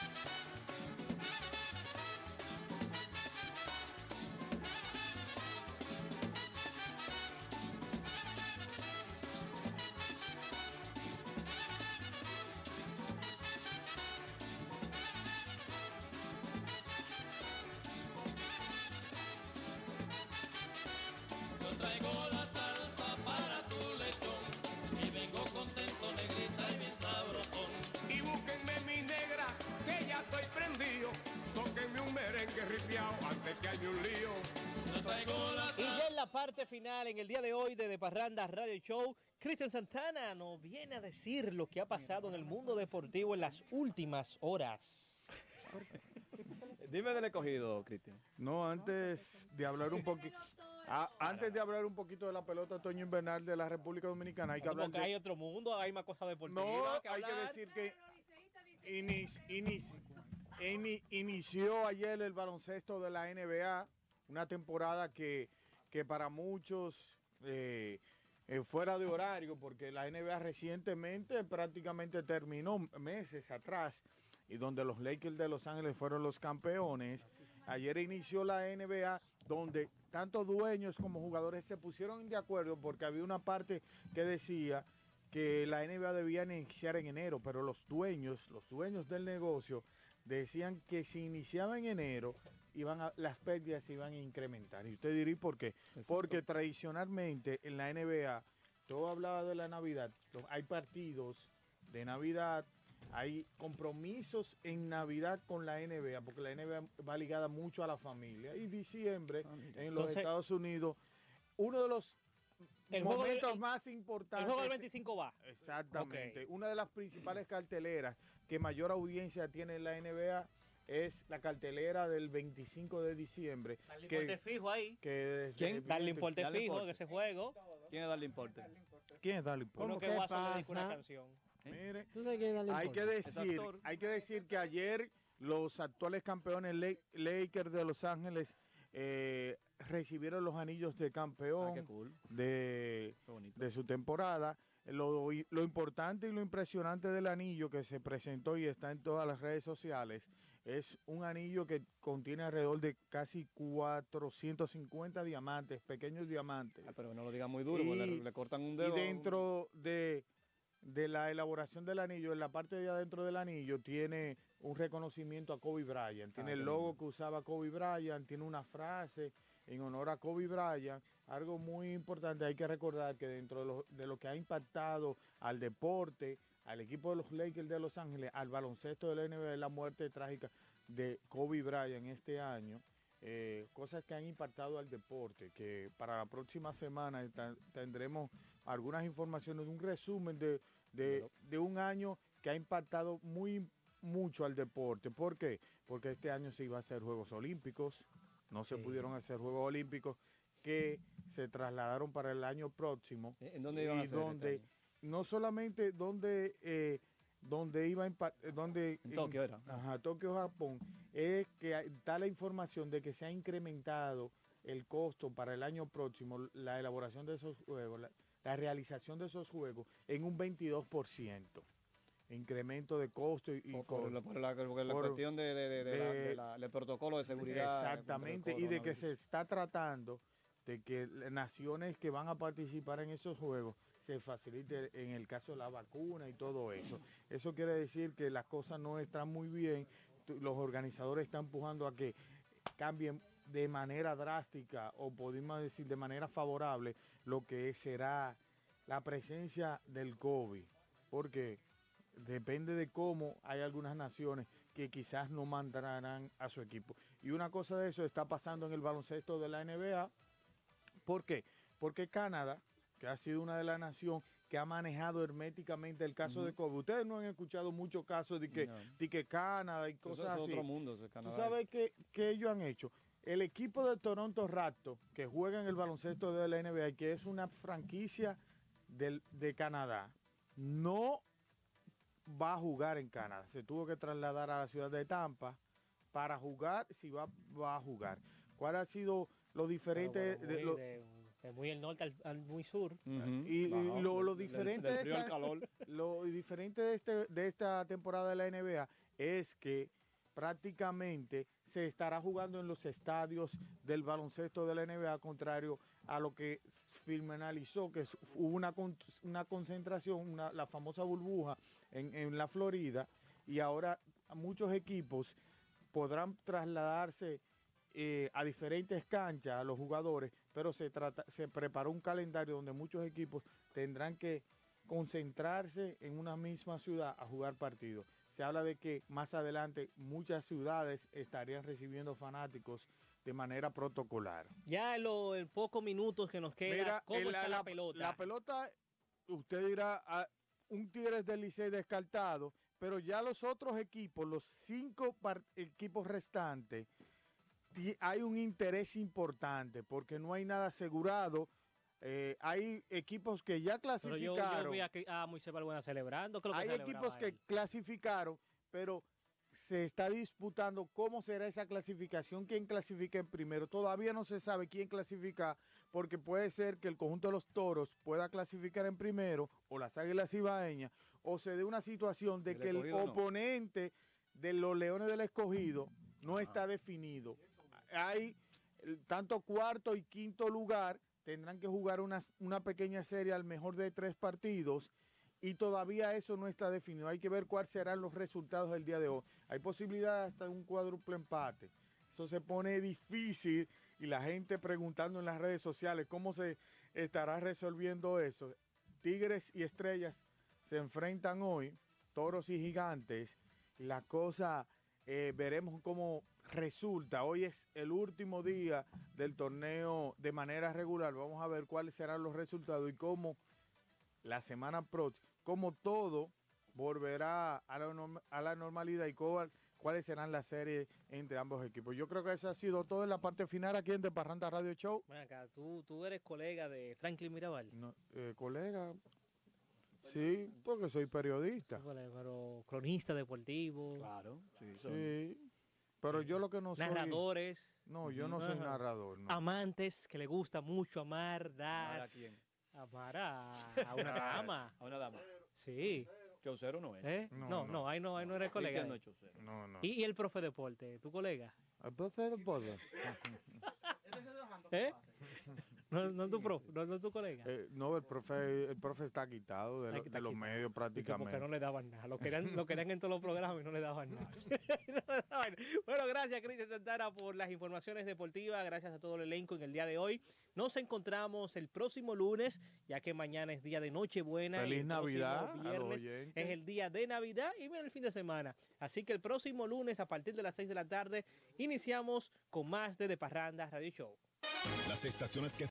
Final, en el día de hoy de De Parranda Radio Show, Cristian Santana nos viene a decir lo que ha pasado en el mundo deportivo en las últimas horas. Dime del escogido, Cristian. No, antes de hablar un poquito, antes de hablar un poquito de la pelota otoño invernal de la República Dominicana, hay que hablar Porque de, hay otro mundo, hay más cosas deportivas. No, que hay que decir que inis- inis- ini- inició ayer el baloncesto de la NBA, una temporada que, que para muchos eh, eh, fuera de horario, porque la NBA recientemente prácticamente terminó meses atrás y donde los Lakers de Los Ángeles fueron los campeones. Ayer inició la NBA donde tanto dueños como jugadores se pusieron de acuerdo porque había una parte que decía que la NBA debía iniciar en enero, pero los dueños, los dueños del negocio decían que si iniciaba en enero iban a- las pérdidas se iban a incrementar. Y usted diría ¿y por qué? Porque tradicionalmente en la NBA todo hablaba de la Navidad. Hay partidos de Navidad, hay compromisos en Navidad con la NBA, porque la NBA va ligada mucho a la familia. Y diciembre en los Entonces- Estados Unidos, uno de los El juego del- momentos el- más importantes. El juego del 25 va. Exactamente. Una de las principales carteleras que mayor audiencia tiene en la NBA es la cartelera del 25 de diciembre. Darle que- importe fijo ahí. que- ¿Quién? Darle importe Darle fijo en importe. ese juego. ¿Quién es Darle Importe? ¿Quién es Darle Importe? Uno que dedicó una canción. Mire, ¿Tú sabes quién es Darle hay Importe? que decir, hay que decir que ayer los actuales campeones La- Lakers de Los Ángeles eh, recibieron los anillos de campeón Ah, cool. de, su temporada. Lo, lo importante y lo impresionante del anillo que se presentó y está en todas las redes sociales es un anillo que contiene alrededor de casi 450 diamantes, pequeños diamantes. Ah, pero no lo diga muy duro, porque le- le cortan un dedo. Y dentro de, de la elaboración del anillo, en la parte de adentro del anillo, tiene un reconocimiento a Kobe Bryant. Tiene Ah, el logo que usaba Kobe Bryant, tiene una frase en honor a Kobe Bryant. Algo muy importante, hay que recordar que dentro de lo, de lo que ha impactado al deporte, al equipo de los Lakers de Los Ángeles, al baloncesto de la NBA, la muerte trágica de Kobe Bryant este año. Eh, cosas que han impactado al deporte, que para la próxima semana tendremos algunas informaciones, un resumen de, de- de un año que ha impactado muy mucho al deporte. ¿Por qué? Porque este año se iba a hacer Juegos Olímpicos, no se pudieron hacer Juegos Olímpicos que se trasladaron para el año próximo. ¿En dónde iban a y ser este donde, año? No solamente donde eh, donde iba eh, donde En Tokio era. Ajá, Tokio, Japón, es que está la información de que se ha incrementado el costo para el año próximo, la elaboración de esos juegos, la, la realización de esos juegos en un 22%. Incremento de costo y, Por, la, por la- por la por- cuestión de, de- de- la- la- del protocolo de seguridad. Exactamente, y de que se está tratando de que naciones que van a participar en esos juegos se facilite en el caso de la vacuna y todo eso. Eso quiere decir que las cosas no están muy bien, los organizadores están empujando a que cambien de manera drástica o podemos decir de manera favorable lo que será la presencia del COVID. Porque depende de cómo hay algunas naciones que quizás no mandarán a su equipo. Y una cosa de eso está pasando en el baloncesto de la NBA. ¿Por qué? Porque Canadá, que ha sido una de las naciones que ha manejado herméticamente el caso de COVID. Ustedes no han escuchado muchos casos de que, No. de que Canadá y Eso cosas es así. otro mundo, ese Canadá. ¿Tú sabes qué, qué ellos han hecho? El equipo de Toronto Raptors, que juega en el baloncesto de la NBA que es una franquicia del- de Canadá, no va a jugar en Canadá. Se tuvo que trasladar a la ciudad de Tampa para jugar, si va, va a jugar. ¿Cuál ha sido lo diferente? De lo- de, de muy el norte al, al muy sur. y, y Bajo, lo, lo diferente del esta, calor. <laughs> lo diferente de, este, de esta temporada de la NBA es que prácticamente se estará jugando en los estadios del baloncesto de la NBA, contrario a lo que finalizó, que hubo una, una concentración, una- la famosa burbuja en, en la Florida, y ahora muchos equipos podrán trasladarse eh, a diferentes canchas a los jugadores, pero se, trata, se preparó un calendario donde muchos equipos tendrán que concentrarse en una misma ciudad a jugar partidos. Se habla de que más adelante muchas ciudades estarían recibiendo fanáticos de manera protocolar. Ya en los pocos minutos que nos queda, Mira, ¿cómo el- está la, pelota? La pelota, usted dirá, ah, un Tigres del Licey descartado, pero ya los otros equipos, los cinco equipos restantes, hay un interés importante porque no hay nada asegurado. Eh, hay equipos que ya Pero yo, clasificaron. yo vi a, Cri- a Moisés Balbuena celebrando. ¿qué es lo que Hay equipos que él? clasificaron, pero se está disputando cómo será esa clasificación, quién clasifica en primero. Todavía no se sabe quién clasifica, porque puede ser que el conjunto de los toros pueda clasificar en primero, o las águilas ibaeñas, o se dé una situación de El que el no. oponente de los leones del escogido no está definido. Hay tanto cuarto y quinto lugar tendrán que jugar una, una pequeña serie al mejor de tres partidos y todavía eso no está definido. Hay que ver cuáles serán los resultados del día de hoy. Hay posibilidad hasta de un cuádruple empate. Eso se pone difícil y la gente preguntando en las redes sociales cómo se estará resolviendo eso. Tigres y Estrellas se enfrentan hoy, Toros y Gigantes. La cosa, eh, veremos cómo resulta. Hoy es el último día del torneo de manera regular. Vamos a ver cuáles serán los resultados y cómo la semana próxima, cómo todo volverá a la, a la normalidad y cuál- cuáles serán las series entre ambos equipos. Yo creo que eso ha sido todo en la parte final aquí en De Parranda Radio Show. Ven acá, ¿tú, tú eres colega de Franklin Mirabal. Eh, colega, sí, porque soy periodista. Sí, pero cronista deportivo. Claro, sí, Sí, pero yo lo que no soy... Narradores. No, yo no soy narrador. no. Amantes que le gusta mucho amar, dar. ¿Amar a quién? Amar a, a una <laughs> dama. A una dama. Sí. Chaucero no es. ¿Eh? No, no, ahí no, ahí no eres colega. No. No, no. ¿Y, y el profe deporte, tu colega? ¿El profe de deporte? ¿Eh? No, no tu profe, no, no tu colega. Eh, no, el profe, el profe está quitado de, Ay, lo- que está de los quitado. medios prácticamente. porque no le daban nada. Lo querían, lo querían en todos los programas y no le daban nada. <laughs> No le daban nada. Bueno, gracias Cristian Santana por las informaciones deportivas. Gracias a todo el elenco en el día de hoy. Nos encontramos el próximo lunes, ya que mañana es día de Nochebuena. Feliz Navidad a los Viernes es el día de Navidad y viene el fin de semana. Así que el próximo lunes, a partir de las 6 de la tarde, iniciamos con más de De Parranda Radio Show. Las estaciones que